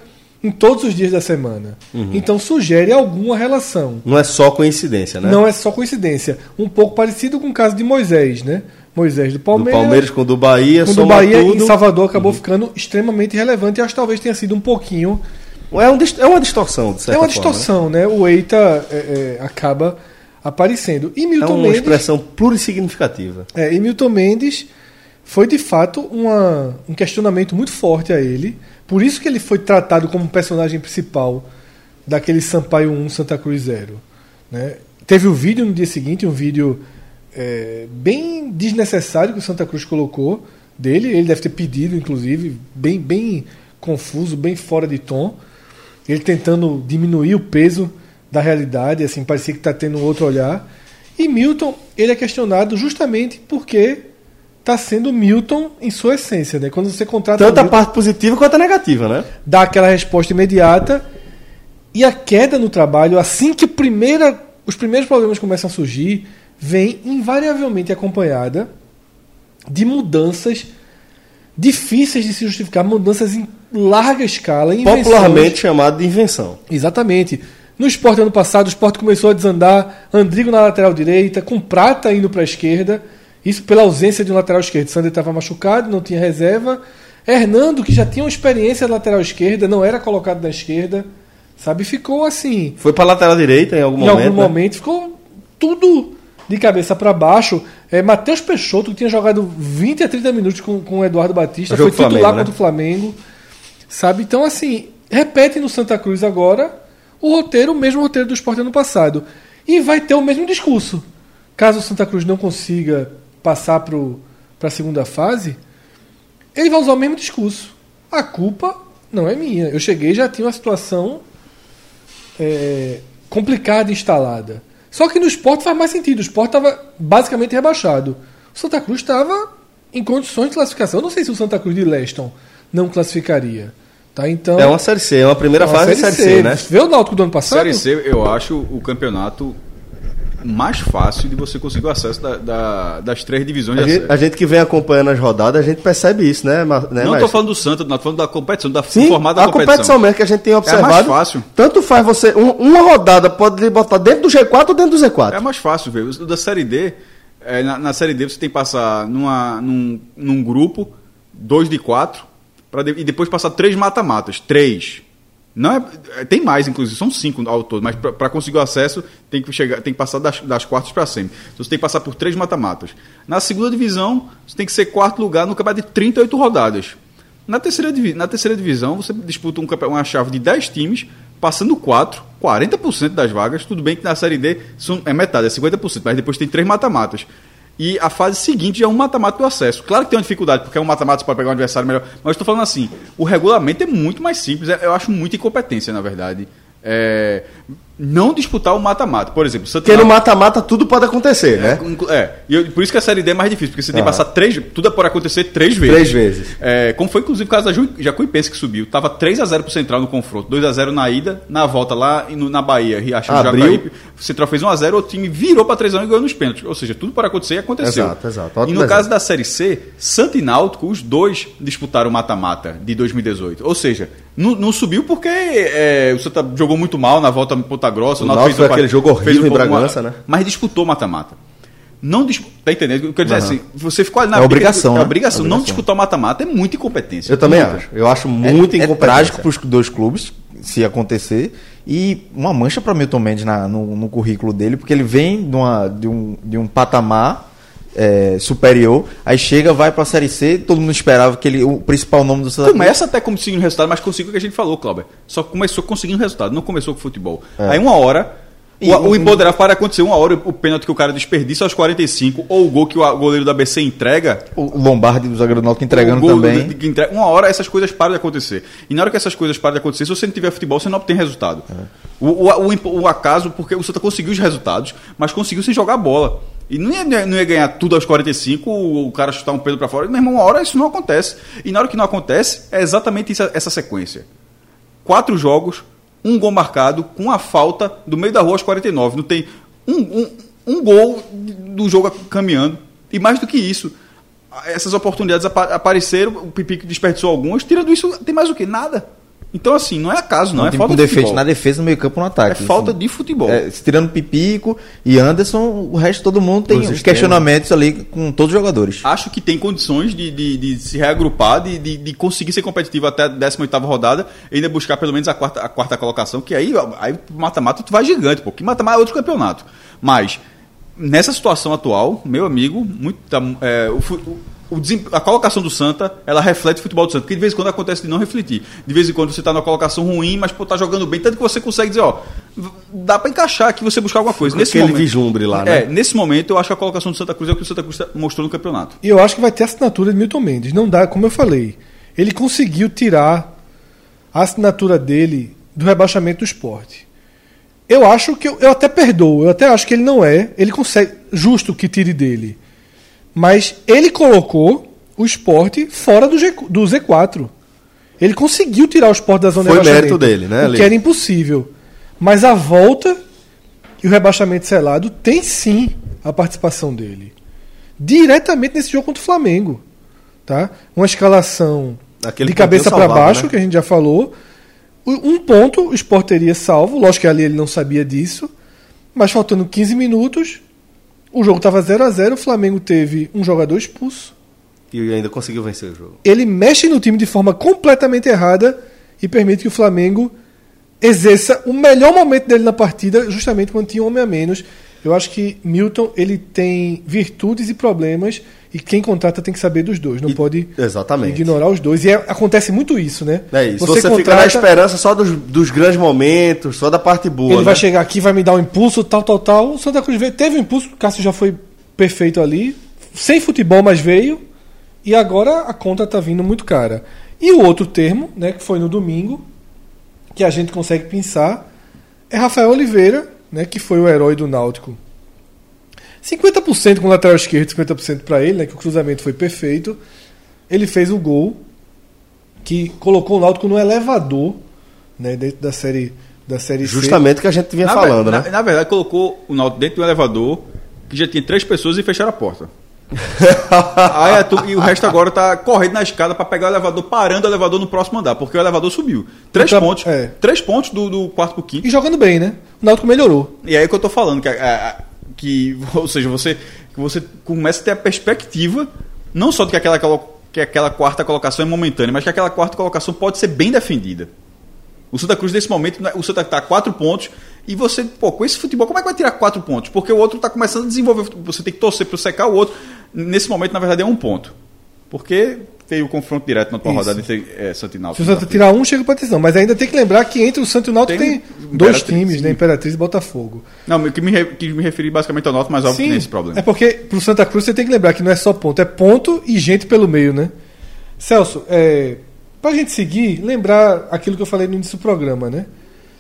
em todos os dias da semana. Uhum. Então, sugere alguma relação. Não é só coincidência, né? Não é só coincidência. Um pouco parecido com o caso de Moisés, né? Moisés do do Palmeiras. Palmeiras com o do Bahia, quando o soma Bahia tudo. em Salvador acabou ficando extremamente relevante. Eu acho que talvez tenha sido um pouquinho É, um é uma distorção, de certa é uma forma, distorção, né? O Eita é, é, acaba aparecendo. E né? É Milton uma Mendes, expressão plurissignificativa. é, e Milton Mendes foi de fato uma, um questionamento muito forte a ele. Por isso que ele foi tratado como personagem principal daquele Sampaio 1 Santa Cruz 0. Né? Teve o vídeo no dia seguinte, um vídeo é, bem desnecessário que o Santa Cruz colocou dele. Ele deve ter pedido, inclusive, bem, bem confuso, bem fora de tom. Ele tentando diminuir o peso da realidade, assim, parecia que está tendo um outro olhar. E Milton, ele é questionado justamente porque está sendo Milton em sua essência, né? Quando você contrata Tanto a Milton, parte positiva quanto a negativa, né? dá aquela resposta imediata e a queda no trabalho, assim que primeira, os primeiros problemas começam a surgir, vem invariavelmente acompanhada de mudanças difíceis de se justificar, mudanças em larga escala, invenções. Popularmente chamado de invenção. Exatamente. No esporte ano passado, o esporte começou a desandar, Andrigo na lateral direita, com Prata indo para a esquerda, isso pela ausência de um lateral esquerdo. Sander estava machucado, não tinha reserva. Hernando, que já tinha uma experiência na lateral esquerda, não era colocado na esquerda, sabe? Ficou assim, Foi pra lateral direita em algum em momento. algum né? momento, ficou tudo de cabeça para baixo. É, Matheus Peixoto, que tinha jogado 20 a 30 minutos com, com o Eduardo Batista, foi titular Flamengo, né? contra o Flamengo. Sabe? Então, assim, repete no Santa Cruz agora o roteiro, o mesmo roteiro do esporte ano passado. E vai ter o mesmo discurso. Caso o Santa Cruz não consiga passar para a segunda fase, ele vai usar o mesmo discurso. A culpa não é minha. Eu cheguei e já tinha uma situação é, complicada instalada. Só que no esporte faz mais sentido. O esporte estava basicamente rebaixado. O Santa Cruz estava em condições de classificação. Eu não sei se o Santa Cruz de Leston não classificaria. Tá? Então, É uma Série C, é uma primeira é uma fase de Série C, né? Vê o Náutico do ano passado? Série C, eu acho o campeonato mais fácil de você conseguir o acesso da- da- das três divisões A gente, a gente que vem acompanhando as rodadas, a gente percebe isso, né, né Não estou falando do Santa, não, tô falando da competição, da Sim, formato da a competição. mesmo que a gente tem observado. mais fácil. Tanto faz você. um- uma rodada pode lhe botar dentro do G4 ou dentro do Z4. É mais fácil, ver. O da Série D, é, na, na Série D você tem que passar numa, num, num grupo, dois de quatro, pra e depois passar três mata-matas. Três. Não é, é, tem mais, inclusive, são cinco ao todo, mas para conseguir o acesso tem que, chegar, tem que passar das, das quartas para sempre. Então você tem que passar por três mata-matas. Na segunda divisão, você tem que ser quarto lugar no campeonato de 38 rodadas. Na terceira, na terceira divisão, você disputa um uma chave de 10 times, passando 4, 40% das vagas. Tudo bem que na Série D são, é metade, é 50%, mas depois tem três mata-matas. E a fase seguinte é um mata-mata do acesso. Claro que tem uma dificuldade, porque é um mata-mata, você pode pegar um adversário melhor. Mas estou falando assim, o regulamento é muito mais simples. é- Eu acho muita incompetência, na verdade. É, não disputar o mata-mata. Por exemplo, Santa Porque no mata-mata tudo pode acontecer, né? Inclu- É, e eu- por isso que a série D é mais difícil, porque você tem que passar três. Tudo pode acontecer três vezes. Três vezes. É, como foi, inclusive, o caso da Ju- Jacuipense que subiu. Tava 3x0 pro Central no confronto. 2x0 na ida, na volta lá e no- na Bahia, Riachão Abriu. Jacuípe. O Central fez 1x0, o time virou pra 3x1 e ganhou nos pênaltis. Ou seja, tudo pode acontecer e aconteceu. Exato, exato. E Ótimo no caso exemplo. da Série C, Santa e Náutico, os dois disputaram o mata-mata de 2018. Ou seja, não, não subiu porque é, o Santa jogou muito mal na volta Ponta Grossa. O Náutico foi uma- aquele jogo horrível um em Bragança, né? Mas disputou mata-mata. Não Tá entendendo? Eu quero dizer assim, você ficou ali na É briga- obrigação, É né? obrigação. É Não obrigação. disputar o mata-mata é muita incompetência. Eu também Muita. acho. Eu acho É- muito é, incompetente. trágico para os dois clubes, se acontecer, e uma mancha para Milton Mendes na- no, no currículo dele, porque ele vem de, uma- de um, de um patamar é, superior, aí chega, vai para a Série C, todo mundo esperava que ele, o principal nome do Santa Cruz- Começa até conseguindo resultado, mas conseguiu o que a gente falou, Cláudio. Só começou conseguindo resultado, não começou com futebol. É. Aí uma hora, E o, um- o imponderável para acontecer uma hora, o pênalti que o cara desperdiça aos 45, ou o gol que o goleiro da BC entrega, o Lombardi do zagueiro do Náutico entregando o gol também. que entrega- uma hora essas coisas param de acontecer. E na hora que essas coisas param de acontecer, se você não tiver futebol, você não obtém resultado. O, o- o impo- o acaso, porque o Santa conseguiu os resultados, mas conseguiu sem jogar bola. E não ia, não ia ganhar tudo aos 45, o, o cara chutar um peso para fora. Meu irmão, uma hora isso não acontece. E na hora que não acontece, é exatamente isso- essa sequência. Quatro jogos, um gol marcado, com a falta do meio da rua aos 49. Não tem um, um, um gol do jogo caminhando. E mais do que isso, essas oportunidades apa- apareceram, o Pipico desperdiçou algumas, tirando isso, tem mais o que? Nada. Então, assim, não é acaso, não, um é falta com de defeito futebol. na defesa, no meio campo, no ataque. É falta assim. de futebol. É, se tirando Pipico e Anderson, o resto todo mundo tem Os questionamentos ali com todos os jogadores. Acho que tem condições de, de, de se reagrupar, de, de, de conseguir ser competitivo até a 18 rodada e ainda buscar pelo menos a quarta, a quarta colocação, que aí, aí mata-mata tu vai gigante, pô. Que mata-mata é outro campeonato. Mas nessa situação atual, meu amigo, muito, tá, é, o, o- a colocação do Santa, ela reflete o futebol do Santa. Porque de vez em quando acontece de não refletir. De vez em quando você está numa colocação ruim, mas pô, tá jogando bem. Tanto que você consegue dizer, ó, dá para encaixar aqui você buscar alguma coisa. Nesse aquele momento, vislumbre lá, né? É, nesse momento eu acho que a colocação do Santa Cruz é o que o Santa Cruz tá- mostrou no campeonato. E eu acho que vai ter a assinatura de Milton Mendes. Não dá, como eu falei. Ele conseguiu tirar a assinatura dele do rebaixamento do esporte. Eu acho que eu, eu até perdoo, eu até acho que ele não é. Ele consegue. Justo que tire dele. Mas ele colocou o esporte fora do, G, do Z4. Ele conseguiu tirar o esporte da zona Foi de rebaixamento. mérito dele, né, O que era impossível. Mas a volta e o rebaixamento selado tem sim a participação dele. Diretamente nesse jogo contra o Flamengo. Tá? Uma escalação Aquele de cabeça para baixo, né? que a gente já falou. Um ponto o Sport teria salvo, lógico que ali ele não sabia disso, mas faltando 15 minutos, o jogo estava 0 a 0 o Flamengo teve um jogador expulso. E ainda conseguiu vencer o jogo. Ele mexe no time de forma completamente errada e permite que o Flamengo exerça o melhor momento dele na partida, justamente quando tinha um homem a menos. Eu acho que Milton ele tem virtudes e problemas e quem contrata tem que saber dos dois, não E- pode exatamente. ignorar os dois. E é- acontece muito isso, né? É isso. Você, fica na contrata- esperança só dos, dos grandes momentos, só da parte boa. Ele né? vai chegar aqui, vai me dar um impulso, tal, tal, tal. O Santa Cruz veio, teve um impulso, o Cássio já foi perfeito ali. Sem futebol, mas veio. E agora a conta tá vindo muito cara. E o outro termo, né, que foi no domingo, que a gente consegue pensar, é Rafael Oliveira, né, que foi o herói do Náutico. 50% com o lateral esquerdo, 50% para ele, né, que o cruzamento foi perfeito. Ele fez o gol que colocou o Náutico no elevador, né, dentro da série da série C. Justamente o que a gente vinha na, falando, ver- né? na, na verdade, colocou o Náutico dentro do elevador, que já tinha três pessoas e fecharam a porta. Aí a tu- e o resto agora tá correndo na escada para pegar o elevador, parando o elevador no próximo andar, porque o elevador subiu. Três Então, pontos. é. Três pontos do, do quarto pro quinto. E jogando bem, né? O Náutico melhorou. E aí que eu tô falando, que, a- a- que ou seja, você, que você começa a ter a perspectiva, não só de que aquela, que aquela quarta colocação é momentânea, mas que aquela quarta colocação pode ser bem defendida. O Santa Cruz, nesse momento, né, o Santa tá a quatro pontos, e você, pô, com esse futebol, como é que vai tirar quatro pontos? Porque o outro tá começando a desenvolver, você tem que torcer para secar o outro. Nesse momento, na verdade, é um ponto. Porque tem o confronto direto na tua Isso. rodada entre é, Santa e Se Náutico. o Santa tirar um, chega pra atenção. Mas ainda tem que lembrar que entre o Santo e o Náutico Tem tem, dois Imperatriz, times, né? sim. Imperatriz e Botafogo. Não, que me, que me referi basicamente ao Náutico, mas óbvio que tem esse problema. é porque pro Santa Cruz você tem que lembrar que não é só ponto, é ponto e gente pelo meio, né? Celso, é, pra gente seguir, lembrar aquilo que eu falei no início do programa, né?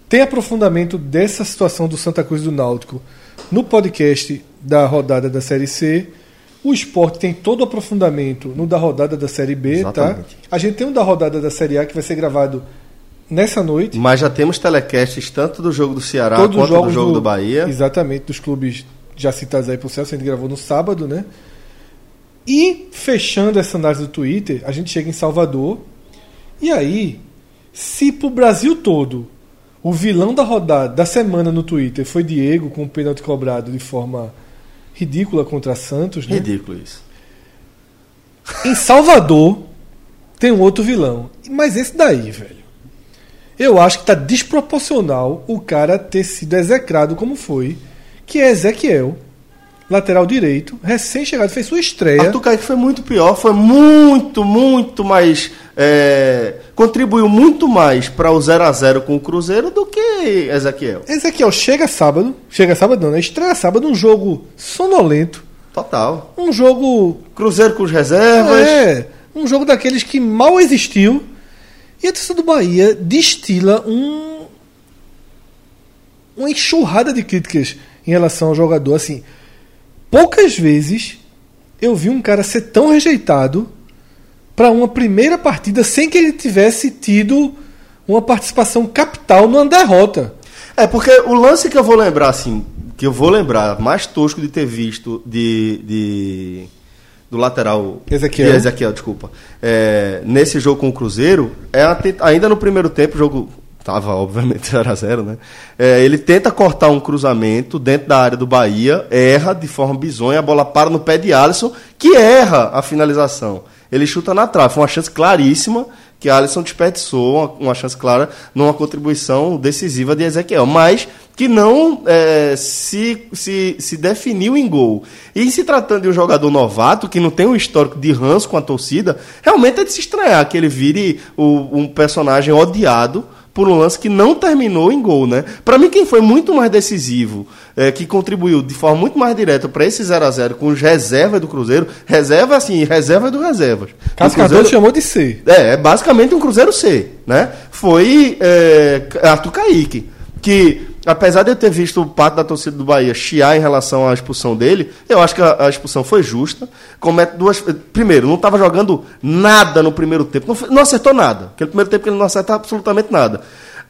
Tem aprofundamento dessa situação do Santa Cruz e do Náutico no podcast da rodada da Série C. O esporte tem todo o aprofundamento no da rodada da Série B, tá? Exatamente. A gente tem um da rodada da Série A que vai ser gravado nessa noite. Mas já temos telecasts tanto do jogo do Ceará Todos os quanto do jogo do, Bahia. Exatamente, dos clubes já citados aí por Celso, a gente gravou no sábado, né? E fechando essa análise do Twitter, a gente chega em Salvador. E aí, se pro Brasil todo o vilão da rodada, da semana no Twitter foi Diego com o pênalti cobrado de forma ridícula contra Santos, né? Ridículo isso. Em Salvador tem um outro vilão. Mas esse daí, velho. Eu acho que tá desproporcional o cara ter sido execrado como foi, que é Ezequiel, lateral direito, recém-chegado, fez sua estreia. Arthur Kaique foi muito pior, foi muito, muito mais. é, contribuiu muito mais para o 0 a 0 com o Cruzeiro do que Ezequiel. Ezequiel chega sábado, chega sábado não, né? Estreia sábado, um jogo sonolento, Total. um jogo Cruzeiro com os reservas. É, um jogo daqueles que mal existiu. E a torcida do Bahia destila um, uma enxurrada de críticas em relação ao jogador. Assim, poucas vezes eu vi um cara ser tão rejeitado para uma primeira partida sem que ele tivesse tido uma participação capital numa derrota. É, porque o lance que eu vou lembrar, assim, que eu vou lembrar mais tosco de ter visto de. de- do lateral. Ezequiel. de Ezequiel, desculpa. É, nesse jogo com o Cruzeiro, é a ainda no primeiro tempo, o jogo tava, obviamente, 0x0, né? É, ele tenta cortar um cruzamento dentro da área do Bahia, erra de forma bizonha, a bola para no pé de Alisson, que erra a finalização. Ele chuta na trave, foi uma chance claríssima que Alisson desperdiçou uma, uma chance clara numa contribuição decisiva de Ezequiel, mas que não é, se, se, se definiu em gol. E se tratando de um jogador novato, que não tem um histórico de ranço com a torcida, realmente é de se estranhar que ele vire o, um personagem odiado por um lance que não terminou em gol, né? Para mim, quem foi muito mais decisivo, é, que contribuiu de forma muito mais direta para esse 0 a 0 com os reservas do Cruzeiro, reserva assim, reserva do reservas. Cardoso chamou de C. é, é basicamente um Cruzeiro C, né? Foi é, Arthur Kaique, que apesar de eu ter visto parte da torcida do Bahia chiar em relação à expulsão dele, eu acho que a, a expulsão foi justa. Comete duas. Primeiro, não estava jogando nada no primeiro tempo, não, não acertou nada. Aquele primeiro tempo que ele não acerta absolutamente nada.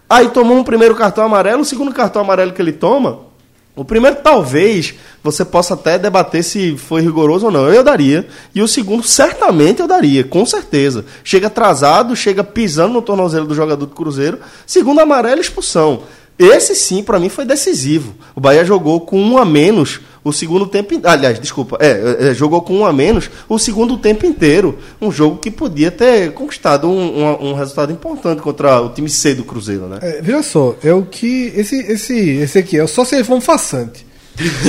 Aí tomou um primeiro cartão amarelo, o segundo cartão amarelo que ele toma, o primeiro, talvez, você possa até debater se foi rigoroso ou não. Eu daria. E o segundo, certamente eu daria, com certeza. Chega atrasado, chega pisando no tornozelo do jogador do Cruzeiro. Segundo, amarelo expulsão. Esse sim, para mim, foi decisivo. O Bahia jogou com um a menos o segundo tempo. Aliás, desculpa, é, é, jogou com um a menos o segundo tempo inteiro. Um jogo que podia ter conquistado um, um- um resultado importante contra o time C do Cruzeiro, né? É, veja só, é o que. Esse, esse, esse aqui é só se ele for um façante.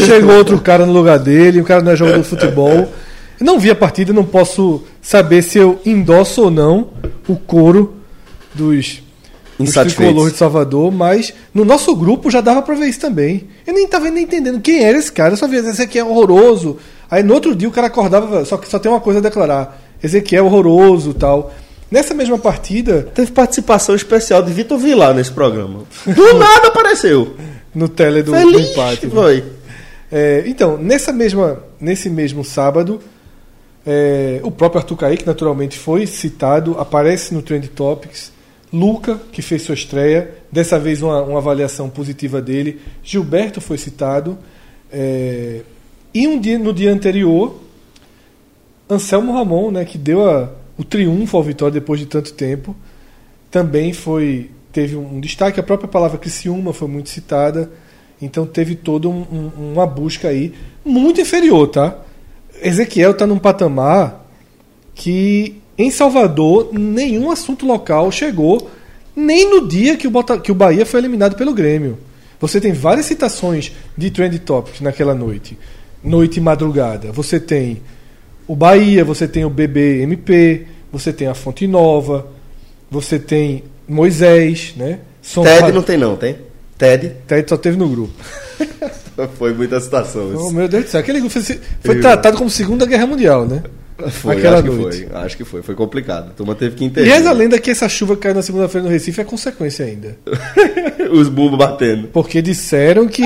Chegou outro cara no lugar dele, o cara não é jogador de futebol. Não vi a partida, não posso saber se eu endosso ou não o coro dos, Insatisfeitos. tricolores de Salvador, mas no nosso grupo já dava pra ver isso também. Eu nem tava nem entendendo quem era esse cara, eu só via, esse aqui é horroroso. Aí no outro dia o cara acordava, só que só tem uma coisa a declarar: Ezequiel é horroroso tal. Nessa mesma partida, Teve participação especial de Vitor Vilar nesse programa. Do nada apareceu. no tele do, do Feliz empate. né? foi. É, então, nessa mesma, nesse mesmo sábado, é, o próprio Arthur Kaique, naturalmente, foi citado, aparece no Trend Topics. Luca, que fez sua estreia, dessa vez uma, uma avaliação positiva dele. Gilberto foi citado. É, e um dia, no dia anterior, Anselmo Ramon, né, que deu a- o triunfo ao Vitória depois de tanto tempo, também foi teve um destaque. A própria palavra Criciúma foi muito citada. Então teve toda um- um- uma busca aí muito inferior, tá? Ezequiel está num patamar que em Salvador nenhum assunto local chegou nem no dia que o, Bota- que o Bahia foi eliminado pelo Grêmio. Você tem várias citações de Trend Topics naquela noite, noite e madrugada. Você tem o Bahia, você tem o BBMP, você tem a Fonte Nova, você tem Moisés, né? Som- Ted não tem não, tem? Ted? Ted só teve no grupo. Foi muita citação. Oh, isso. meu Deus do céu, aquele grupo foi, foi tratado como Segunda Guerra Mundial, né? Foi, Aquela acho que noite. foi. Acho que foi. Foi complicado. A turma teve que E entender. reza a lenda que essa chuva que caiu na segunda-feira no Recife é consequência ainda. Os bumbos batendo. Porque disseram que,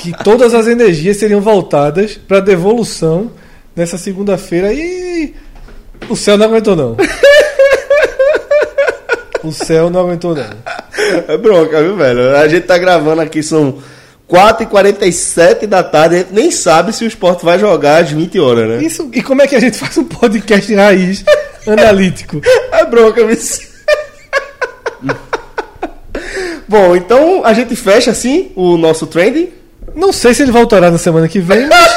que todas as energias seriam voltadas para devolução nessa segunda-feira e o céu não aguentou não. O céu não aguentou não. É bronca, viu, velho? A gente tá gravando aqui, são 4h47 da tarde, a gente nem sabe se o esporte vai jogar às 20 horas, né? Isso, e como é que a gente faz um podcast raiz analítico? É bronca, viu? Bom, então a gente fecha assim o nosso trending. Não sei se ele voltará na semana que vem, mas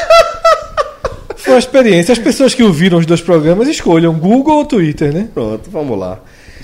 foi uma experiência. As pessoas que ouviram os dois programas escolham Google ou Twitter, né? Pronto, vamos lá.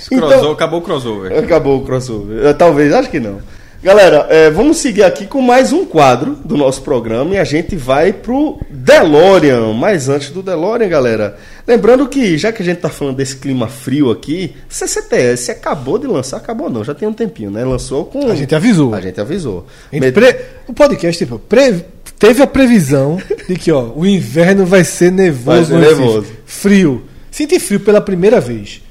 Crossover- Acabou o crossover. Acabou o crossover. Talvez, acho que não. Galera, eh, vamos seguir aqui com mais um quadro do nosso programa e a gente vai pro DeLorean. Mas antes do DeLorean, galera, lembrando que já que a gente tá falando desse clima frio aqui, CCTS acabou de lançar, acabou não, já tem um tempinho, né? Lançou com A gente avisou. A gente avisou. A gente Met- pre- O podcast tipo, pre- teve a previsão de que ó, o inverno vai ser nevoso, Vai ser nevoso. frio. Senti frio pela primeira vez.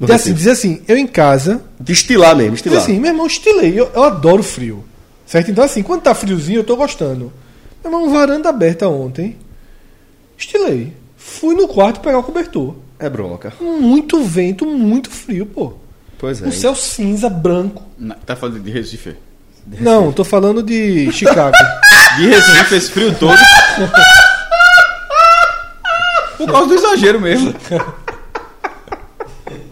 No Diz assim, Recife. dizer assim, eu em casa, Destilar mesmo, diz destilar. assim, meu irmão, estilei, eu, eu adoro frio. Certo? Então assim, quando tá friozinho, eu tô gostando. Meu irmão, varanda aberta ontem. Estilei. Fui no quarto pegar o cobertor. É bronca. Muito vento, muito frio, pô. Pois é. O céu cinza, branco. Não, Tá falando de Recife. Não, tô falando de Chicago. De Recife, esse frio todo. Por causa do exagero mesmo.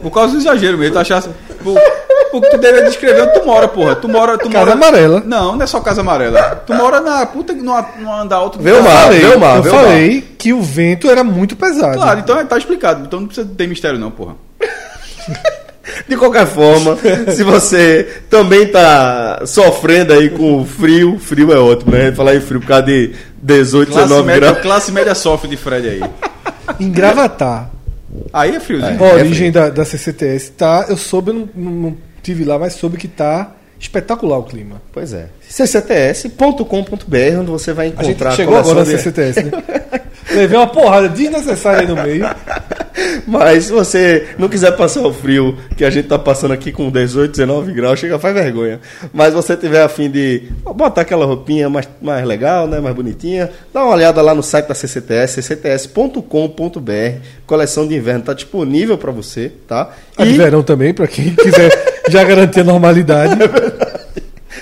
Por causa do exagero mesmo. Tu achasse. Por, porque tu deveria descrever onde tu mora, porra. Tu mora. Tu Casa mora... amarela. Não, não é só casa amarela. Tu mora na puta no, no andar alto do Vê o mar, caralho. vê o mar, eu vê o mar. falei que o vento era muito pesado. Claro, então tá explicado. Então não precisa ter mistério, não, porra. De qualquer forma, se você também tá sofrendo aí com frio, frio é ótimo, né? Falar em frio por causa de 18, Classe 19 média, graus. classe média sofre de Fred aí. Em Gravatar, Aí é friozinho. a origem da, da CCTS tá. Eu soube, eu não, não, tive lá, mas soube que tá espetacular o clima. Pois é. ccts.com.br, onde você vai A gente encontrar chegou agora na de- CCTS, né? Levei uma porrada desnecessária aí no meio. Mas se você não quiser passar o frio que a gente tá passando aqui com 18, 19 graus, chega faz vergonha. Mas você tiver a fim de botar aquela roupinha mais, mais legal, né, mais bonitinha, dá uma olhada lá no site da CCTS, ccts.com.br. Coleção de inverno tá disponível para você, tá? A de verão também, pra quem quiser já garantir a normalidade.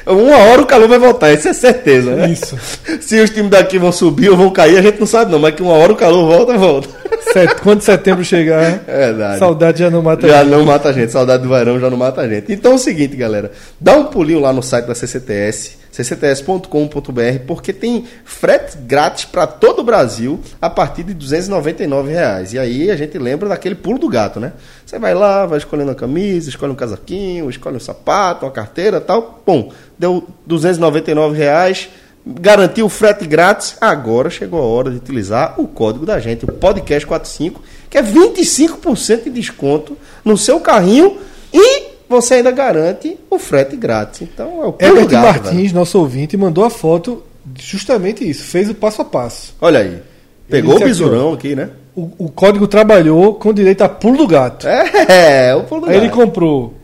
Uma hora o calor vai voltar, isso é certeza, né? Isso. Se os times daqui vão subir ou vão cair, a gente não sabe não, mas que uma hora o calor volta, volta. Set- Quando setembro chegar, É verdade. saudade já não mata Já ninguém. não mata a gente, saudade do verão já não mata a gente. Então é o seguinte, galera, dá um pulinho lá no site da CCTS, ccts.com.br, porque tem frete grátis para todo o Brasil a partir de 299 reais. E aí a gente lembra daquele pulo do gato, né? Você vai lá, vai escolhendo a camisa, escolhe um casaquinho, escolhe um sapato, uma carteira tal. Bom, deu 299 reais. Garantiu o frete grátis. Agora chegou a hora de utilizar o código da gente, o podcast45, que é 25% de desconto no seu carrinho e você ainda garante o frete grátis. Então é o Herbert gato, Martins, velho. nosso ouvinte, mandou a foto justamente isso. Fez o passo a passo. Olha aí. Pegou o aqui, bisurão aqui, né? O, o código trabalhou com direito a pulo do gato. É, o pulo do Aí ele gato. comprou.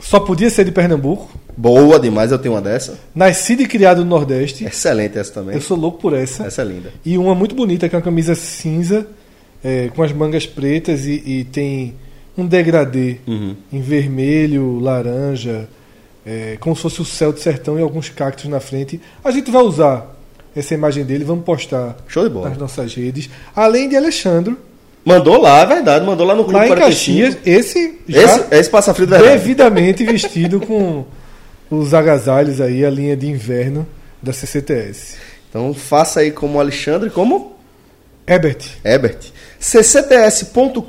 Só podia ser de Pernambuco. Boa demais, eu tenho uma dessa. Nascido e criado no Nordeste. Excelente essa também. Eu sou louco por essa. Essa é linda. E uma muito bonita, que é uma camisa cinza, é, com as mangas pretas e, e tem um degradê Uhum. em vermelho, laranja, é, como se fosse o céu de sertão e alguns cactos na frente. A gente vai usar essa imagem dele, vamos postar Show de bola. nas nossas redes. Além de Alexandro, Mandou lá, é verdade, mandou lá no Clube lá em 45. Caxias, esse já Esse, esse passa frio de verdade. devidamente vestido com os agasalhos aí, a linha de inverno da CCTS. Então faça aí como Alexandre, como Herbert, Ebert. ccts.com.br,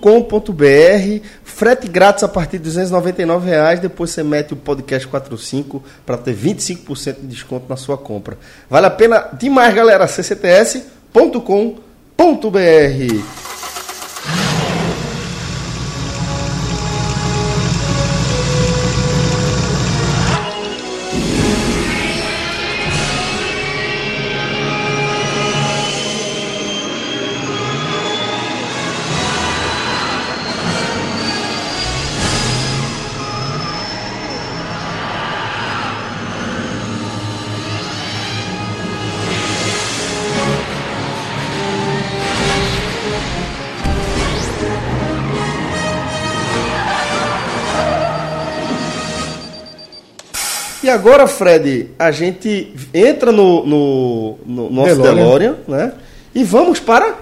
frete grátis a partir de 299 reais, depois você mete o podcast 45 para ter 25% de desconto na sua compra. Vale a pena demais, galera. ccts.com.br. agora, Fred, a gente entra no, no, no nosso DeLorean. DeLorean, né? E vamos para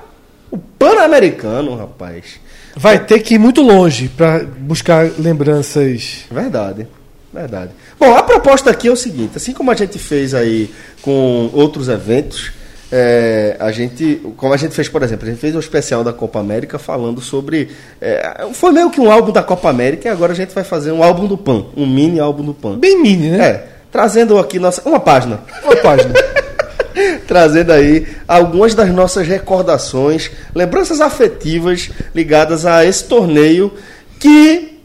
o Pan-Americano, rapaz. vai ter que ir muito longe para buscar lembranças. Verdade, verdade. Bom, a proposta aqui é o seguinte: assim como a gente fez aí com outros eventos, é, a gente, como a gente fez, por exemplo, a gente fez um especial da Copa América falando sobre. é, foi meio que um álbum da Copa América e agora a gente vai fazer um álbum do Pan, um mini álbum do Pan. Bem mini, né? É, trazendo aqui nossa. Uma página. Uma página. trazendo aí algumas das nossas recordações, lembranças afetivas ligadas a esse torneio que,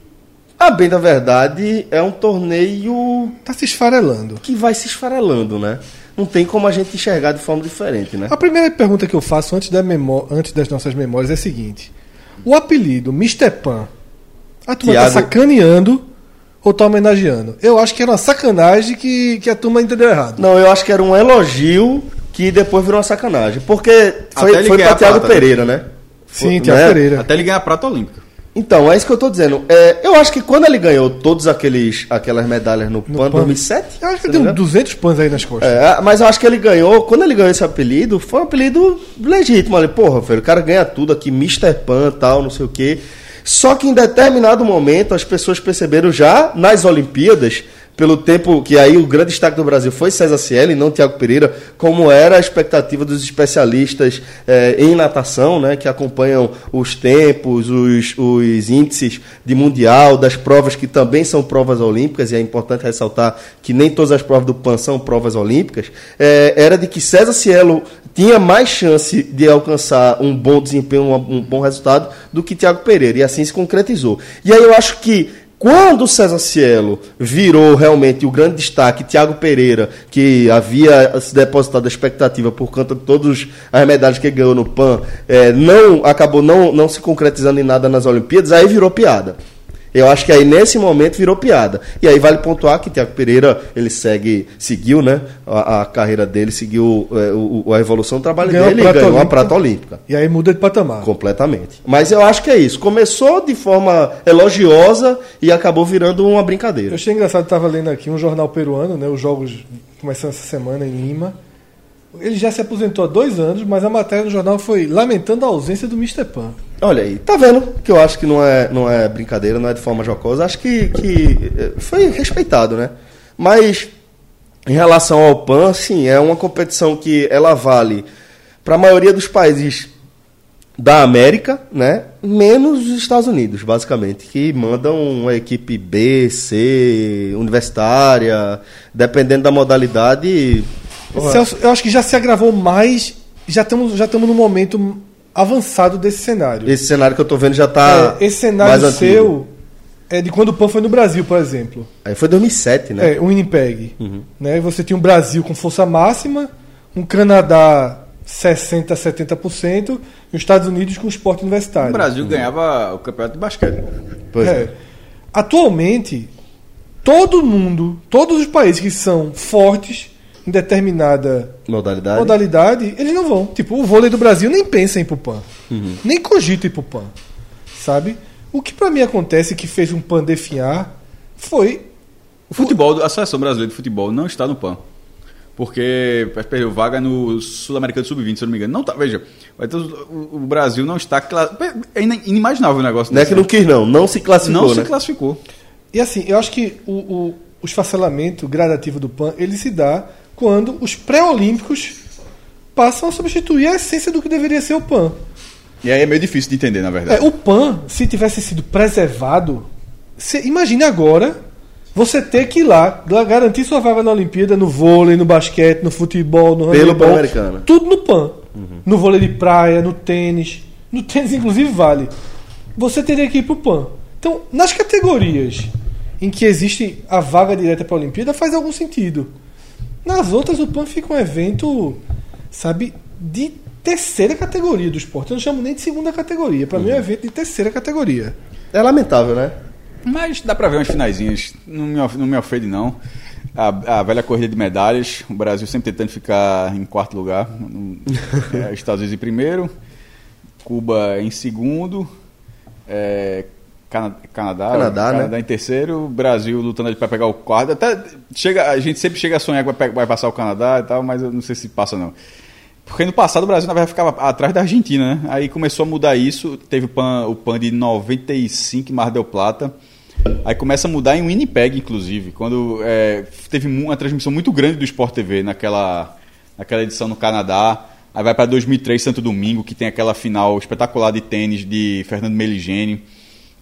a bem da verdade, é um torneio Tá se esfarelando. que vai se esfarelando, né? Não tem como a gente enxergar de forma diferente, né? A primeira pergunta que eu faço antes, da memó- antes das nossas memórias é a seguinte: o apelido Mr. Pan, a turma Thiago- tá sacaneando ou tá homenageando? Eu acho que era uma sacanagem que, que a turma entendeu errado. Não, eu acho que era um elogio que depois virou uma sacanagem. Porque foi, foi pra Thiago prata, né? Pereira, né? Sim, Foi- Tiago né? Pereira. Até ele ganhar a prata olímpica. Então, é isso que eu tô dizendo. É, eu acho que quando ele ganhou todas aquelas medalhas no, PAN Pan. 2007... Eu acho que tem me uns engano, 200 pans aí nas costas. É, mas eu acho que ele ganhou, quando ele ganhou esse apelido, foi um apelido legítimo. Ali, porra, velho, o cara ganha tudo aqui, Mr. Pan tal, não sei o quê. Só que em determinado momento as pessoas perceberam já nas Olimpíadas, pelo tempo que aí o grande destaque do Brasil foi César Cielo e não Tiago Pereira, como era a expectativa dos especialistas eh, em natação, né, que acompanham os tempos, os, os índices de mundial, das provas que também são provas olímpicas, e é importante ressaltar que nem todas as provas do PAN são provas olímpicas, eh, era de que César Cielo tinha mais chance de alcançar um bom desempenho, um, um bom resultado, do que Tiago Pereira, e assim se concretizou. E aí eu acho que quando César Cielo virou realmente o grande destaque, Thiago Pereira, que havia se depositado a expectativa por conta de todas as medalhas que ganhou no PAN, é, não acabou não, não se concretizando em nada nas Olimpíadas, aí virou piada. Eu acho que aí nesse momento virou piada. E aí vale pontuar que Tiago Pereira ele segue, seguiu, né? A, a carreira dele, seguiu é, o, a evolução do trabalho Ganhou a dele e ganhou uma olímpica. prata olímpica. E aí muda de patamar. Completamente. Mas eu acho que é isso. Começou de forma elogiosa e acabou virando uma Eu brincadeira. achei engraçado, estava lendo aqui um jornal peruano, né? Os jogos começando essa semana em Lima. Ele já se aposentou há dois anos, mas a matéria do jornal foi lamentando a ausência do Mr. Pan. Olha aí, tá vendo? Que eu acho que não é, não é brincadeira, não é de forma jocosa. Acho que, que eh, foi respeitado, né? Mas em relação ao PAN, sim, é uma competição que ela vale para a maioria dos países da América, né? Menos os Estados Unidos, basicamente, que mandam uma equipe B, C, universitária, dependendo da modalidade. Porra, Celso, eu acho que já se agravou mais. Já estamos já estamos no momento avançado desse cenário. Esse cenário que eu tô vendo já tá. É, esse cenário mais antigo. seu é de quando o PAN foi no Brasil, por exemplo. Aí foi 2007, né? É, o Winnipeg. Uhum. Né? Você tinha um Brasil com força máxima, um Canadá 60%, 70%, e os Estados Unidos com esporte universitário. O Brasil ganhava o campeonato de basquete. Pois É. é. Atualmente, todo mundo, todos os países que são fortes em determinada Modalidade. modalidade, eles não vão. Tipo, o vôlei do Brasil nem pensa em ir pro PAN. Uhum. Nem cogita ir pro PAN. Sabe? O que pra mim acontece que fez um PAN definhar foi. O futebol, a seleção brasileira de futebol não está no PAN. Porque perdeu vaga no Sul-Americano Sub-20, se eu não me engano. Não tá, veja, os- o, Brasil não está. É ina- inimaginável o negócio Não é que não quis, não. Não se classificou, Não né? se classificou. E assim, eu acho que o, o, o esfacelamento gradativo do PAN ele se dá quando os pré-olímpicos passam a substituir a essência do que deveria ser o PAN. E aí é meio difícil de entender, na verdade. É, o PAN, se tivesse sido preservado, você imagine agora você ter que ir lá garantir sua vaga na Olimpíada no vôlei, no basquete, no futebol, no Pelo Pan-Americano. tudo no PAN. No vôlei de praia, no tênis. No tênis, inclusive, vale. Você teria que ir pro PAN. Então, nas categorias em que existe a vaga direta para a Olimpíada, faz algum sentido. Nas outras, o PAN fica um evento, sabe, de terceira categoria do esporte. Eu não chamo nem de segunda categoria. Para mim é um evento de terceira categoria. É lamentável, né? Mas dá pra ver umas finaizinhas. Não me, não me ofende, não. A, a velha corrida de medalhas. O Brasil sempre tentando ficar em quarto lugar. No- é, Estados Unidos em primeiro. Cuba em segundo. é, Cana- Canadá, Canadá, né? em terceiro. Brasil lutando pra pegar o quarto. Até chega, a gente sempre chega a sonhar que vai, passar o Canadá e tal, mas eu não sei se passa, não. Porque no passado o Brasil, na verdade, ficava atrás da Argentina, né? Aí começou a mudar isso. Teve o PAN, o PAN de 95 em Mar del Plata. Aí começa a mudar em Winnipeg, inclusive. Quando é, teve uma transmissão muito grande do Sport TV naquela, naquela edição no Canadá. Aí vai para 2003, Santo Domingo, que tem aquela final espetacular de tênis de Fernando Meligeni.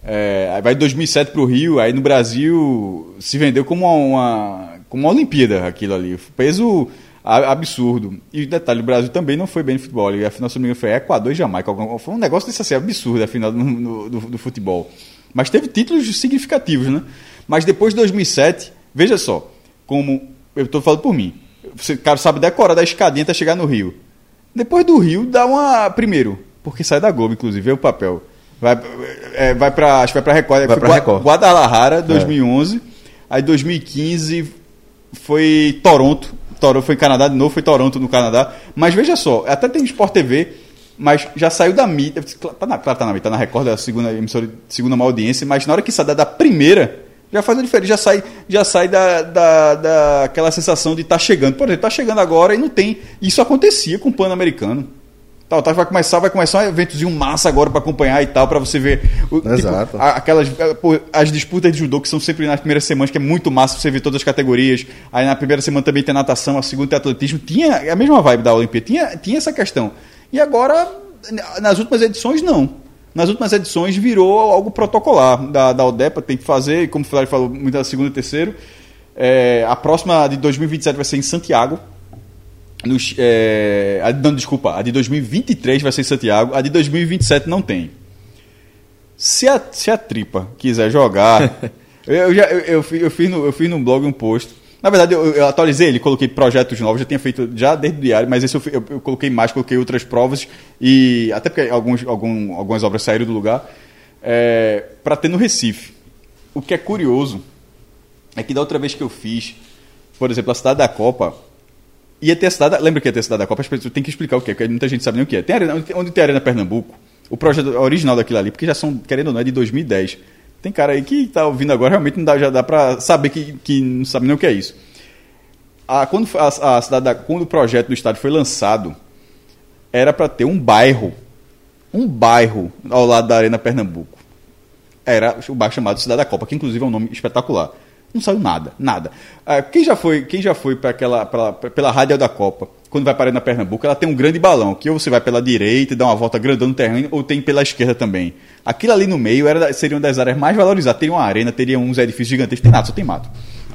É, aí vai 2007 para o Rio, aí no Brasil se vendeu como uma, como uma Olimpíada aquilo ali. Peso absurdo. E detalhe, o Brasil também não foi bem no futebol. E a final, se não me engano, foi Equador e Jamaica. Foi um negócio desse assim, absurdo a final do, do- do futebol. Mas teve títulos significativos, né? Mas depois de 2007, veja só, como eu estou falando por mim, você, cara, sabe decorar da escadinha até chegar no Rio. Depois do Rio, dá uma. Primeiro, porque sai da Globo, inclusive, é o papel. Vai, é, vai pra. Acho que vai pra Record. Vai pra Record. Guadalajara, 2011. Aí 2015 foi Toronto. Toronto foi em Canadá de novo, foi Toronto no Canadá. Mas veja só, até tem Sport TV, mas já saiu da mídia. Tá na, claro, tá na mídia, tá na Record, é a segunda emissora, segunda maior audiência, mas na hora que sai da, da primeira, já faz a diferença, já sai, já sai da, da, daquela sensação de estar chegando. Por exemplo, tá chegando agora e não tem. Isso acontecia com o Pan-Americano. Tal, tal, vai começar, vai começar um eventozinho massa agora para acompanhar e tal, para você ver o, tipo, Exato. a- aquelas pô, as disputas de judô que são sempre nas primeiras semanas, que é muito massa você ver todas as categorias. Aí na primeira semana também tem natação, a segunda tem atletismo. Tinha é a mesma vibe da Olimpíada, tinha, tinha essa questão. E agora, nas últimas edições, não. Nas últimas edições virou algo protocolar da, da ODEPA, tem que fazer, e como o Flávio falou, muito da segunda e terceiro. É, a próxima de 2027 vai ser em Santiago. Nos, é, a, não, desculpa, a de 2023 vai ser em Santiago, a de 2027 não tem. Se a, se a tripa quiser jogar. eu, já, eu, eu, eu fiz no, eu fiz no blog um post. Na verdade, eu, eu atualizei ele, coloquei projetos novos, já tinha feito já desde o diário, mas esse eu, eu, eu coloquei mais, coloquei outras provas, e até porque alguns, algum, algumas obras saíram do lugar, é, para ter no Recife. O que é curioso é que da outra vez que eu fiz, por exemplo, a cidade da Copa, ter a cidade. Lembra que a cidade da Copa? As pessoas têm que explicar o que é, porque muita gente sabe nem o que é. Tem arena, onde tem- onde tem a Arena Pernambuco, o projeto original daquilo ali, porque já são, querendo ou não, é de 2010. Tem cara aí que tá ouvindo agora, realmente não dá, já dá pra saber que, que não sabe nem o que é isso. A, quando, a, a cidade da- quando o projeto do estádio foi lançado, era para ter um bairro. Um bairro ao lado da Arena Pernambuco era o bairro chamado Cidade da Copa, que inclusive é um nome espetacular. Não saiu nada, nada. Ah, quem já foi, quem já foi para aquela pra- pra- pela Rádio da Copa, quando vai para na Pernambuco, ela tem um grande balão, que ou você vai pela direita e dá uma volta grandão no terreno, ou tem pela esquerda também. Aquilo ali no meio era, seria uma das áreas mais valorizadas. Teria uma arena, teria uns edifícios gigantescos, tem nada, só tem mato.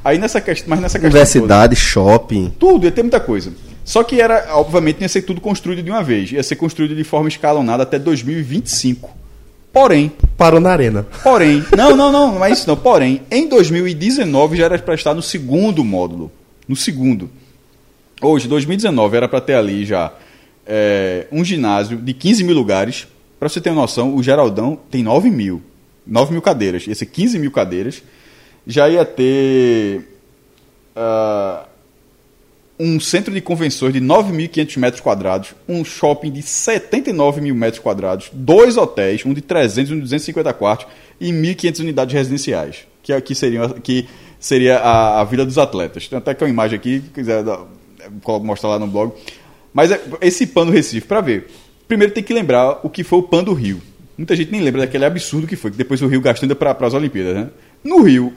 Aí nessa questão, mas nessa questão toda- Universidade, shopping. tudo, ia ter muita coisa. Só que era, obviamente, ia ser tudo construído de uma vez. Ia ser construído de forma escalonada até 2025. Porém, Parou na arena. porém, não, não, não, não é isso não. Porém, em 2019 já era para estar no segundo módulo. No segundo. Hoje, 2019, era para ter ali já é, um ginásio de 15 mil lugares. Para você ter uma noção, o Geraldão tem 9 mil. 9 mil cadeiras. Ser 15 mil cadeiras. Já ia ter ah, um centro de convenções de 9.500 metros quadrados, um shopping de 79 mil metros quadrados, dois hotéis, um de 300 e um de 250 quartos e 1.500 unidades residenciais, que aqui seria, que seria a, a Vila dos Atletas. Tem até que uma imagem aqui, se quiser mostrar lá no blog. Mas é- esse PAN do Recife, para ver, primeiro tem que lembrar o que foi o PAN do Rio. Muita gente nem lembra daquele absurdo que foi, que depois o Rio gastou ainda para as Olimpíadas. Né? No Rio,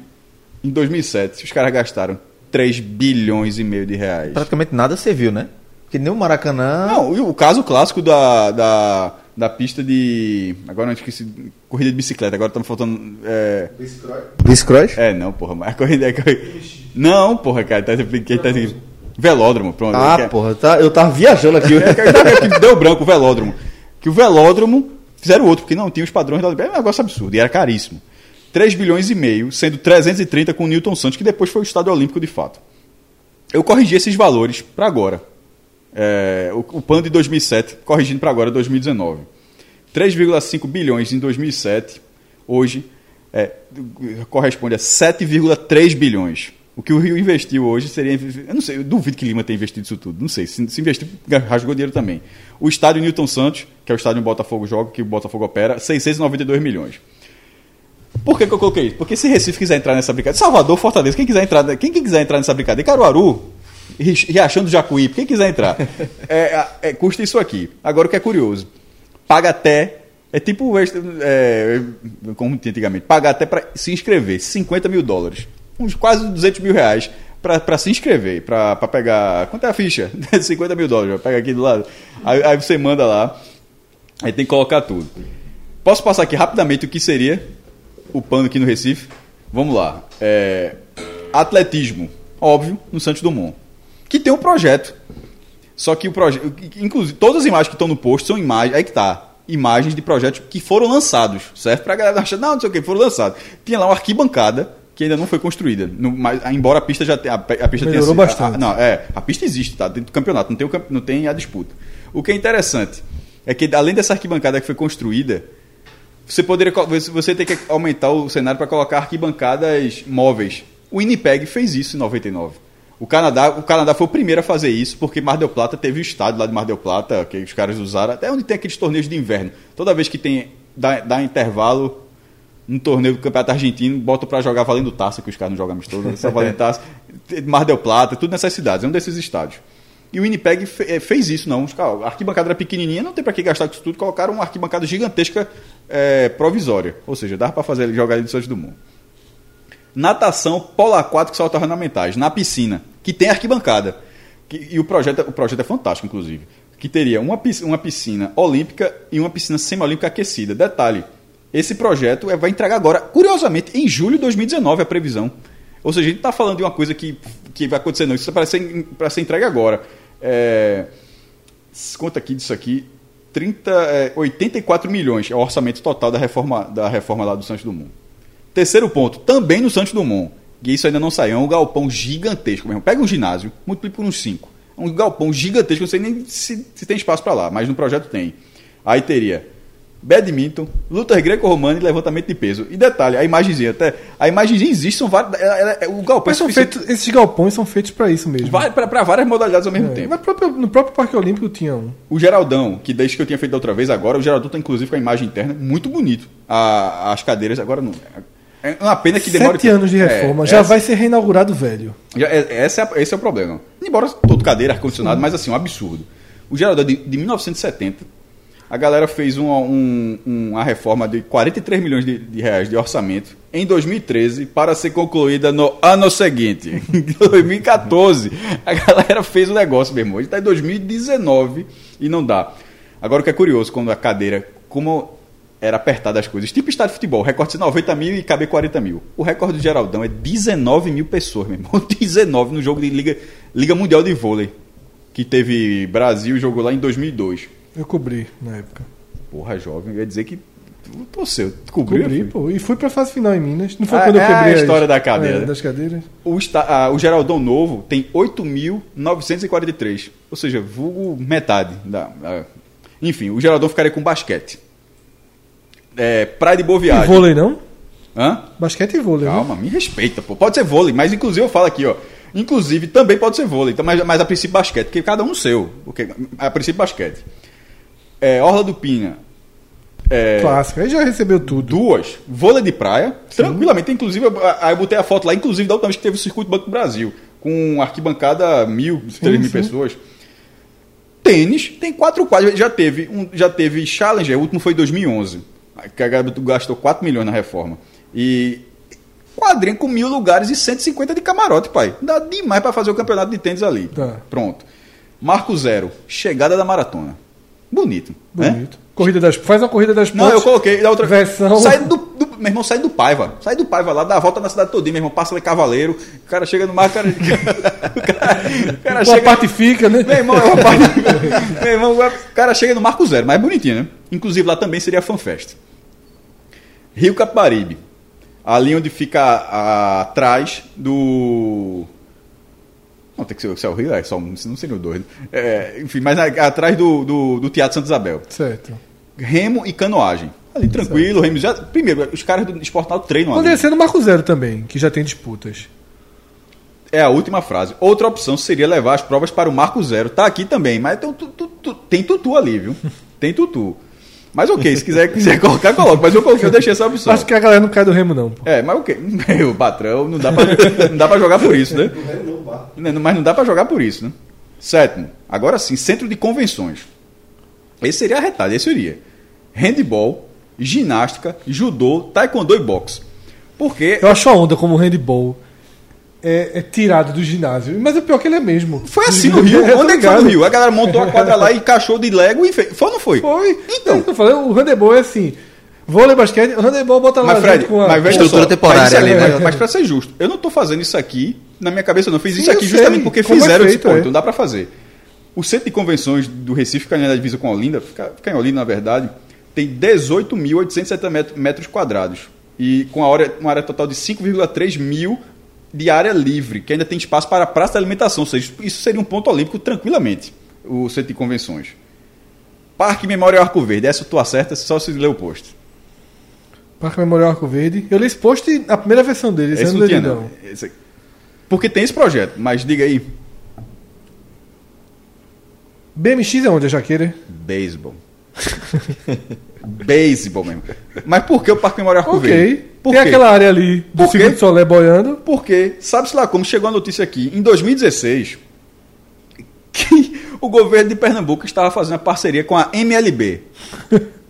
em 2007, os caras gastaram 3 bilhões e meio de reais. Praticamente nada serviu, né? Porque nem o Maracanã. Não, o caso clássico da, da, da pista de. Agora eu esqueci. Corrida de bicicleta, agora estamos faltando. É, Biscross? é, não, porra, mas a corrida é. corrida- Não, porra, cara, tá, tá, tá, velódromo, pronto. Ah, Que- porra, tá, eu tava viajando aqui. é, deu branco o velódromo. Que o velódromo fizeram outro, porque não tinha os padrões da. É um negócio absurdo, e era caríssimo. 3 bilhões e meio, sendo 330 com o Newton Santos, que depois foi o estádio olímpico de fato. Eu corrigi esses valores para agora. É, o, o PAN de 2007, corrigindo para agora, 2019. 3,5 bilhões em 2007, hoje é, corresponde a 7,3 bilhões. O que o Rio investiu hoje seria. Eu não sei, eu duvido que Lima tenha investido isso tudo. Não sei. Se, se investir, rasgou dinheiro também. O estádio Newton Santos, que é o estádio onde o Botafogo joga, que o Botafogo opera, 692 milhões. Por que, que eu coloquei isso? Porque se Recife quiser entrar nessa brincadeira, Salvador, Fortaleza, quem quiser entrar, quem quiser entrar nessa brincadeira, Caruaru, Ri- Riachão do Jacuípe, quem quiser entrar, é, é, custa isso aqui. Agora o que é curioso, paga até, é tipo, extra- é, como tinha antigamente, paga até para se inscrever, 50 mil dólares, uns quase 200 mil reais para se inscrever, para pegar, quanto é a ficha? 50 mil dólares, pega aqui do lado, aí, aí você manda lá, aí tem que colocar tudo. Posso passar aqui rapidamente o que seria o pano aqui no Recife? Vamos lá. É, atletismo, óbvio, no Santos Dumont. Que tem um projeto. Só que o projeto. Inclusive, todas as imagens que estão no post são imagens. Aí que tá. Imagens de projetos que foram lançados, certo? Pra galera achar, não, não sei o que, foram lançados. Tinha lá uma arquibancada que ainda não foi construída. No- mas, embora a pista já tenha. A, a pista tenha Melhorou sido- a- bastante. a- não, é. A pista existe, tá? Dentro do campeonato, não tem, o não tem a disputa. O que é interessante é que, além dessa arquibancada que foi construída, você poderia você- tem que aumentar o cenário para colocar arquibancadas móveis. O Winnipeg fez isso em 99. O Canadá, o Canadá foi o primeiro a fazer isso, porque Mar del Plata teve o estádio lá de Mar del Plata, que os caras usaram, até onde tem aqueles torneios de inverno. Toda vez que tem dá, dá intervalo no torneio do Campeonato Argentino, botam para jogar valendo taça, que os caras não jogam amistoso, só valendo taça. Mar del Plata, tudo nessas cidades, é um desses estádios. E o Winnipeg eh, fez isso, não. A arquibancada era pequenininha, não tem para que gastar com isso tudo. Colocaram uma arquibancada gigantesca eh, provisória. Ou seja, dava para fazer jogar ali do Dumont. Natação, polo aquático saltos ornamentais, na piscina, que tem arquibancada. Que- e o projeto, o projeto é fantástico, inclusive. Que teria uma, uma piscina olímpica e uma piscina semiolímpica aquecida. Detalhe, esse projeto é- vai entregar agora, curiosamente, em julho de 2019 a previsão. Ou seja, a gente está falando de uma coisa que, que vai acontecer, não. Isso é para ser, para ser entregue agora. É, conta aqui disso aqui. 30, é, 84 milhões é o orçamento total da reforma, da reforma lá do Santos Dumont. Terceiro ponto, também no Santos Dumont, e isso ainda não saiu, é um galpão gigantesco mesmo. Pega um ginásio, multiplica por uns 5. É um galpão gigantesco, não sei nem se, se tem espaço para lá, mas no projeto tem. Aí teria badminton, luta greco-romana e levantamento de peso. E detalhe, a imagenzinha, até a imagenzinha existe, são várias, é- o galpão é são feitos, esses galpões são feitos pra isso mesmo. para várias modalidades ao mesmo É, tempo. no próprio Parque Olímpico tinha um. O Geraldão, que desde que eu tinha feito da outra vez, agora o Geraldão tá inclusive com a imagem interna muito bonito. A- as cadeiras agora não. É uma pena que demora. Sete anos de reforma, É, já essa- vai ser reinaugurado velho. já- é- essa é esse é o problema. Embora todo cadeira, ar-condicionado, mas assim, um absurdo. O Geraldão de, de 1970, a galera fez uma, um- uma reforma de 43 milhões de, de reais de orçamento em 2013 para ser concluída no ano seguinte, em 2014. A galera fez o negócio, meu irmão. Está em 2019 e não dá. Agora o que é curioso, quando a cadeira, como era apertada as coisas, tipo estádio de futebol, recorde de 90 mil e caber 40 mil. O recorde do Geraldão é 19 mil pessoas, meu irmão. 19 no jogo de Liga, Liga Mundial de Vôlei, que teve Brasil, jogou lá em 2002. Eu cobri na época. Porra, jovem, eu ia dizer que. Tu cobriu? Cobri, pô. E fui pra fase final em Minas. Não foi Ah, quando eu é cobri a as- história da cadeira. é, das cadeiras. O, esta- ah, o Geraldão Novo tem 8.943. Ou seja, vulgo metade. Da, ah, enfim, o Geraldão ficaria com basquete. É, praia de Boa E Viagem. vôlei não? Hã? Basquete e vôlei, né? Calma, me respeita, pô. Pode ser vôlei, mas inclusive eu falo aqui, ó. Inclusive também pode ser vôlei, então, mas, mas a princípio basquete, porque cada um seu. Porque, a princípio basquete. É, Orla do Pina. É, Clássico. Aí já recebeu tudo. duas, vôlei de praia, tranquilamente. Inclusive, aí eu botei a foto lá, inclusive da última vez que teve o Circuito Banco do Brasil, com arquibancada mil, três mil sim. pessoas. Tênis, tem quatro quadros. Já teve, um, já teve Challenger, o último foi em 2011, que a galera gastou 4 milhões na reforma. E quadrinha com mil lugares e 150 de camarote, pai. Dá demais para fazer o campeonato de tênis ali. Tá. Pronto. Marco Zero, chegada da maratona. Bonito. né? Bonito. Corrida das... Faz uma corrida das Não, pontes. eu coloquei da outra Versão- Sai do, do- meu irmão, sai do Paiva. Sai do Paiva lá, dá a volta na cidade todinha, meu irmão, passa em Cavaleiro. O cara chega no mar, o cara. O cara, o cara Uma chega. parte fica, né? Meu irmão, é uma parte. meu irmão, o cara chega no Marco Zero, mas é bonitinho, né? Inclusive lá também seria a FanFest. Rio Caparibe. Ali onde fica a- atrás do. Não, tem que ser, se é o Rio, é só um, senão seria o dois. né? É, enfim, mas a- atrás do, do, do Teatro Santa Isabel Certo. remo e canoagem. Ali tranquilo, remo já. Primeiro, os caras do Esporte Náutico treinam ali. Poderia ser no Marco Zero também, que já tem disputas. É a última frase. Outra opção seria levar as provas para o Marco Zero. Tá aqui também, mas tem, tu- tu- tu- tem tutu ali, viu? Tem tutu. Mas ok, se quiser, quiser colocar, coloca. Mas eu coloquei, eu deixei essa opção. Acho que a galera não cai do remo, não, pô. É, mas o quê? Meu patrão, não dá pra, não dá pra jogar por isso, né? Não, Mas não dá pra jogar por isso, né? Sétimo, agora sim, centro de convenções. Esse seria arretado, esse seria. Handball, ginástica, judô, taekwondo e boxe. Porque Eu acho a onda como o handball é, é tirado do ginásio. Mas o pior é que ele é mesmo. foi assim no Rio. Tô Onde é que foi no Rio? A galera montou a quadra lá e encaixou de Lego e fez. Foi ou não foi? Foi. Então. Eu falei, o handebol é assim. Vôlei, basquete, handebol bota lá Mas, Fred, com a... mas veja Estrutura só, temporária mas, isso ali, é- né? mas, mas pra ser justo, eu não tô fazendo isso aqui na minha cabeça, eu não fiz Sim, isso aqui sei justamente porque é fizeram esse feito, ponto, é. então dá pra fazer. O centro de convenções do Recife, fica ali na divisa com a Olinda, fica, fica em Olinda, na verdade, tem 18.870 met- metros quadrados. E com a área, uma área total de 5,3 mil de área livre, que ainda tem espaço para a praça de alimentação. Ou seja, isso seria um ponto olímpico tranquilamente, o centro de convenções. Parque Memorial Arco Verde, essa tu acerta só se ler o post. Parque Memorial Arco Verde. Eu li esse post na primeira versão dele, esse Esse não tinha, não. não. Esse- Porque tem esse projeto, mas diga aí. BMX é onde, a Jaqueira? Beisebol. Beisebol mesmo. Mas por que o Parque Memorial Arco Ok. Verde? Por Tem quê? aquela área ali do Por? Circuito Solé boiando. Porque, sabe-se lá como chegou a notícia aqui, em 2016, que o governo de Pernambuco estava fazendo uma parceria com a MLB,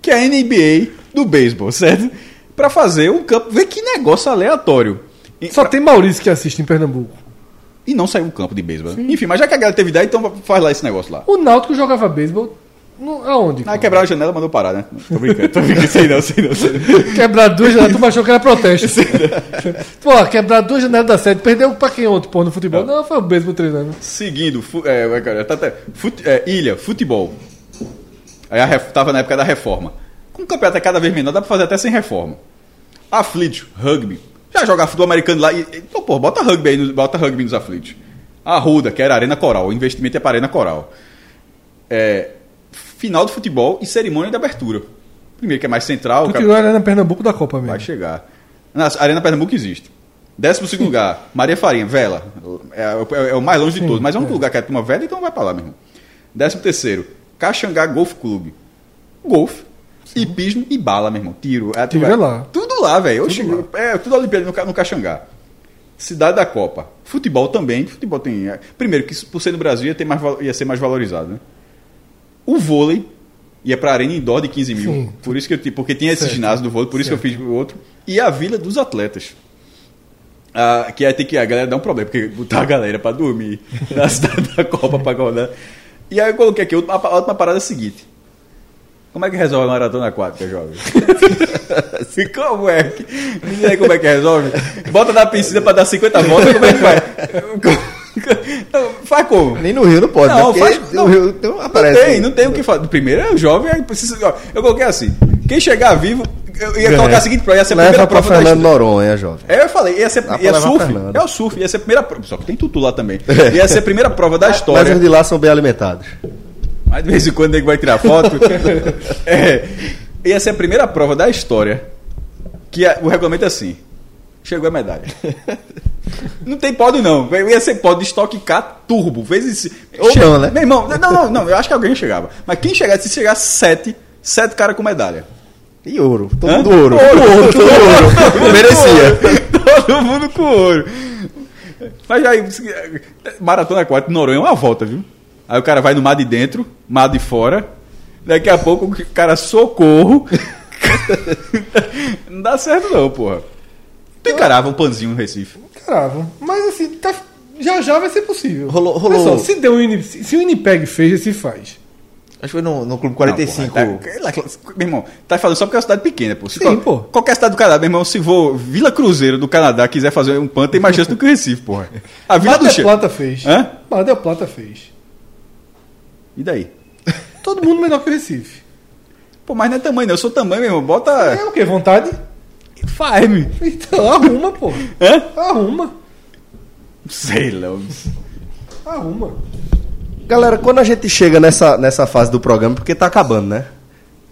que é a NBA do beisebol, certo? Para fazer um campo. Vê que negócio aleatório. E, Só tem Maurício que assiste em Pernambuco. e não saiu um campo de beisebol. Enfim, mas já que a galera teve ideia, então faz lá esse negócio lá. O Náutico jogava beisebol no- aonde? Aí cara? quebraram a janela, mandou parar, né? Tô brincando, tô brincando. Sei não, sei não, sei não. Quebrar duas janelas, tu achou que era protesto. pô, quebrar duas janelas da sede. Perdeu pra quem ontem, pô, no futebol? Não, foi o beisebol treinando. Seguindo, fu- é, é, cara, tá até- é, ilha, futebol. Aí a tava na época da reforma. Com o campeonato é cada vez menor, dá pra fazer até sem reforma. Aflitos, rugby. Já jogar futebol americano lá e. e pô, bota rugby aí, bota rugby nos aflitos. A Ruda, que era Arena Coral, o investimento é para Arena Coral. É, final de futebol e cerimônia de abertura. Primeiro que é mais central, o cara- a Arena Pernambuco da Copa mesmo. Vai chegar. Na Arena Pernambuco existe. Décimo segundo lugar, Maria Farinha, Vela. É, é- é o mais longe de Sim, todos, mas é único é. lugar que é uma vela, então vai pra lá, meu irmão. Décimo terceiro, Caxangá Golf Clube. Golfe, hipismo e bala, meu irmão. Tiro. É, Tiro tu- é lá. Tudo lá, velho. É tudo Olimpíada no, no Caxangá. Cidade da Copa. Futebol também. Futebol tem. é, primeiro, que por ser no Brasil ia, ter mais, ia ser mais valorizado, né? O vôlei ia pra Arena Indoor de 15 mil. Sim. Por isso que eu, porque tinha esse Certo. ginásio do vôlei, por isso que eu fiz o outro. E a Vila dos Atletas. Ah, que aí tem que a galera dá um problema, porque botar a galera pra dormir na cidade da Copa pra acordar. E aí eu coloquei aqui a última parada é a seguinte. Como é que resolve a maratona aquática, jovem? Como é que. Diz aí como é que resolve. Bota na piscina pra dar 50 voltas, como é que faz? Não, faz como? Nem no Rio não pode, Não, né? faz- Porque não. no Rio então, aparece. Não tem, não tem o que fazer. Primeiro é o jovem, aí precisa. ó, Eu coloquei assim: quem chegar vivo, eu ia colocar a seguinte prova, ia ser a primeira Leva prova da Fernando história. Noronha, jovem. É, eu falei, ia ser Dá ia surf. É o surf, ia ser a primeira prova. Só que tem tudo lá também. Ia ser a primeira prova da Mas história. os de lá são bem alimentados. Mas de vez em quando ele vai tirar foto. é, ia ser a primeira prova da história. Que a- o regulamento é assim: chegou a medalha. Não tem pódio, não. Ia ser pódio de estoque K turbo. Vezes. Ou não, né? Meu irmão, não, não, não. Eu acho que alguém chegava. Mas quem chegasse, se chegasse sete, sete caras com medalha. E ouro. Todo Hã? mundo ouro. Ouro, Todo ouro. Merecia. Todo mundo com ouro. Mas aí, maratona 4, Noronha é uma volta, viu? Aí o cara vai no mar de dentro, mar de fora. Daqui a pouco o cara, socorro. não dá certo, não, porra. Tu encarava um panzinho no Recife. Caramba. Mas assim, tá- já já vai ser possível. Rolou- rolou- só, se, deu um se se o Unipeg fez, esse faz. Acho que foi no, no Clube Não, 45. porra, tá- meu irmão, tá falando só porque é uma cidade pequena, pô. Se Sim, qual- pô. Qualquer cidade do Canadá, meu irmão, se for Vila Cruzeiro do Canadá quiser fazer um pan, tem mais chance do que o Recife, porra. A Vila Mar do. Plata fez. Hã? Del Plata fez. E daí? Todo mundo menor que o Recife. Pô, mas não é tamanho, não. Eu sou tamanho, meu irmão. Bota. É o quê? Vontade? Faz-me. Então arruma, pô. Hã? Arruma. Sei lá. Arruma. Galera, quando a gente chega nessa, nessa fase do programa, porque tá acabando, né?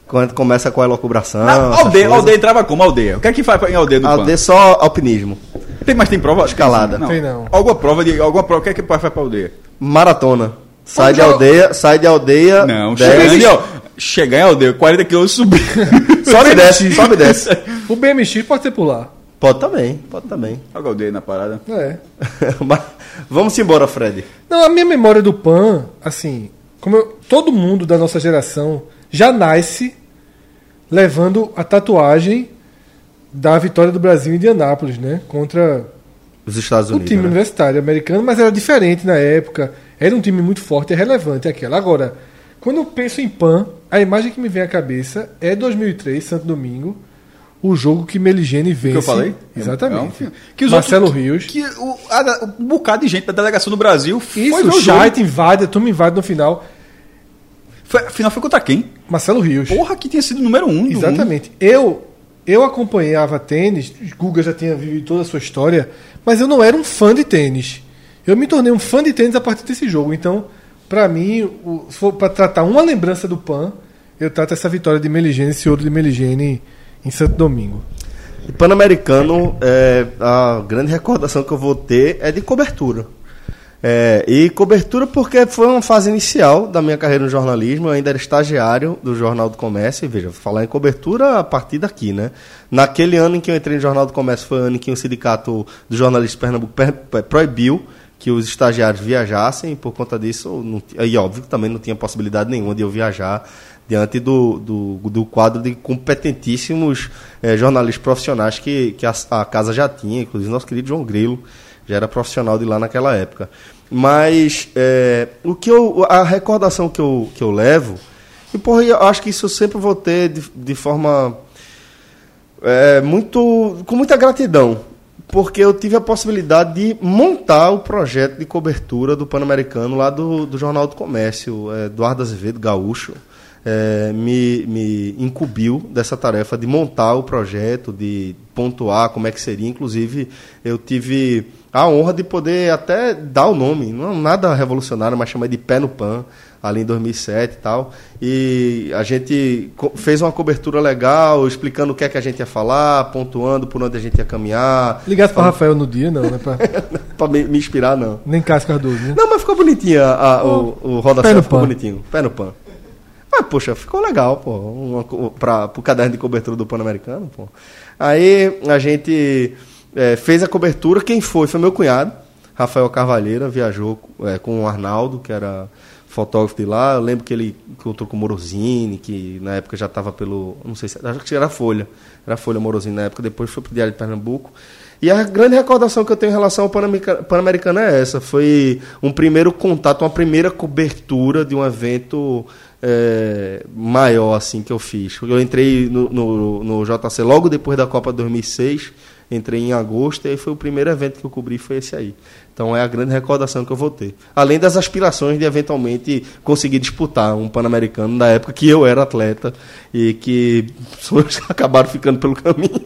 Quando a gente começa com a elocubração. Na aldeia, aldeia entrava como aldeia? O que é que faz em aldeia do Aldeia PAN? é só alpinismo. Tem, mas tem prova? Escalada. Não. Tem não. Alguma prova de. Alguma prova. O que é que faz pra aldeia? Maratona. Sai de aldeia, sai de aldeia. Não, chegar ali, ó. Chegar em aldeia, 40 km subir. Sobe e desce, sobe e desce. O BMX pode ser pular. Pode também, pode também. Joga aldeia na parada. É. Mas Vamos embora, Fred. Não, a minha memória do PAN, assim, como eu- todo mundo da nossa geração já nasce levando a tatuagem da vitória do Brasil em Indianápolis, né? Contra Os Estados o Unidos. time né? universitário americano, mas era diferente na época. Era um time muito forte e relevante aquela. Agora, quando eu penso em PAN, a imagem que me vem à cabeça é 2003, Santo Domingo, o jogo que Meligene vence. que eu falei? Exatamente. É um. Que os Marcelo outros- Rios. Que o, a- um bocado de gente da delegação do Brasil foi Isso, o. Jait invade, a turma invade no final. Foi, afinal, foi contra quem? Marcelo Rios. Porra, que tinha sido o número um do mundo. Exatamente. Eu eu acompanhava tênis, Guga já tinha vivido toda a sua história, mas eu não era um fã de tênis. Eu me tornei um fã de tênis a partir desse jogo. Então, pra mim, o- se for pra tratar uma lembrança do PAN, eu trato essa vitória de Meligene, esse ouro de Meligene em Santo Domingo. E Pan-Americano, é, a grande recordação que eu vou ter é de cobertura. É, e cobertura porque foi uma fase inicial da minha carreira no jornalismo, eu ainda era estagiário do Jornal do Comércio, e veja, falar em cobertura a partir daqui, né? Naquele ano em que eu entrei no Jornal do Comércio foi o ano em que o Sindicato dos Jornalistas Pernambuco per- per- proibiu que os estagiários viajassem, por conta disso, não, aí óbvio que também não tinha possibilidade nenhuma de eu viajar diante do, do, do quadro de competentíssimos eh, jornalistas profissionais que, que a, a, casa já tinha, inclusive nosso querido João Grilo já era profissional de lá naquela época. Mas eh, o que eu, a recordação que eu, que eu levo, e porra, eu acho que isso eu sempre vou ter de, de forma é, muito, com muita gratidão, porque eu tive a possibilidade de montar o projeto de cobertura do Pan-Americano lá do, do Jornal do Comércio, é, Eduardo Azevedo Gaúcho é, me, me incumbiu dessa tarefa de montar o projeto, de pontuar como é que seria. Inclusive, eu tive a honra de poder até dar o nome, não nada revolucionário, mas chamar de Pé no Pan, ali em 2007 e tal. E a gente fez uma cobertura legal, explicando o que é que a gente ia falar, pontuando por onde a gente ia caminhar. Ligasse para Rafael no dia, não, né? para me, me, inspirar, não. Nem Cássio Cardoso, né? Não, mas ficou bonitinha a, o, o Roda Pé ficou pan. bonitinho. Pé no pan. Ah, poxa, ficou legal, pô, para o caderno de cobertura do Pan-Americano, pô. Aí a gente é, fez a cobertura, quem foi? Foi meu cunhado, Rafael Carvalheira, viajou é, com o Arnaldo, que era fotógrafo de lá. Eu lembro que ele encontrou com o Morosini, que na época já estava pelo. Não sei se. Acho que era Folha. Era Folha Morosini na época, depois foi para o Diário de Pernambuco. E a grande recordação que eu tenho em relação ao Pan-Americano é essa. Foi um primeiro contato, uma primeira cobertura de um evento é, maior assim que eu fiz. Eu entrei no, no, no, JC logo depois da Copa 2006, entrei em agosto e foi o primeiro evento que eu cobri foi esse aí. Então é a grande recordação que eu vou ter. Além das aspirações de eventualmente conseguir disputar um Pan-Americano na época que eu era atleta e que acabaram ficando pelo caminho.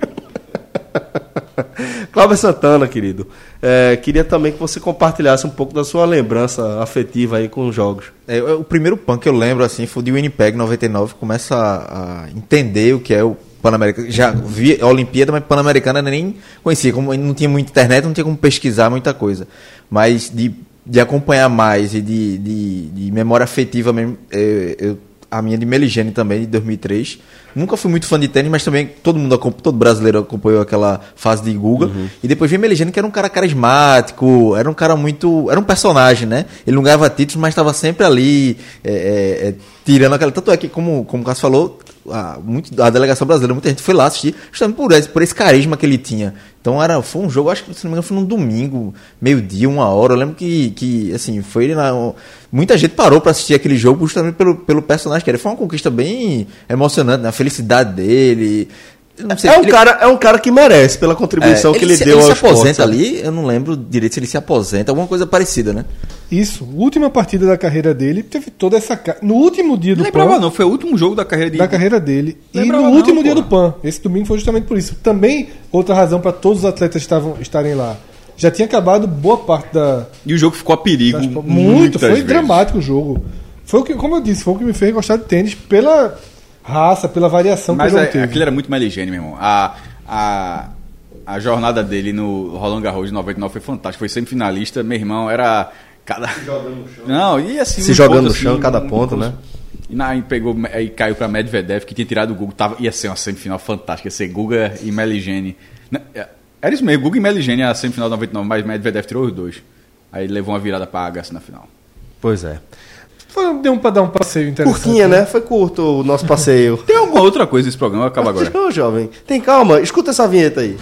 Cláudio Santana, querido, é, queria também que você compartilhasse um pouco da sua lembrança afetiva aí com os jogos. É, o primeiro PAN que eu lembro assim foi de Winnipeg 99, começa a entender o que é o Pan-Americano. Já vi a Olimpíada, mas Pan-Americana nem conhecia, como não tinha muita internet, não tinha como pesquisar muita coisa. Mas de, de acompanhar mais e de, de, de memória afetiva mesmo, eu, é, eu a minha de Meligene também, de 2003. Nunca fui muito fã de tênis, mas também todo mundo, todo brasileiro acompanhou aquela fase de Guga. Uhum. E depois vi Meligene, que era um cara carismático, era um cara muito. Era um personagem, né? Ele não ganhava títulos, mas estava sempre ali, é, é, é, tirando aquela. Tanto é que, como, como o Cássio falou, a, muito, a delegação brasileira, muita gente foi lá assistir, justamente por esse, por esse carisma que ele tinha. Então era, foi um jogo, acho que se não me engano, foi num domingo, meio-dia, uma hora. Eu lembro que, que assim, foi na, muita gente parou para assistir aquele jogo justamente pelo, pelo personagem que era. Foi uma conquista bem emocionante, né? a felicidade dele. Sei, é, um ele... cara, é um cara que merece pela contribuição é, que ele, ele deu ele se aposenta ali, eu não lembro direito se ele se aposenta, alguma coisa parecida, né? Isso, última partida da carreira dele, teve toda essa. No último dia do Lembrava PAN. não, foi o último jogo da carreira dele. Da carreira dele. Lembrava e no último não, dia porra. do PAN. Esse domingo foi justamente por isso. Também, outra razão para todos os atletas estavam, estarem lá. Já tinha acabado boa parte da. E o jogo ficou a perigo. Das, muito, foi vezes. dramático o jogo. Foi o que, como eu disse, foi o que me fez gostar de tênis pela raça, pela variação Mas que o é, aquilo era muito mais ligeiro, meu irmão. A, a, a jornada dele no Roland Garros de 99 foi fantástica. Foi semifinalista, meu irmão, era Cada... Se jogando no chão. Não, e assim. Se jogando no chão, assim, cada um, ponto, um, né? E na, pegou, aí caiu pra Medvedev, que tinha tirado o Google. Tava, ia ser uma semifinal fantástica, ia ser Guga e Meligene. É, era isso mesmo, Guga e Meligene a semifinal de 99, mas Medvedev tirou os dois. Aí levou uma virada pra Agassi na final. Pois é. Foi, deu pra dar um passeio interessante. Curtinha, né? né? Foi curto o nosso passeio. Tem alguma outra coisa nesse programa? Acaba agora. Não, jovem. Tem calma, escuta essa vinheta aí.